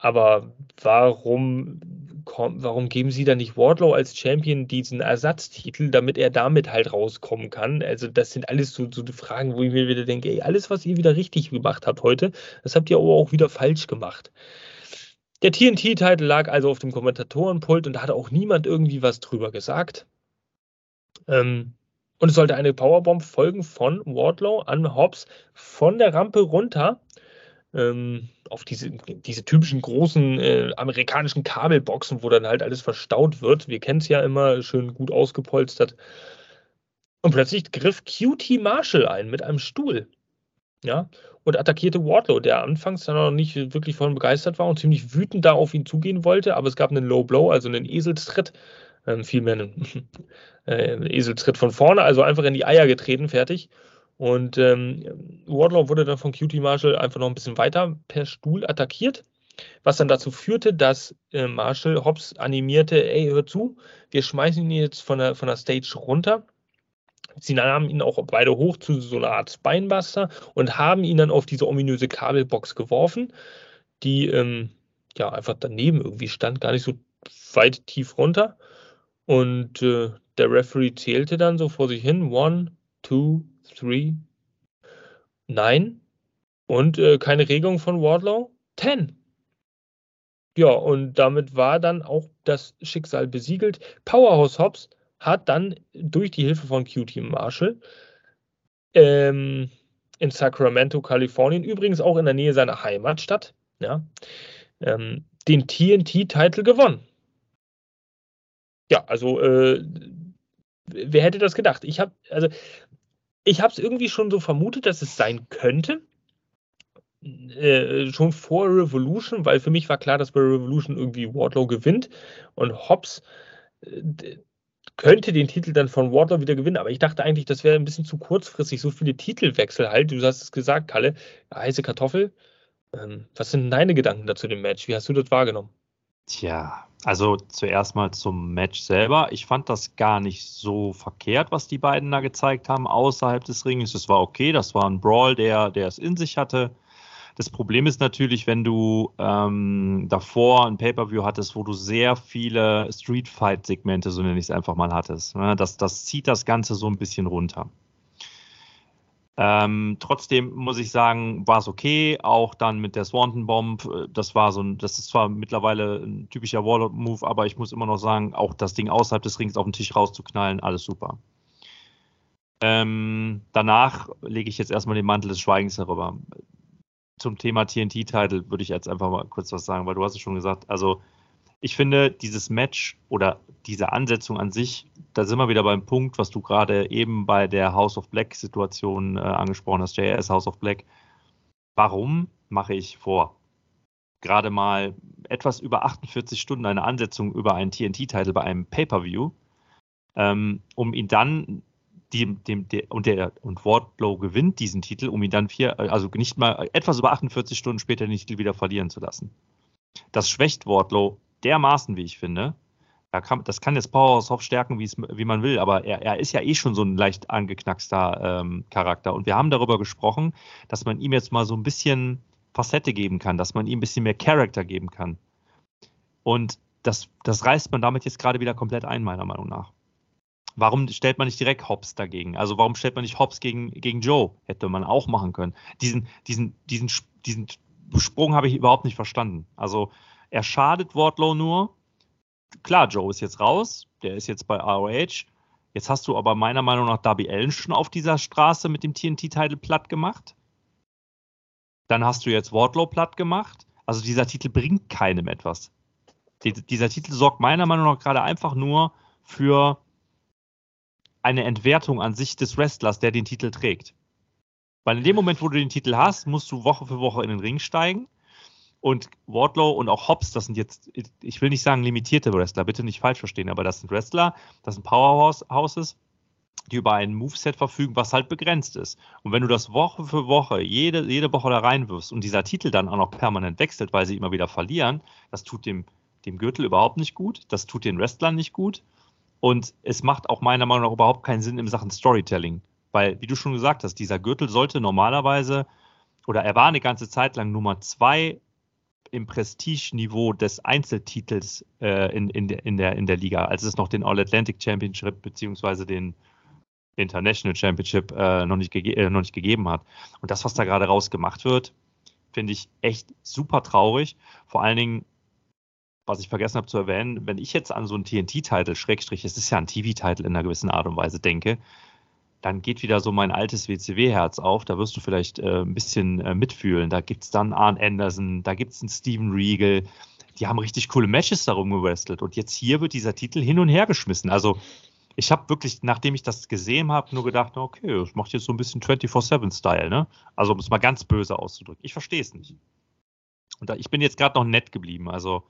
A: Aber warum, warum geben sie da nicht Wardlow als Champion diesen Ersatztitel, damit er damit halt rauskommen kann? Also, das sind alles so, so Fragen, wo ich mir wieder denke, ey, alles, was ihr wieder richtig gemacht habt heute, das habt ihr aber auch wieder falsch gemacht. Der TNT-Titel lag also auf dem Kommentatorenpult und da hat auch niemand irgendwie was drüber gesagt. Ähm, und es sollte eine Powerbomb folgen von Wardlow an Hobbs von der Rampe runter ähm, auf diese, diese typischen großen äh, amerikanischen Kabelboxen, wo dann halt alles verstaut wird. Wir kennen es ja immer schön gut ausgepolstert. Und plötzlich griff QT Marshall ein mit einem Stuhl. Ja, und attackierte Wardlow, der anfangs dann noch nicht wirklich von begeistert war und ziemlich wütend da auf ihn zugehen wollte, aber es gab einen Low Blow, also einen Eselstritt, ähm, vielmehr einen äh, Eselstritt von vorne, also einfach in die Eier getreten, fertig. Und ähm, Wardlow wurde dann von Cutie Marshall einfach noch ein bisschen weiter per Stuhl attackiert, was dann dazu führte, dass äh, Marshall Hobbs animierte, ey, hör zu, wir schmeißen ihn jetzt von der, von der Stage runter. Sie nahmen ihn auch beide hoch zu so einer Art Spinebuster und haben ihn dann auf diese ominöse Kabelbox geworfen, die ähm, ja einfach daneben irgendwie stand, gar nicht so weit tief runter. Und äh, der Referee zählte dann so vor sich hin: One, two, three, nine. Und äh, keine Regung von Wardlow? Ten. Ja, und damit war dann auch das Schicksal besiegelt. Powerhouse Hobbs hat dann durch die Hilfe von QT Marshall ähm, in Sacramento, Kalifornien, übrigens auch in der Nähe seiner Heimatstadt, ja, ähm, den TNT-Titel gewonnen. Ja, also äh, wer hätte das gedacht? Ich habe also ich habe es irgendwie schon so vermutet, dass es sein könnte. Äh, schon vor Revolution, weil für mich war klar, dass bei Revolution irgendwie Wardlow gewinnt und Hobbs äh, könnte den Titel dann von Wardlow wieder gewinnen, aber ich dachte eigentlich, das wäre ein bisschen zu kurzfristig, so viele Titelwechsel halt. Du hast es gesagt, Kalle, heiße Kartoffel. Ähm, was sind deine Gedanken dazu dem Match? Wie hast du das wahrgenommen?
B: Tja, also zuerst mal zum Match selber. Ich fand das gar nicht so verkehrt, was die beiden da gezeigt haben außerhalb des Rings. Es war okay, das war ein Brawl, der, der es in sich hatte. Das Problem ist natürlich, wenn du ähm, davor ein Pay-Per-View hattest, wo du sehr viele Street-Fight-Segmente, so nenne ich es einfach mal, hattest. Ne? Das, das zieht das Ganze so ein bisschen runter. Ähm, trotzdem muss ich sagen, war es okay. Auch dann mit der Swanton Bomb, äh, das war so ein, das ist zwar mittlerweile ein typischer Warlord-Move, aber ich muss immer noch sagen, auch das Ding außerhalb des Rings auf den Tisch rauszuknallen, alles super. Ähm, danach lege ich jetzt erstmal den Mantel des Schweigens herüber. Zum Thema TNT-Title würde ich jetzt einfach mal kurz was sagen, weil du hast es schon gesagt, also ich finde, dieses Match oder diese Ansetzung an sich, da sind wir wieder beim Punkt, was du gerade eben bei der House of Black Situation äh, angesprochen hast, JS House of Black. Warum mache ich vor? Gerade mal etwas über 48 Stunden eine Ansetzung über einen TNT-Titel bei einem Pay-Per-View, ähm, um ihn dann die, dem, der, und der und Wardlow gewinnt diesen Titel, um ihn dann vier, also nicht mal etwas über 48 Stunden später den Titel wieder verlieren zu lassen. Das schwächt Wardlow dermaßen, wie ich finde. Kann, das kann jetzt Powerhouse Hoff stärken, wie man will, aber er, er, ist ja eh schon so ein leicht angeknackster ähm, Charakter. Und wir haben darüber gesprochen, dass man ihm jetzt mal so ein bisschen Facette geben kann, dass man ihm ein bisschen mehr Charakter geben kann. Und das, das reißt man damit jetzt gerade wieder komplett ein, meiner Meinung nach. Warum stellt man nicht direkt Hobbs dagegen? Also warum stellt man nicht Hobbs gegen, gegen Joe? Hätte man auch machen können. Diesen, diesen, diesen, diesen Sprung habe ich überhaupt nicht verstanden. Also er schadet Wardlow nur. Klar, Joe ist jetzt raus, der ist jetzt bei ROH. Jetzt hast du aber meiner Meinung nach Darby Allen schon auf dieser Straße mit dem TNT-Titel platt gemacht. Dann hast du jetzt Wardlow platt gemacht. Also dieser Titel bringt keinem etwas. Die, dieser Titel sorgt meiner Meinung nach gerade einfach nur für eine Entwertung an sich des Wrestlers, der den Titel trägt. Weil in dem Moment, wo du den Titel hast, musst du Woche für Woche in den Ring steigen. Und Wardlow und auch Hobbs, das sind jetzt, ich will nicht sagen limitierte Wrestler, bitte nicht falsch verstehen, aber das sind Wrestler, das sind Powerhouses, die über ein Moveset verfügen, was halt begrenzt ist. Und wenn du das Woche für Woche, jede, jede Woche da reinwirfst und dieser Titel dann auch noch permanent wechselt, weil sie immer wieder verlieren, das tut dem, dem Gürtel überhaupt nicht gut, das tut den Wrestlern nicht gut und es macht auch meiner Meinung nach überhaupt keinen Sinn in Sachen Storytelling. Weil, wie du schon gesagt hast, dieser Gürtel sollte normalerweise, oder er war eine ganze Zeit lang Nummer zwei im Prestigeniveau des Einzeltitels äh, in, in, der, in, der, in der Liga, als es noch den All-Atlantic Championship beziehungsweise den International Championship äh, noch, nicht äh, noch nicht gegeben hat. Und das, was da gerade raus gemacht wird, finde ich echt super traurig. Vor allen Dingen, was ich vergessen habe zu erwähnen, wenn ich jetzt an so einen TNT-Titel, Schrägstrich, es ist ja ein TV-Titel in einer gewissen Art und Weise, denke, dann geht wieder so mein altes WCW-Herz auf. Da wirst du vielleicht äh, ein bisschen äh, mitfühlen. Da gibt es dann Arn Anderson, da gibt es einen Steven Regal. Die haben richtig coole Matches darum gewrestelt. Und jetzt hier wird dieser Titel hin und her geschmissen. Also ich habe wirklich, nachdem ich das gesehen habe, nur gedacht, okay, das macht jetzt so ein bisschen 24-7-Style, ne? Also um es mal ganz böse auszudrücken. Ich verstehe es nicht. Und da, ich bin jetzt gerade noch nett geblieben. Also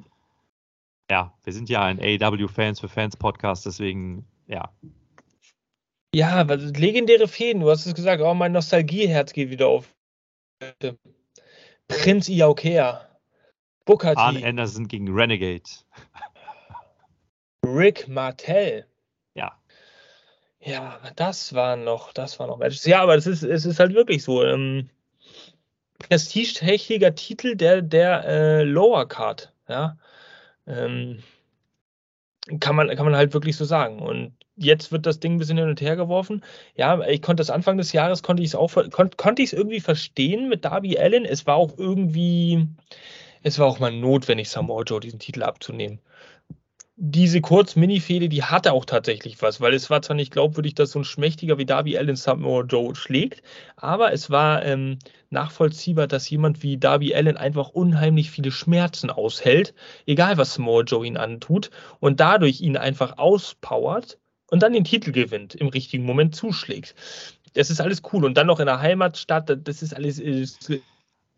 B: ja, wir sind ja ein AEW-Fans für Fans-Podcast, deswegen ja,
A: ja, legendäre Fäden. Du hast es gesagt, oh, mein Nostalgieherz geht wieder auf. Prinz Iaukea.
B: Booker T. Arn Anderson gegen Renegade.
A: Rick Martell.
B: Ja.
A: Ja, das war noch, das war noch Matches. Ja, aber es ist, es ist halt wirklich so. Ähm, prestigeträchtiger Titel der, der äh, Lower Card. Ja. Ähm, kann man, kann man halt wirklich so sagen. Und jetzt wird das Ding ein bisschen hin und her geworfen. Ja, ich konnte das Anfang des Jahres, konnte ich es auch, kon, konnte ich es irgendwie verstehen mit Darby Allen. Es war auch irgendwie, es war auch mal notwendig, Samoa Joe diesen Titel abzunehmen diese Kurz-Mini-Fehde, die hatte auch tatsächlich was, weil es war zwar nicht glaubwürdig, dass so ein Schmächtiger wie Darby Allen Samoa Joe schlägt, aber es war ähm, nachvollziehbar, dass jemand wie Darby Allen einfach unheimlich viele Schmerzen aushält, egal was Samoa Joe ihn antut, und dadurch ihn einfach auspowert und dann den Titel gewinnt, im richtigen Moment zuschlägt. Das ist alles cool. Und dann noch in der Heimatstadt, das ist alles. Ist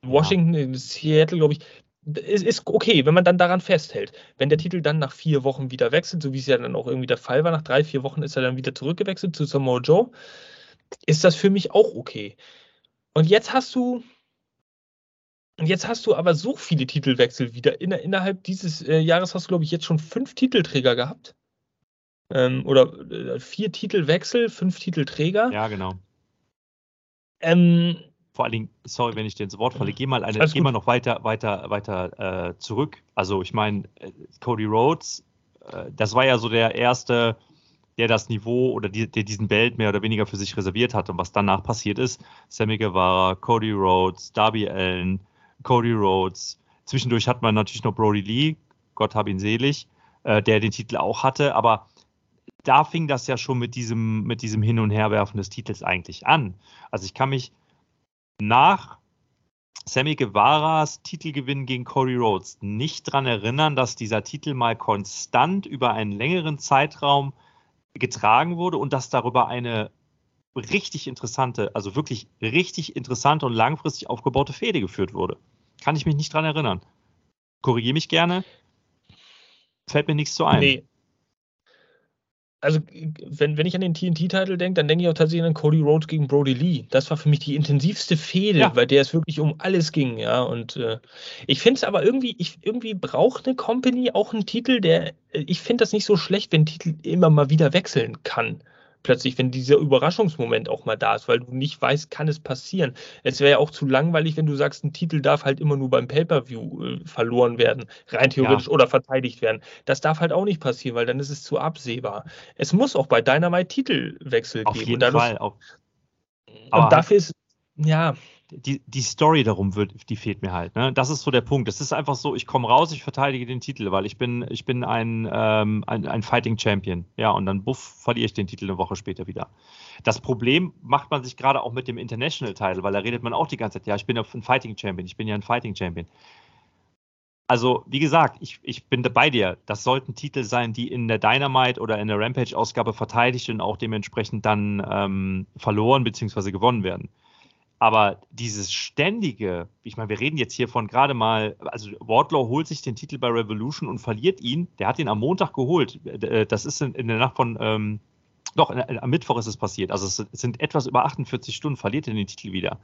A: Washington, Seattle, glaube ich, es ist okay, wenn man dann daran festhält. Wenn der Titel dann nach vier Wochen wieder wechselt, so wie es ja dann auch irgendwie der Fall war, nach drei, vier Wochen ist er dann wieder zurückgewechselt zu Samoa Joe, ist das für mich auch okay. Und jetzt hast du, jetzt hast du aber so viele Titelwechsel wieder. In, innerhalb dieses äh, Jahres hast du, glaube ich, jetzt schon fünf Titelträger gehabt. Ähm, oder äh, vier Titelwechsel, fünf Titelträger.
B: Ja, genau.
A: Ähm,
B: vor allen Dingen, sorry, wenn ich dir ins Wort falle, geh mal, eine, geh mal noch weiter, weiter, weiter äh, zurück. Also ich meine, äh, Cody Rhodes, äh, das war ja so der erste, der das Niveau oder die, der diesen Belt mehr oder weniger für sich reserviert hat. Und was danach passiert ist, Sammy Guevara, Cody Rhodes, Darby Allen, Cody Rhodes. Zwischendurch hat man natürlich noch Brody Lee, Gott hab ihn selig, äh, der den Titel auch hatte, aber da fing das ja schon mit diesem, mit diesem Hin- und Herwerfen des Titels eigentlich an. Also ich kann mich nach Sammy Guevaras Titelgewinn gegen Cody Rhodes nicht daran erinnern, dass dieser Titel mal konstant über einen längeren Zeitraum getragen wurde und dass darüber eine richtig interessante, also wirklich richtig interessante und langfristig aufgebaute Fehde geführt wurde. Kann ich mich nicht daran erinnern. Korrigiere mich gerne. Fällt mir nichts zu ein. Nee,
A: also wenn, wenn ich an den TNT-Titel denke, dann denke ich auch tatsächlich an Cody Rhodes gegen Brody Lee. Das war für mich die intensivste Fehde, ja. bei der es wirklich um alles ging, ja. Und äh, ich finde es aber irgendwie, ich irgendwie braucht eine Company auch einen Titel, der, äh, ich finde das nicht so schlecht, wenn Titel immer mal wieder wechseln kann plötzlich, wenn dieser Überraschungsmoment auch mal da ist, weil du nicht weißt, kann es passieren. Es wäre ja auch zu langweilig, wenn du sagst, ein Titel darf halt immer nur beim Pay-Per-View äh, verloren werden, rein theoretisch ja. oder verteidigt werden. Das darf halt auch nicht passieren, weil dann ist es zu absehbar. Es muss auch bei Dynamite Titelwechsel
B: Auf geben. Auf jeden Fall. Auf,
A: und dafür ist, ja,
B: die, die Story darum wird, die fehlt mir halt. Ne? Das ist so der Punkt. Es ist einfach so, ich komme raus, ich verteidige den Titel, weil ich bin, ich bin ein, ähm, ein, ein Fighting Champion. Ja, und dann buff, verliere ich den Titel eine Woche später wieder. Das Problem macht man sich gerade auch mit dem International Title, weil da redet man auch die ganze Zeit, ja, ich bin ein Fighting Champion, ich bin ja ein Fighting Champion. also wie gesagt, ich, ich bin bei dir. Das sollten Titel sein, die in der Dynamite oder in der Rampage-Ausgabe verteidigt und auch dementsprechend dann ähm, verloren bzw. gewonnen werden. Aber dieses ständige, ich meine, wir reden jetzt hier von gerade mal, also Wardlaw holt sich den Titel bei Revolution und verliert ihn. Der hat ihn am Montag geholt. Äh, das ist in, in der Nacht von, ähm, doch, am Mittwoch ist es passiert. Also es sind etwas über 48 Stunden, verliert er den Titel wieder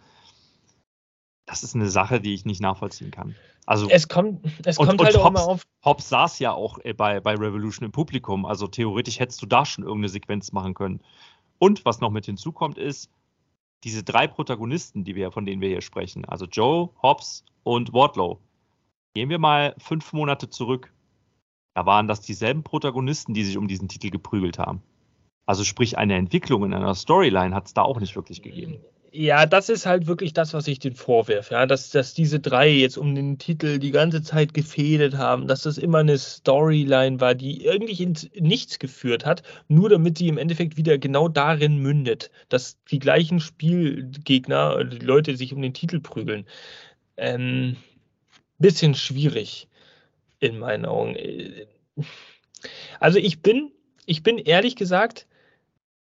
B: das ist eine Sache, die ich nicht nachvollziehen kann. Also
A: es kommt, es kommt und, halt und auch
B: Hobbs,
A: immer auf.
B: Hobbs saß ja auch äh, bei, bei Revolution im Publikum, also theoretisch hättest du da schon irgendeine Sequenz machen können. Und was noch mit hinzukommt, ist, diese drei Protagonisten, die wir, von denen wir hier sprechen, also Joe, Hobbs und Wardlow, gehen wir mal fünf Monate zurück. Da waren das dieselben Protagonisten, die sich um diesen Titel geprügelt haben. Also sprich, eine Entwicklung in einer Storyline hat es da auch nicht wirklich gegeben.
A: Ja, das ist halt wirklich das, was ich den vorwerfe, ja, dass, dass diese drei jetzt um den Titel die ganze Zeit gefädet haben, dass das immer eine Storyline war, die eigentlich ins Nichts geführt hat, nur damit sie im Endeffekt wieder genau darin mündet, dass die gleichen Spielgegner, die Leute sich um den Titel prügeln. Ähm, bisschen schwierig in meinen Augen. Also ich bin, ich bin ehrlich gesagt,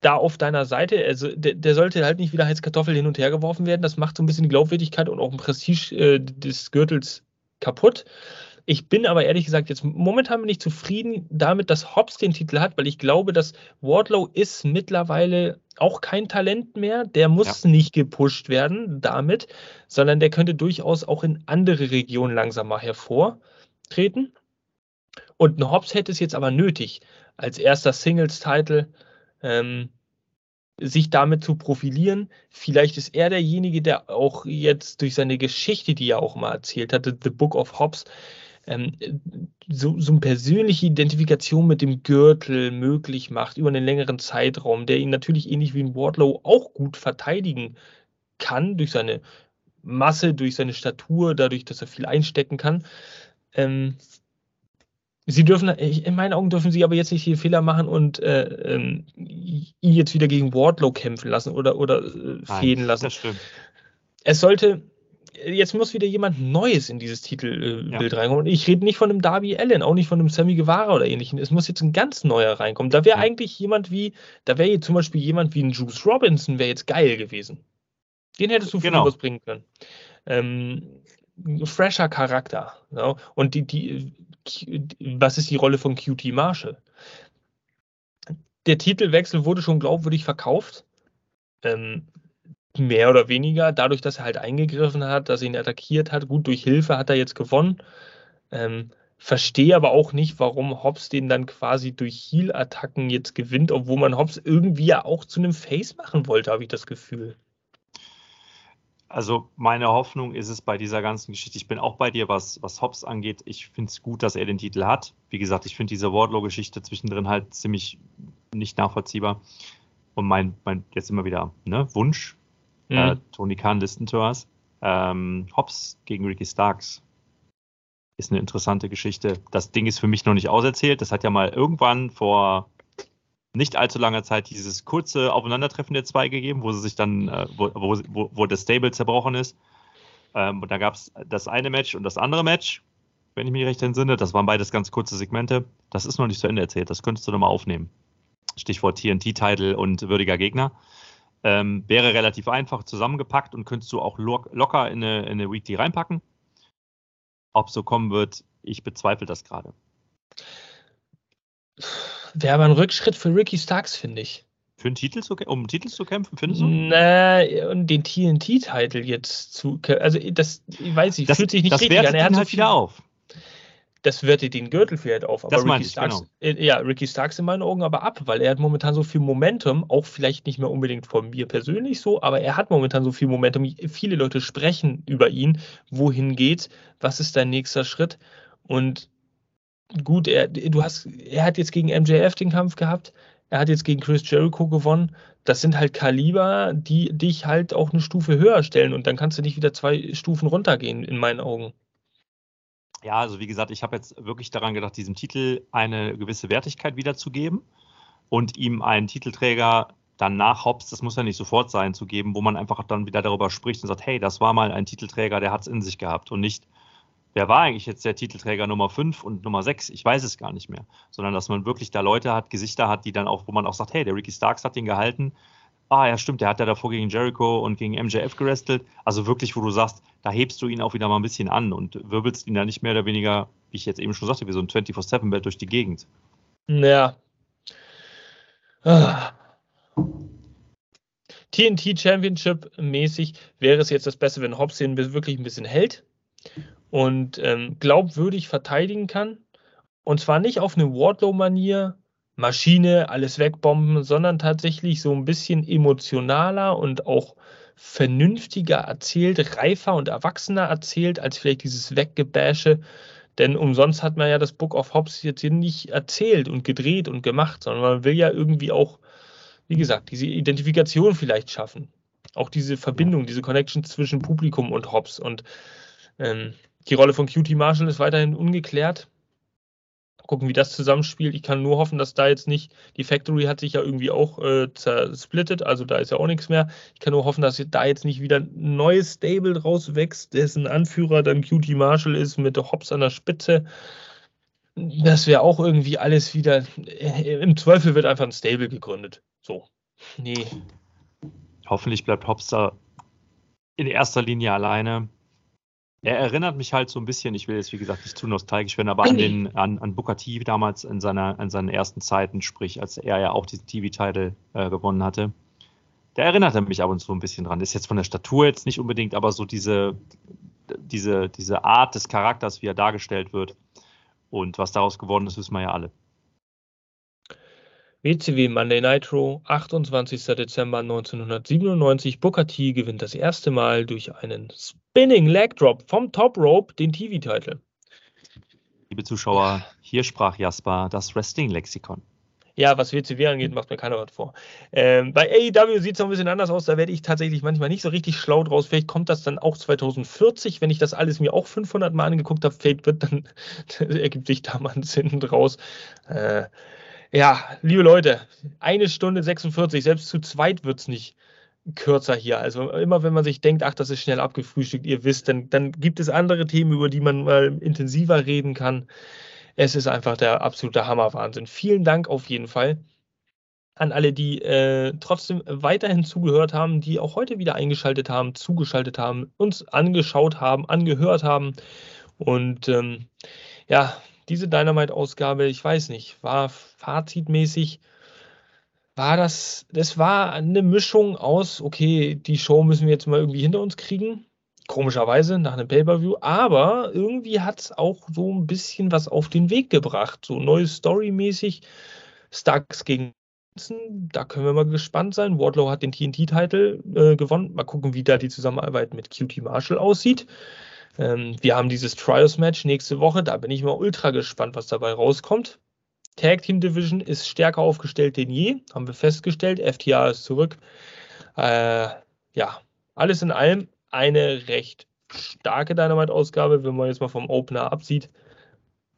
A: da auf deiner Seite. Also der, der, sollte halt nicht wieder als Kartoffel hin und her geworfen werden. Das macht so ein bisschen die Glaubwürdigkeit und auch ein Prestige äh, des Gürtels kaputt. Ich bin aber ehrlich gesagt jetzt momentan bin ich zufrieden damit, dass Hobbs den Titel hat, weil ich glaube, dass Wardlow ist mittlerweile auch kein Talent mehr. Der muss ja. nicht gepusht werden damit, sondern der könnte durchaus auch in andere Regionen langsam mal hervortreten. Und ein Hobbs hätte es jetzt aber nötig, als erster Singles-Title ähm, sich damit zu profilieren. Vielleicht ist er derjenige, der auch jetzt durch seine Geschichte, die er auch mal erzählt hatte, The Book of Hobbs, ähm, so, so eine persönliche Identifikation mit dem Gürtel möglich macht über einen längeren Zeitraum, der ihn natürlich ähnlich wie ein Wardlow auch gut verteidigen kann durch seine Masse, durch seine Statur, dadurch, dass er viel einstecken kann. Ähm, Sie dürfen, in meinen Augen dürfen sie aber jetzt nicht den Fehler machen und äh, ähm, ihn jetzt wieder gegen Wardlow kämpfen lassen oder, oder äh, fäden lassen. Das stimmt. Es sollte, jetzt muss wieder jemand Neues in dieses Titelbild äh, ja. reinkommen. Und ich rede nicht von einem Darby Allen, auch nicht von einem Sammy Guevara oder ähnlichem. Es muss jetzt ein ganz neuer reinkommen. Da wäre ja. eigentlich jemand wie, da wäre jetzt zum Beispiel jemand wie ein Juice Robinson, wäre jetzt geil gewesen. Den hättest du genau. was bringen können. Ähm, fresher Charakter. Ja? Und die, die, was ist die Rolle von QT Marshall? Der Titelwechsel wurde schon glaubwürdig verkauft. Ähm, mehr oder weniger, dadurch, dass er halt eingegriffen hat, dass er ihn attackiert hat. Gut, durch Hilfe hat er jetzt gewonnen. Ähm, verstehe aber auch nicht, warum Hobbs den dann quasi durch Heal-Attacken jetzt gewinnt, obwohl man Hobbs irgendwie ja auch zu einem Face machen wollte, habe ich das Gefühl.
B: Also meine Hoffnung ist es bei dieser ganzen Geschichte, ich bin auch bei dir, was, was Hobbs angeht. Ich finde es gut, dass er den Titel hat. Wie gesagt, ich finde diese Wardlow-Geschichte zwischendrin halt ziemlich nicht nachvollziehbar. Und mein, mein jetzt immer wieder ne, Wunsch, mhm. äh, Tony Khan, listen to us. Ähm, Hobbs gegen Ricky Starks ist eine interessante Geschichte. Das Ding ist für mich noch nicht auserzählt. Das hat ja mal irgendwann vor nicht allzu langer Zeit dieses kurze Aufeinandertreffen der zwei gegeben, wo sie sich dann, äh, wo, wo, wo, das Stable zerbrochen ist. Ähm, und da gab es das eine Match und das andere Match, wenn ich mich recht entsinne. Das waren beides ganz kurze Segmente. Das ist noch nicht zu Ende erzählt. Das könntest du nochmal aufnehmen. Stichwort TNT-Title und würdiger Gegner. Ähm, wäre relativ einfach zusammengepackt und könntest du auch lo locker in eine, in eine Weekly reinpacken. Ob so kommen wird, ich bezweifle das gerade.
A: Wäre aber ein Rückschritt für Ricky Starks, finde ich.
B: Für einen Titel zu, um einen Titel zu kämpfen, findest du?
A: Na, und den TNT-Titel jetzt zu. Also, das, ich weiß nicht,
B: das, fühlt sich nicht richtig an. Er hat so halt wieder auf.
A: Das wertet den Gürtel vielleicht auf.
B: Aber das Ricky Starks, genau.
A: Ja, Ricky Starks in meinen Augen aber ab, weil er hat momentan so viel Momentum, auch vielleicht nicht mehr unbedingt von mir persönlich so, aber er hat momentan so viel Momentum. Viele Leute sprechen über ihn, wohin geht's, was ist dein nächster Schritt und gut, er, du hast, er hat jetzt gegen MJF den Kampf gehabt, er hat jetzt gegen Chris Jericho gewonnen. Das sind halt Kaliber, die dich halt auch eine Stufe höher stellen und dann kannst du nicht wieder zwei Stufen runtergehen, in meinen Augen.
B: Ja, also wie gesagt, ich habe jetzt wirklich daran gedacht, diesem Titel eine gewisse Wertigkeit wiederzugeben und ihm einen Titelträger dann nach Hobbs, das muss ja nicht sofort sein, zu geben, wo man einfach dann wieder darüber spricht und sagt, hey, das war mal ein Titelträger, der hat es in sich gehabt und nicht, wer war eigentlich jetzt der Titelträger Nummer 5 und Nummer 6? Ich weiß es gar nicht mehr. Sondern dass man wirklich da Leute hat, Gesichter hat, die dann auch, wo man auch sagt, hey, der Ricky Starks hat den gehalten. Ah, ja, stimmt, der hat ja davor gegen Jericho und gegen MJF gerestelt. Also wirklich, wo du sagst, da hebst du ihn auch wieder mal ein bisschen an und wirbelst ihn da nicht mehr oder weniger, wie ich jetzt eben schon sagte, wie so ein 24-7-Belt durch die Gegend.
A: Ja. Ah. TNT Championship mäßig wäre es jetzt das Beste, wenn Hobbs den wirklich ein bisschen hält und ähm, glaubwürdig verteidigen kann. Und zwar nicht auf eine Wardlow-Manier, Maschine, alles wegbomben, sondern tatsächlich so ein bisschen emotionaler und auch vernünftiger erzählt, reifer und erwachsener erzählt, als vielleicht dieses Weggebäsche. Denn umsonst hat man ja das Book of Hobbs jetzt hier nicht erzählt und gedreht und gemacht, sondern man will ja irgendwie auch, wie gesagt, diese Identifikation vielleicht schaffen. Auch diese Verbindung, diese Connection zwischen Publikum und Hobbs. Und ähm, die Rolle von QT Marshall ist weiterhin ungeklärt. Gucken, wie das zusammenspielt. Ich kann nur hoffen, dass da jetzt nicht, die Factory hat sich ja irgendwie auch äh, zersplittet, also da ist ja auch nichts mehr. Ich kann nur hoffen, dass da jetzt nicht wieder ein neues Stable draus wächst, dessen Anführer dann QT Marshall ist mit Hobbs an der Spitze. Das wäre auch irgendwie alles wieder. Äh, Im Zweifel wird einfach ein Stable gegründet. So. Nee.
B: Hoffentlich bleibt Hobbs da in erster Linie alleine. Er erinnert mich halt so ein bisschen, ich will jetzt wie gesagt nicht zu nostalgisch werden, aber an den an, an Booker T damals in seiner in seinen ersten Zeiten, sprich als er ja auch diesen TV-Title äh, gewonnen hatte. Der erinnert mich ab und zu ein bisschen dran. Ist jetzt von der Statur jetzt nicht unbedingt, aber so diese diese diese Art des Charakters, wie er dargestellt wird und was daraus geworden ist, wissen wir ja alle.
A: WCW Monday Nitro, 28. Dezember 1997. Booker T gewinnt das erste Mal durch einen Spinning Leg Drop vom Top Rope den TV-Titel.
B: Liebe Zuschauer, hier sprach Jasper das Wrestling-Lexikon.
A: Ja, was WCW angeht, macht mir keiner was vor. Ähm, bei AEW sieht es noch ein bisschen anders aus. Da werde ich tatsächlich manchmal nicht so richtig schlau draus. Vielleicht kommt das dann auch 2040, wenn ich das alles mir auch 500 Mal angeguckt habe. Vielleicht wird dann ergibt sich da mal ein Sinn draus. Äh, ja, liebe Leute, eine Stunde 46, selbst zu zweit wird es nicht kürzer hier. Also immer wenn man sich denkt, ach, das ist schnell abgefrühstückt, ihr wisst, dann, dann gibt es andere Themen, über die man mal intensiver reden kann. Es ist einfach der absolute Hammerwahnsinn. Vielen Dank auf jeden Fall an alle, die äh, trotzdem weiterhin zugehört haben, die auch heute wieder eingeschaltet haben, zugeschaltet haben, uns angeschaut haben, angehört haben. Und ähm, ja, diese Dynamite-Ausgabe, ich weiß nicht, war fazitmäßig, war das, das war eine Mischung aus, okay, die Show müssen wir jetzt mal irgendwie hinter uns kriegen, komischerweise nach einem Pay-Per-View, aber irgendwie hat es auch so ein bisschen was auf den Weg gebracht, so neues Story-mäßig, Starks gegen da können wir mal gespannt sein. Wardlow hat den TNT-Titel äh, gewonnen. Mal gucken, wie da die Zusammenarbeit mit QT Marshall aussieht. Ähm, wir haben dieses Trials-Match nächste Woche. Da bin ich mal ultra gespannt, was dabei rauskommt. Tag Team Division ist stärker aufgestellt denn je, haben wir festgestellt. FTA ist zurück. Äh, ja, alles in allem eine recht starke Dynamite-Ausgabe, wenn man jetzt mal vom Opener absieht.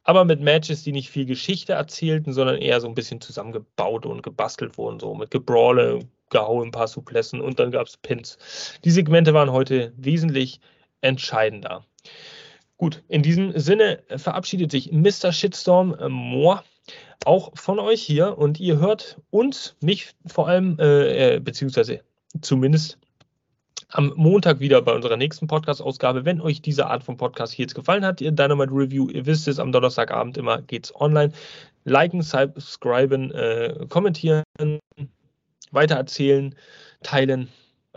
A: Aber mit Matches, die nicht viel Geschichte erzählten, sondern eher so ein bisschen zusammengebaut und gebastelt wurden, so mit Gebrawle, gehauen, ein paar Suplessen und dann gab es Pins. Die Segmente waren heute wesentlich entscheidender. Gut, in diesem Sinne verabschiedet sich Mr. Shitstorm äh, Moore auch von euch hier und ihr hört uns, mich vor allem, äh, äh, beziehungsweise zumindest am Montag wieder bei unserer nächsten Podcast-Ausgabe. Wenn euch diese Art von Podcast hier jetzt gefallen hat, ihr Dynamite Review, ihr wisst es, am Donnerstagabend immer geht es online. Liken, subscriben, äh, kommentieren, weitererzählen, teilen.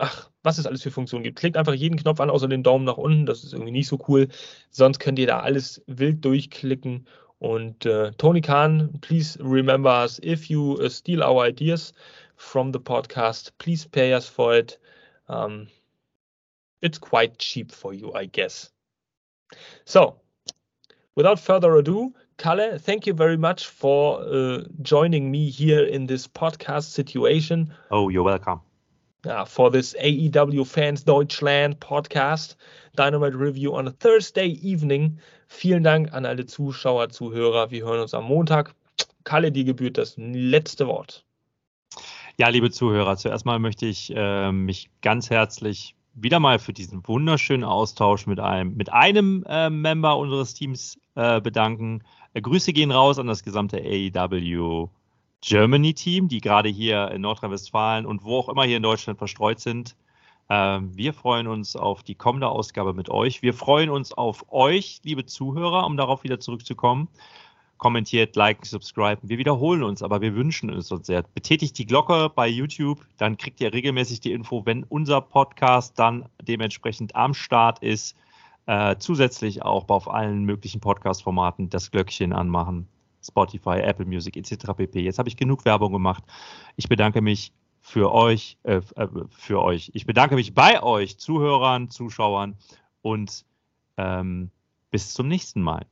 A: Ach, was es alles für Funktionen gibt. Klickt einfach jeden Knopf an, außer den Daumen nach unten. Das ist irgendwie nicht so cool. Sonst könnt ihr da alles wild durchklicken. Und äh, Tony Khan, please remember us. If you uh, steal our ideas from the podcast, please pay us for it. Um, it's quite cheap for you, I guess. So, without further ado, Kalle, thank you very much for uh, joining me here in this podcast situation.
B: Oh, you're welcome.
A: Uh, for this AEW Fans Deutschland Podcast Dynamite Review on a Thursday evening. Vielen Dank an alle Zuschauer, Zuhörer. Wir hören uns am Montag. Kalle, dir gebührt das letzte Wort.
B: Ja, liebe Zuhörer, zuerst mal möchte ich äh, mich ganz herzlich wieder mal für diesen wunderschönen Austausch mit einem, mit einem äh, Member unseres Teams äh, bedanken. Äh, Grüße gehen raus an das gesamte AEW Germany Team, die gerade hier in Nordrhein-Westfalen und wo auch immer hier in Deutschland verstreut sind. Ähm, wir freuen uns auf die kommende Ausgabe mit euch. Wir freuen uns auf euch, liebe Zuhörer, um darauf wieder zurückzukommen kommentiert, liken, subscriben. Wir wiederholen uns, aber wir wünschen es uns sehr. Betätigt die Glocke bei YouTube, dann kriegt ihr regelmäßig die Info, wenn unser Podcast dann dementsprechend am Start ist. Äh, zusätzlich auch auf allen möglichen Podcast-Formaten das Glöckchen anmachen. Spotify, Apple Music etc. pp. Jetzt habe ich genug Werbung gemacht. Ich bedanke mich für euch, äh, äh für euch. Ich bedanke mich bei euch, Zuhörern, Zuschauern und ähm, bis zum nächsten Mal.